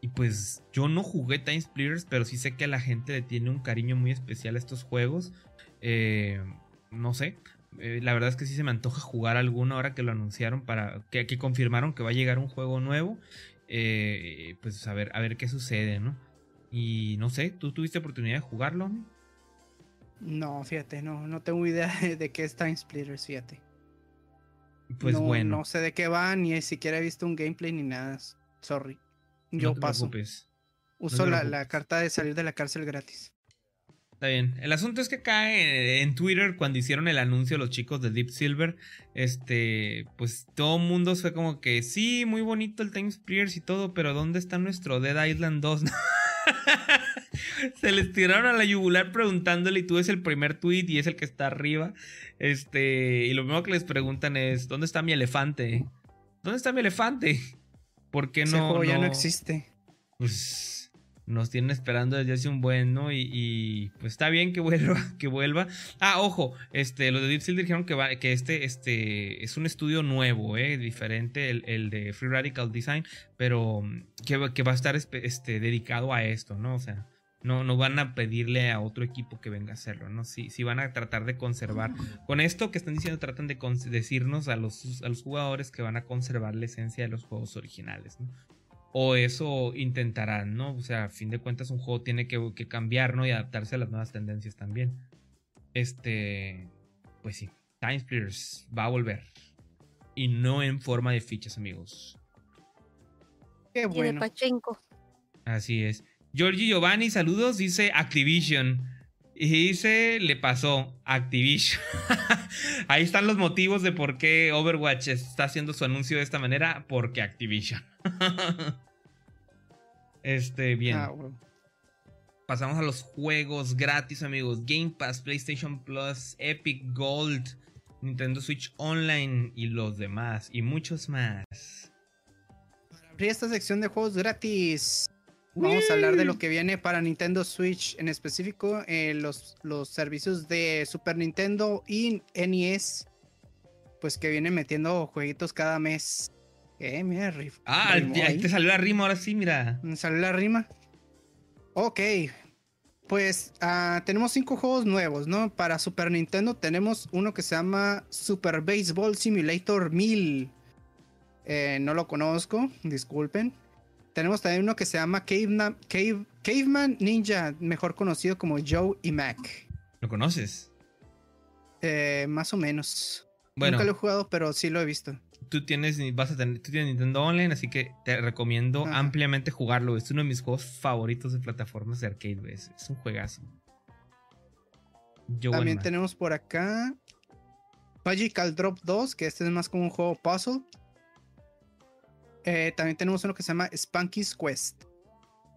y pues yo no jugué Time Splitters, pero sí sé que la gente le tiene un cariño muy especial a estos juegos. Eh, no sé. Eh, la verdad es que sí se me antoja jugar alguno ahora que lo anunciaron para que, que confirmaron que va a llegar un juego nuevo. Eh, pues a ver, a ver qué sucede, ¿no? Y no sé, ¿tú tuviste oportunidad de jugarlo? No, fíjate, no, no tengo idea de, qué es Time Splitters, fíjate. Pues bueno. No sé de qué va, ni siquiera he visto un gameplay ni nada. Sorry. Yo paso. Uso la, carta de salir de la cárcel gratis. Está bien. El asunto es que cae en Twitter cuando hicieron el anuncio los chicos de Deep Silver. Este, pues todo el mundo fue como que sí, muy bonito el Time Splitters y todo, pero ¿dónde está nuestro Dead Island 2? Se les tiraron a la yugular preguntándole y tú ves el primer tweet y es el que está arriba. Este, y lo primero que les preguntan es, ¿dónde está mi elefante? ¿Dónde está mi elefante? ¿Por qué no, ya no existe. Pues nos tienen esperando desde hace un buen, ¿no? Y, pues está bien que vuelva, que vuelva. Ah, ojo, este, los de Deep Silver dijeron que, va, que este, este es un estudio nuevo, ¿eh? Diferente, el, de Free Radical Design, pero que, que va a estar este, dedicado a esto, ¿no? O sea, no, no van a pedirle a otro equipo que venga a hacerlo, ¿no? Sí van a tratar de conservar. Con esto que están diciendo, tratan de decirnos a los, a los jugadores que van a conservar la esencia de los juegos originales, ¿no? O eso intentarán, ¿no? O sea, a fin de cuentas un juego tiene que, cambiar, ¿no? Y adaptarse a las nuevas tendencias también. Este, pues sí, Time Splitters va a volver. Y no en forma de fichas, amigos. Qué bueno. Así es. Giorgi Giovanni, saludos, dice Activision. Y dice, le pasó Activision. Ahí están los motivos de por qué Overwatch está haciendo su anuncio de esta manera, porque Activision. este, bien. Ah, Pasamos a los juegos gratis, amigos. Game Pass, PlayStation Plus, Epic Gold, Nintendo Switch Online y los demás. Y muchos más. Para abrir esta sección de juegos gratis, Vamos a hablar de lo que viene para Nintendo Switch, en específico eh, los, los servicios de Super Nintendo y NES, pues que vienen metiendo jueguitos cada mes. Eh, mira, riff. Ah, ahí te salió la rima, ahora sí, mira. Me salió la rima. Ok, pues ah, tenemos cinco juegos nuevos, ¿no? Para Super Nintendo tenemos uno que se llama Super Baseball Simulator 1000. Eh, no lo conozco, disculpen. Tenemos también uno que se llama Caveman, Ninja, mejor conocido como Joe y Mac. ¿Lo conoces? Eh, más o menos. Nunca lo he jugado, pero sí lo he visto. Tú tienes, vas a tener, tú tienes Nintendo Online, así que te recomiendo ampliamente jugarlo. Es uno de mis juegos favoritos de plataformas de arcade. Es, es un juegazo. También tenemos por acá Magical Drop 2, que este es más como un juego puzzle. Eh, también tenemos uno que se llama Spunky's Quest.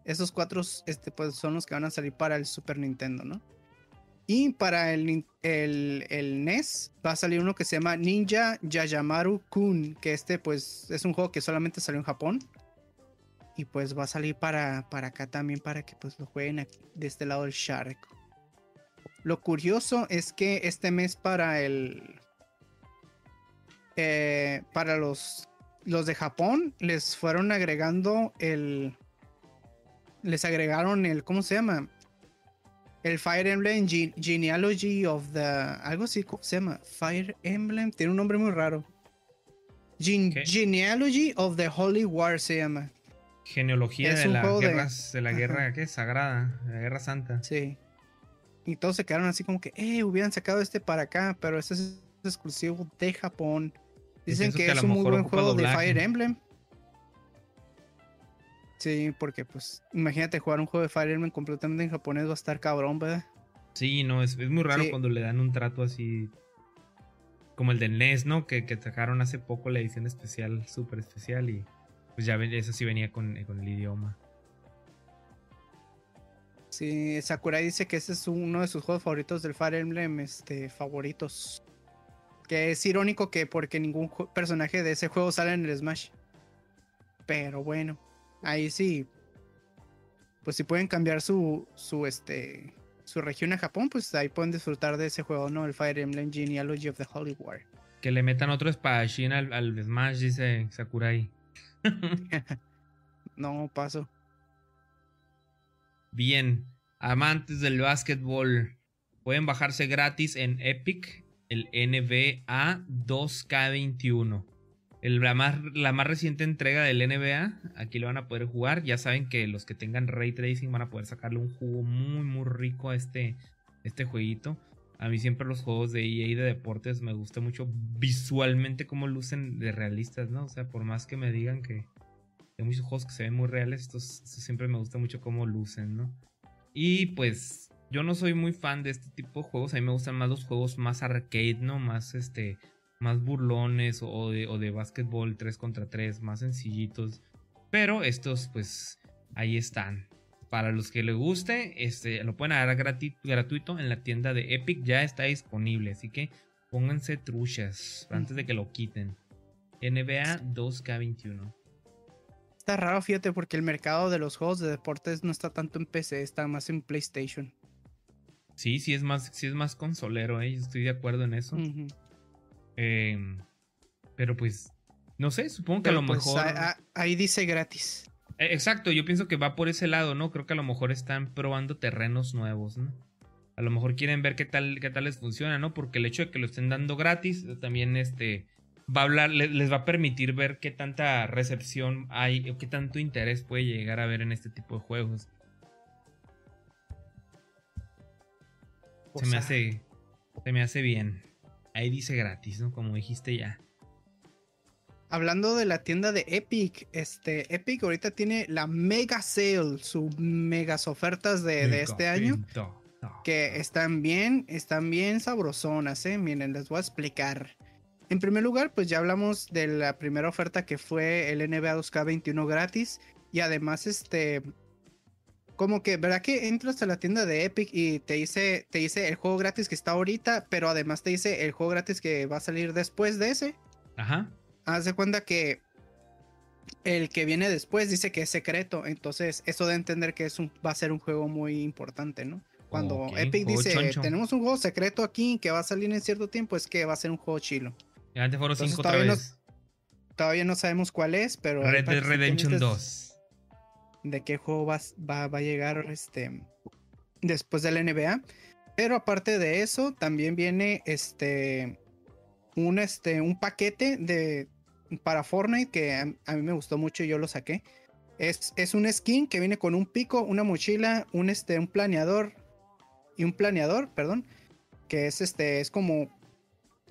Esos cuatro este, pues, son los que van a salir para el Super Nintendo, ¿no? Y para el, el, NES va a salir uno que se llama Ninja Yayamaru Kun, que este pues es un juego que solamente salió en Japón. Y pues va a salir para, para acá también para que pues lo jueguen de este lado del Shark. Lo curioso es que este mes para el. eh, para los, los de Japón les fueron agregando el. Les agregaron el. ¿Cómo se llama? El Fire Emblem Gene- Genealogy of the. Algo así, ¿cómo se llama? Fire Emblem. Tiene un nombre muy raro. Genealogy of the Holy War se llama. Genealogía de la de- guerra, de la guerra, ¿qué? Sagrada, de la guerra santa. Sí. Y todos se quedaron así como que, eh, hubieran sacado este para acá, pero este es exclusivo de Japón. Dicen que, es un muy buen juego de. Fire Emblem. Sí, porque pues, imagínate jugar un juego de Fire Emblem completamente en japonés va a estar cabrón, ¿verdad? Sí, no, es, es muy raro Sí. cuando le dan un trato así. Como el de NES, ¿no? Que, que sacaron hace poco la edición especial, súper especial. Y pues ya eso sí venía con, con el idioma. Sí, Sakurai dice que ese es uno de sus juegos favoritos del Fire Emblem, este, favoritos. Que es irónico que porque ningún personaje de ese juego sale en el Smash. Pero bueno, ahí sí. Pues si pueden cambiar su, su, este, su región a Japón, pues ahí pueden disfrutar de ese juego, ¿no? El Fire Emblem Genealogy of the Holy War. Que le metan otro espadachín al, al Smash, dice Sakurai. No, paso. Bien, amantes del básquetbol, pueden bajarse gratis en Epic el NBA 2K21. El- la, más, la más reciente entrega del NBA, aquí lo van a poder jugar. Ya saben que los que tengan ray tracing van a poder sacarle un jugo muy, muy rico a este, este jueguito. A mí siempre los juegos de EA de deportes me gusta mucho visualmente cómo lucen de realistas, ¿no? O sea, por más que me digan que hay muchos juegos que se ven muy reales, estos, estos siempre me gusta mucho cómo lucen, ¿no? Y pues yo no soy muy fan de este tipo de juegos, a mí me gustan más los juegos más arcade, ¿no? Más este, más burlones o de, o de básquetbol 3 contra 3, más sencillitos. Pero estos pues ahí están. Para los que les guste, este, lo pueden agarrar grati- gratuito en la tienda de Epic, ya está disponible, así que pónganse truchas antes de que lo quiten. NBA 2K21. Está raro, fíjate, porque el mercado de los juegos de deportes no está tanto en PC, está más en PlayStation. Sí, sí es más, sí es más consolero, ¿eh? Yo estoy de acuerdo en eso. Eh, pero pues, no sé, supongo que a lo pues, mejor... a- a- ahí dice gratis. Eh, Exacto, yo pienso que va por ese lado, ¿no? Creo que a lo mejor están probando terrenos nuevos, ¿no? A lo mejor quieren ver qué tal, qué tal les funciona, ¿no? Porque el hecho de que lo estén dando gratis eh, también este va a hablar, le- les va a permitir ver qué tanta recepción hay o qué tanto interés puede llegar a ver en este tipo de juegos. Se me hace. Se me hace bien. Ahí dice gratis, ¿no? Como dijiste ya. Hablando de la tienda de Epic, este Epic ahorita tiene la Mega Sale, sus megas ofertas de, de este año, que están bien, están bien sabrosonas, ¿eh? Miren, les voy a explicar. En primer lugar, pues ya hablamos de la primera oferta que fue el NBA 2K21 gratis y además este como que, ¿verdad que entras a la tienda de Epic y te dice, te dice el juego gratis que está ahorita, pero además te dice el juego gratis que va a salir después de ese? Ajá. Haz de cuenta que el que viene después dice que es secreto, entonces eso de entender que es un, va a ser un juego muy importante, ¿no? Cuando Epic juego dice, choncho. tenemos un juego secreto aquí que va a salir en cierto tiempo, es que va a ser un juego chilo. Ya antes fueron Entonces, 5 otra todavía no-. Todavía no sabemos cuál es, pero... Red Dead Redemption pendientes 2. De qué juego va, va- va a llegar este, después del NBA. Pero aparte de eso, también viene este, un, este, un paquete de, para Fortnite que a, a mí me gustó mucho y yo lo saqué. Es, es un skin que viene con un pico, una mochila, un, este, un planeador y un planeador, perdón. Que es este, es como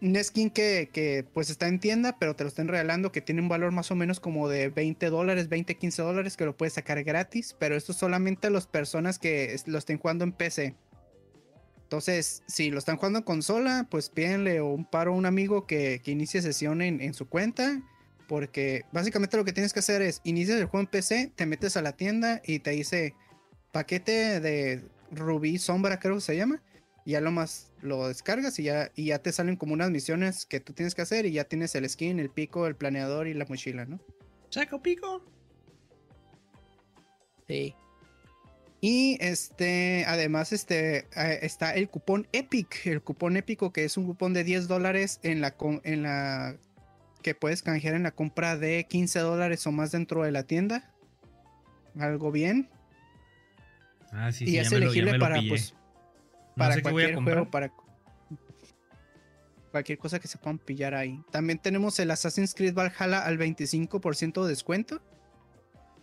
un skin que, que, pues está en tienda, pero te lo están regalando, que tiene un valor más o menos como de 20 dólares, 20, 15 dólares, que lo puedes sacar gratis, pero esto solamente a las personas que lo estén jugando en PC. Entonces, si lo están jugando en consola, pues pídenle un paro a un amigo que, que inicie sesión en, en su cuenta. Porque básicamente lo que tienes que hacer es inicias el juego en PC, te metes a la tienda y te dice paquete de Rubí Sombra, creo que se llama. Y ya lo más lo descargas y ya, y ya te salen como unas misiones que tú tienes que hacer y ya tienes el skin, el pico, el planeador y la mochila, ¿no? Saco pico. Sí. Y este, además, este, eh, está el cupón EPIC, el cupón épico que es un cupón de 10 dólares en la, en la que puedes canjear en la compra de 15 dólares o más dentro de la tienda. Algo bien. Ah, sí, y sí, es elegible me lo para, pillé. pues, para sé qué voy a cualquier juego, para cualquier cosa que se puedan pillar ahí. También tenemos el Assassin's Creed Valhalla al 25% de descuento.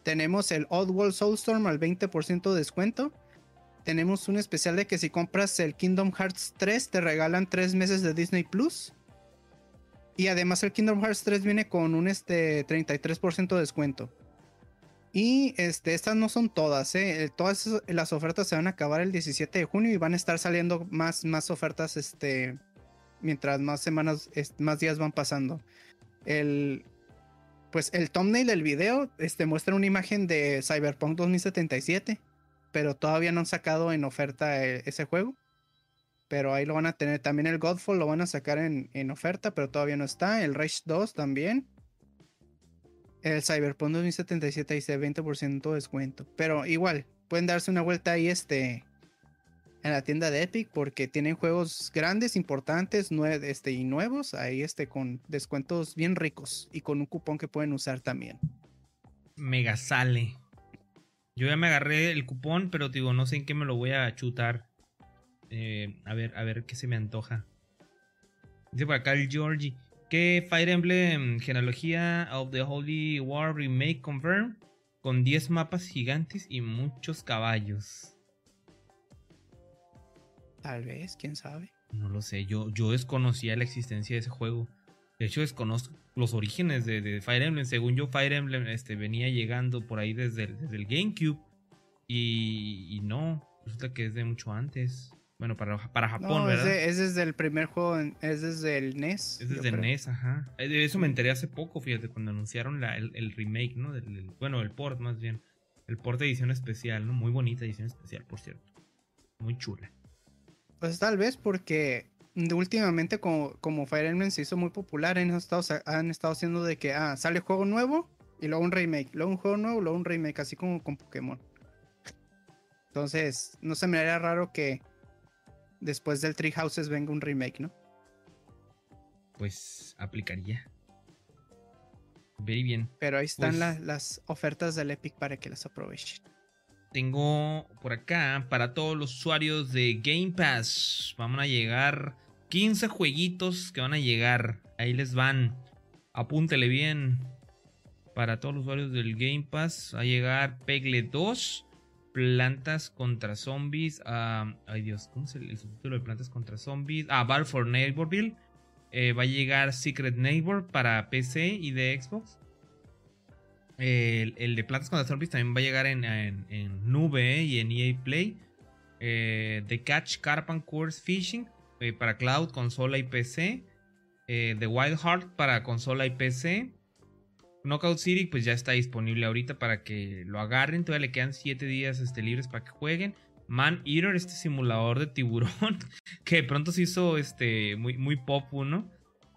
Tenemos el Oddworld Soulstorm al 20% de descuento. Tenemos un especial de que si compras el Kingdom Hearts 3 te regalan 3 meses de Disney Plus. Y además el Kingdom Hearts 3 viene con un este 33% de descuento. Y este, estas no son todas, ¿eh? Eh, Todas las ofertas se van a acabar el 17 de junio y van a estar saliendo más, más ofertas este, mientras más semanas, más días van pasando. El, pues el thumbnail del video este, muestra una imagen de Cyberpunk 2077, pero todavía no han sacado en oferta eh, ese juego. Pero ahí lo van a tener. También el Godfall lo van a sacar en, en oferta, pero todavía no está. El Rage 2 también. El Cyberpunk 2077 dice 20% de descuento. Pero igual, pueden darse una vuelta ahí este, en la tienda de Epic porque tienen juegos grandes, importantes este, y nuevos. Ahí este, con descuentos bien ricos y con un cupón que pueden usar también. Mega sale. Yo ya me agarré el cupón, pero digo, no sé en qué me lo voy a chutar. Eh, a ver, a ver qué se me antoja. Dice por acá el Georgie. Que Fire Emblem Genealogía of the Holy War Remake Confirm. Con 10 mapas gigantes y muchos caballos. Tal vez, quién sabe. No lo sé, yo, yo desconocía la existencia de ese juego. De hecho, desconozco los orígenes de, de Fire Emblem. Según yo, Fire Emblem este, venía llegando por ahí desde el, desde el GameCube. Y, y no, resulta que es de mucho antes. Bueno, para, para Japón, No, es, ¿verdad? de- es desde el primer juego, es desde el NES. Es desde creo. NES, ajá. Eh, De eso me enteré hace poco, fíjate, cuando anunciaron la- el, el remake, ¿no? Del- bueno, el port más bien. El port de edición especial, ¿no? Muy bonita edición especial, por cierto. Muy chula. Pues tal vez porque últimamente como, como Fire Emblem se hizo muy popular, han estado, han estado haciendo de que ah, sale juego nuevo y luego un remake, luego un juego nuevo, luego un remake, así como con Pokémon. Entonces, no se me haría raro que después del Tree Houses venga un remake, ¿no? Pues aplicaría. Very bien. Pero ahí están Pues- la- las ofertas del Epic para que las aprovechen. Tengo por acá para todos los usuarios de Game Pass. Vamos a llegar 15 jueguitos que van a llegar. Ahí les van. Apúntele bien. Para todos los usuarios del Game Pass va a llegar Pegle 2. Plantas contra zombies. ah, ay Dios, ¿cómo es el, el subtítulo de Plantas contra zombies? Ah, Battle for Neighborville. Eh, va a llegar Secret Neighbor para PC y de Xbox. El, de Plantas contra Zombies también va a llegar en, en- en nube y en EA Play. Eh, The Catch Carp and Course Fishing eh, para cloud, consola y PC. The Wild Heart para consola y PC. Knockout City pues ya está disponible ahorita para que lo agarren. Todavía le quedan 7 días este, libres para que jueguen. Man Eater, este simulador de tiburón que de pronto se hizo este, muy, muy pop uno.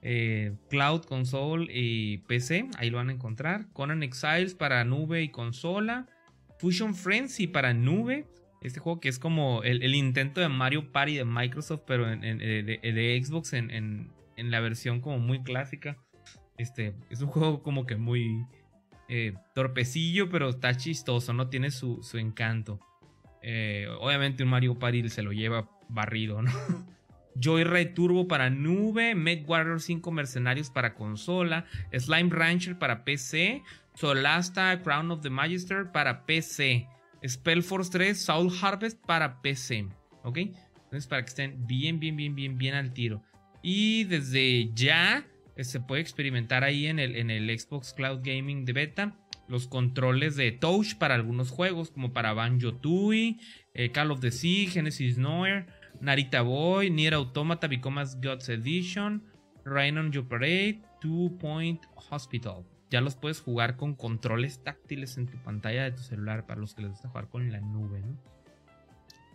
Eh, Cloud, Console y PC, ahí lo van a encontrar. Conan Exiles para nube y consola. Fusion Frenzy para nube. Este juego que es como el, el intento de Mario Party de Microsoft, pero en, eh, de, de Xbox en, en- en la versión como muy clásica. Este es un juego como que muy eh, torpecillo, pero está chistoso, ¿no? Tiene su, su encanto. Eh, obviamente un Mario Party se lo lleva barrido, ¿no? Joyride Turbo para nube, Med Warrior 5 Mercenarios para consola, Slime Rancher para PC, Solasta Crown of the Magister para PC, Spellforce 3 Soul Harvest para PC, ¿ok? Entonces para que estén bien, bien, bien, bien, bien al tiro. Y desde ya se puede experimentar ahí en el, en el Xbox Cloud Gaming de beta los controles de touch para algunos juegos, como para Banjo Tooie, eh, Call of the Sea, Genesis Noir, Narita Boy, Nier Automata Becomes Gods Edition, Rain on Your Parade, Two Point Hospital. Ya los puedes jugar con controles táctiles en tu pantalla de tu celular para los que les gusta jugar con la nube, ¿no?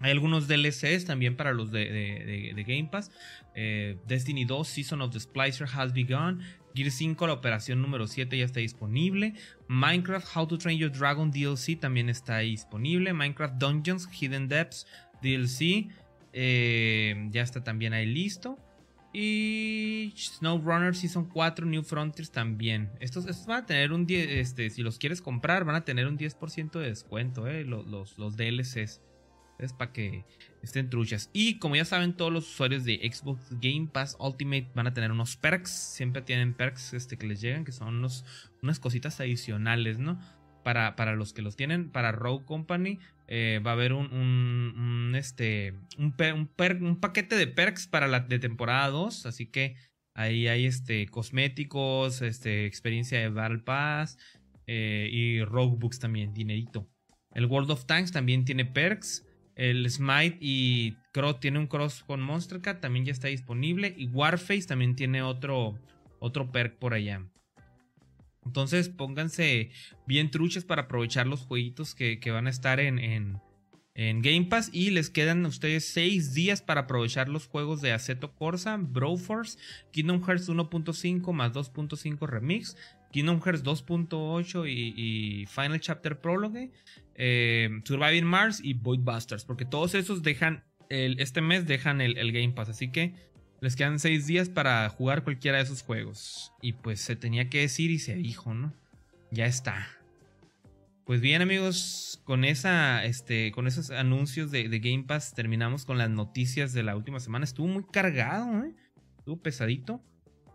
Hay algunos DLCs también para los de, de- Game Pass. Eh, Destiny 2 Season of the Splicer has begun. Gear 5, la operación número 7 ya está disponible. Minecraft How to Train Your Dragon DLC también está disponible. Minecraft Dungeons Hidden Depths DLC eh, ya está también ahí listo. Y SnowRunner Season 4 New Frontiers también. Estos, van a tener un 10, este, si los quieres comprar, van a tener un 10% de descuento, eh, los, los, los DLCs. Es para que estén truchas. Y como ya saben, todos los usuarios de Xbox Game Pass Ultimate van a tener unos perks. Siempre tienen perks este, que les llegan, que son unos, unas cositas adicionales, ¿no? Para, para los que los tienen, para Rogue Company, eh, va a haber un, un, este, un, un, paquete de perks para la de temporada 2. Así que ahí hay este, cosméticos, este, experiencia de Battle Pass eh, y Rogue Books también, dinerito. El World of Tanks también tiene perks. El Smite y Cross tiene un cross con Monster Cat, también ya está disponible. Y Warface también tiene otro, otro perk por allá. Entonces pónganse bien truchas para aprovechar los jueguitos que, van a estar en, en, Game Pass. Y les quedan a ustedes 6 días para aprovechar los juegos de Aceto Corsa, Broforce, Kingdom Hearts 1.5 más 2.5 Remix, Kingdom Hearts 2.8 y, Final Chapter Prologue, eh, Surviving Mars y Void Busters. Porque todos esos dejan, este mes dejan el, Game Pass. Así que les quedan seis días para jugar cualquiera de esos juegos. Y pues se tenía que decir y se dijo, ¿no? Ya está. Pues bien, amigos, con esa, este, con esos anuncios de, Game Pass terminamos con las noticias de la última semana. Estuvo muy cargado, ¿eh? Estuvo pesadito.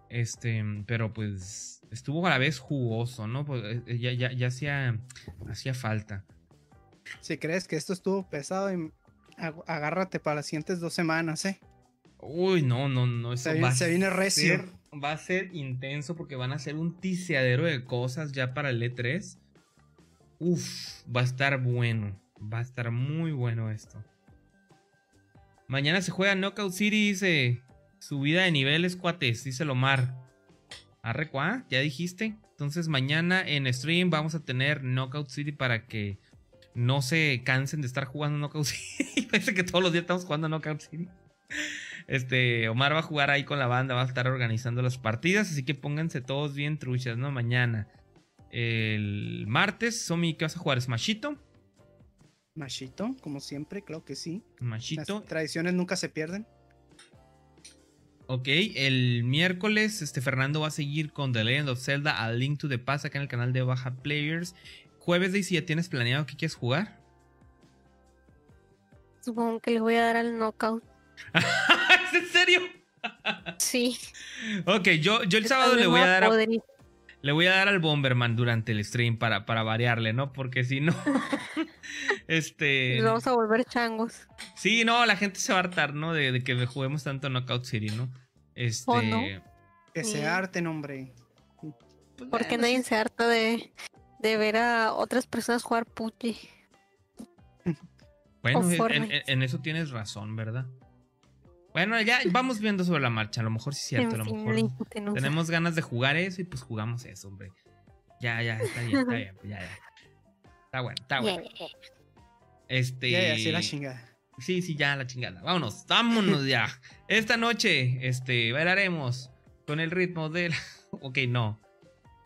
Este, pero pues estuvo a la vez jugoso, ¿no? Pues eh, eh, ya, ya, ya hacía, hacía falta. Si crees que esto estuvo pesado, agárrate para las siguientes dos semanas, ¿eh? Uy, no, no, no. Eso se, va se viene recio. va a ser intenso porque van a ser un tiseadero de cosas ya para el E3. Uf, va a estar bueno. Va a estar muy bueno esto. Mañana se juega Knockout City, dice. Subida de niveles, cuates, dice Lomar. Arre, ¿Ya dijiste? Entonces mañana en stream vamos a tener Knockout City para que no se cansen de estar jugando Knockout City. Parece que todos los días estamos jugando Knockout City. Este, Omar va a jugar ahí con la banda, va a estar organizando las partidas, así que pónganse todos bien truchas, ¿no? Mañana. El martes, Somi, ¿qué vas a jugar? ¿Smashito? Machito, como siempre, creo que sí. Machito. Las tradiciones nunca se pierden. Ok, el miércoles este Fernando va a seguir con The Legend of Zelda a Link to the Past acá en el canal de Baja Players. Jueves, Daisy, ¿ya tienes planeado qué quieres jugar? Supongo que le voy a dar al knockout. ¿Es en serio? sí. Ok, yo, yo el sábado le voy a dar a, le voy a dar al Bomberman durante el stream para, para variarle, ¿no? Porque si no, este... Nos vamos a volver changos. Sí, no, la gente se va a hartar, ¿no? De, que juguemos tanto Knockout City, ¿no? Este... Que se harten, hombre. Pues Porque nadie se harta de, de ver a otras personas jugar PUBG. Bueno, en, eso tienes razón, ¿verdad? Bueno, ya vamos viendo sobre la marcha. A lo mejor sí es cierto. A lo mejor tenemos ganas de jugar eso y pues jugamos eso, hombre. Ya, ya, está bien, está bien. Pues, ya, ya. Está bueno, está bueno. Este. Ya, ya, sí, la chingada. Sí, sí, ya, la chingada. Vámonos, vámonos ya. Esta noche, este, bailaremos con el ritmo del. ok, no.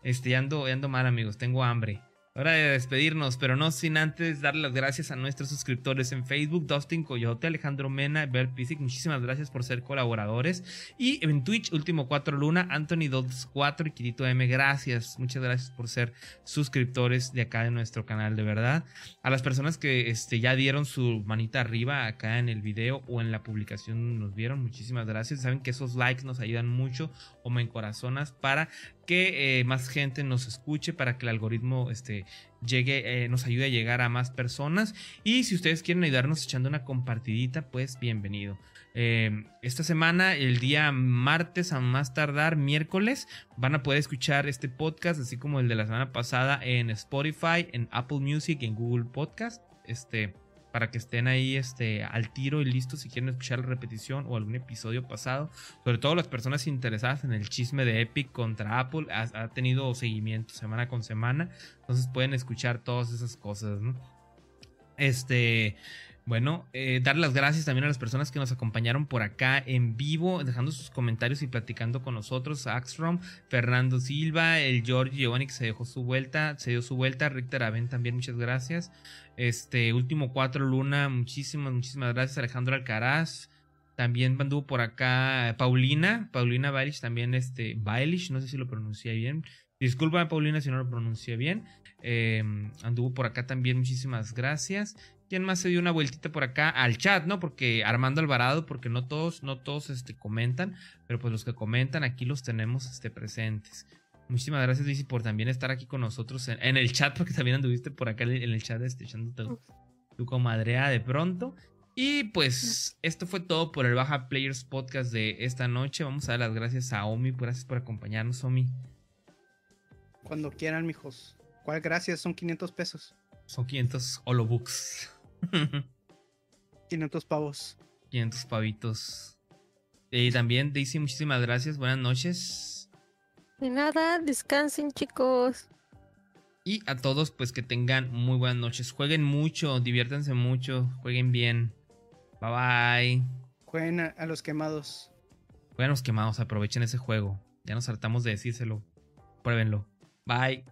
Este, ando, ando mal, amigos. Tengo hambre. Hora de despedirnos, pero no sin antes darle las gracias a nuestros suscriptores en Facebook, Dustin Coyote, Alejandro Mena, Bert Pisic, muchísimas gracias por ser colaboradores. Y en Twitch, Último 4 Luna, Anthony24 y Kirito M, gracias, muchas gracias por ser suscriptores de acá de nuestro canal, de verdad. A las personas que este, ya dieron su manita arriba acá en el video o en la publicación nos vieron, muchísimas gracias. Saben que esos likes nos ayudan mucho o me encorazonas para que eh, más gente nos escuche, para que el algoritmo este, llegue, eh, nos ayude a llegar a más personas. Y si ustedes quieren ayudarnos echando una compartidita, pues bienvenido. Em, esta semana, el día martes a más tardar, miércoles, van a poder escuchar este podcast, así como el de la semana pasada en Spotify, en Apple Music, en Google Podcast. Este, para que estén ahí este, al tiro y listos si quieren escuchar la repetición o algún episodio pasado. Sobre todo las personas interesadas en el chisme de Epic contra Apple. Ha, tenido seguimiento semana con semana. Entonces pueden escuchar todas esas cosas. Este. Bueno, eh, dar las gracias también a las personas que nos acompañaron por acá en vivo, dejando sus comentarios y platicando con nosotros. Axrom, Fernando Silva, el George Giovanni que se dejó su vuelta, se dio su vuelta. Richter Aven también, muchas gracias. Este, último cuatro Luna, muchísimas, muchísimas gracias. Alejandro Alcaraz. También anduvo por acá Paulina, Paulina Bailish, también este, Bailish, no sé si lo pronuncié bien. Disculpa, Paulina, si no lo pronuncié bien. Eh, anduvo por acá también, muchísimas gracias. ¿Quién más se dio una vueltita por acá? Al chat, ¿no? Porque Armando Alvarado, porque no todos, no todos este, comentan, pero pues los que comentan aquí los tenemos este, presentes. Muchísimas gracias, Luis, por también estar aquí con nosotros en, el chat, porque también anduviste por acá en el chat este, echando tu, comadrea de pronto. Y pues esto fue todo por el Baja Players Podcast de esta noche. Vamos a dar las gracias a Omi. Gracias por acompañarnos, Omi. Cuando quieran, mijos. ¿Cuál gracias? Son 500 pesos. Son 500 holobooks. 500 pavos. 500 pavitos. Y también, Daisy, muchísimas gracias. Buenas noches. De nada, descansen, chicos. Y a todos, pues que tengan muy buenas noches. Jueguen mucho, diviértanse mucho, jueguen bien. Bye bye. Jueguen a, los quemados. Jueguen a los quemados, aprovechen ese juego. Ya nos hartamos de decírselo. Pruébenlo. Bye.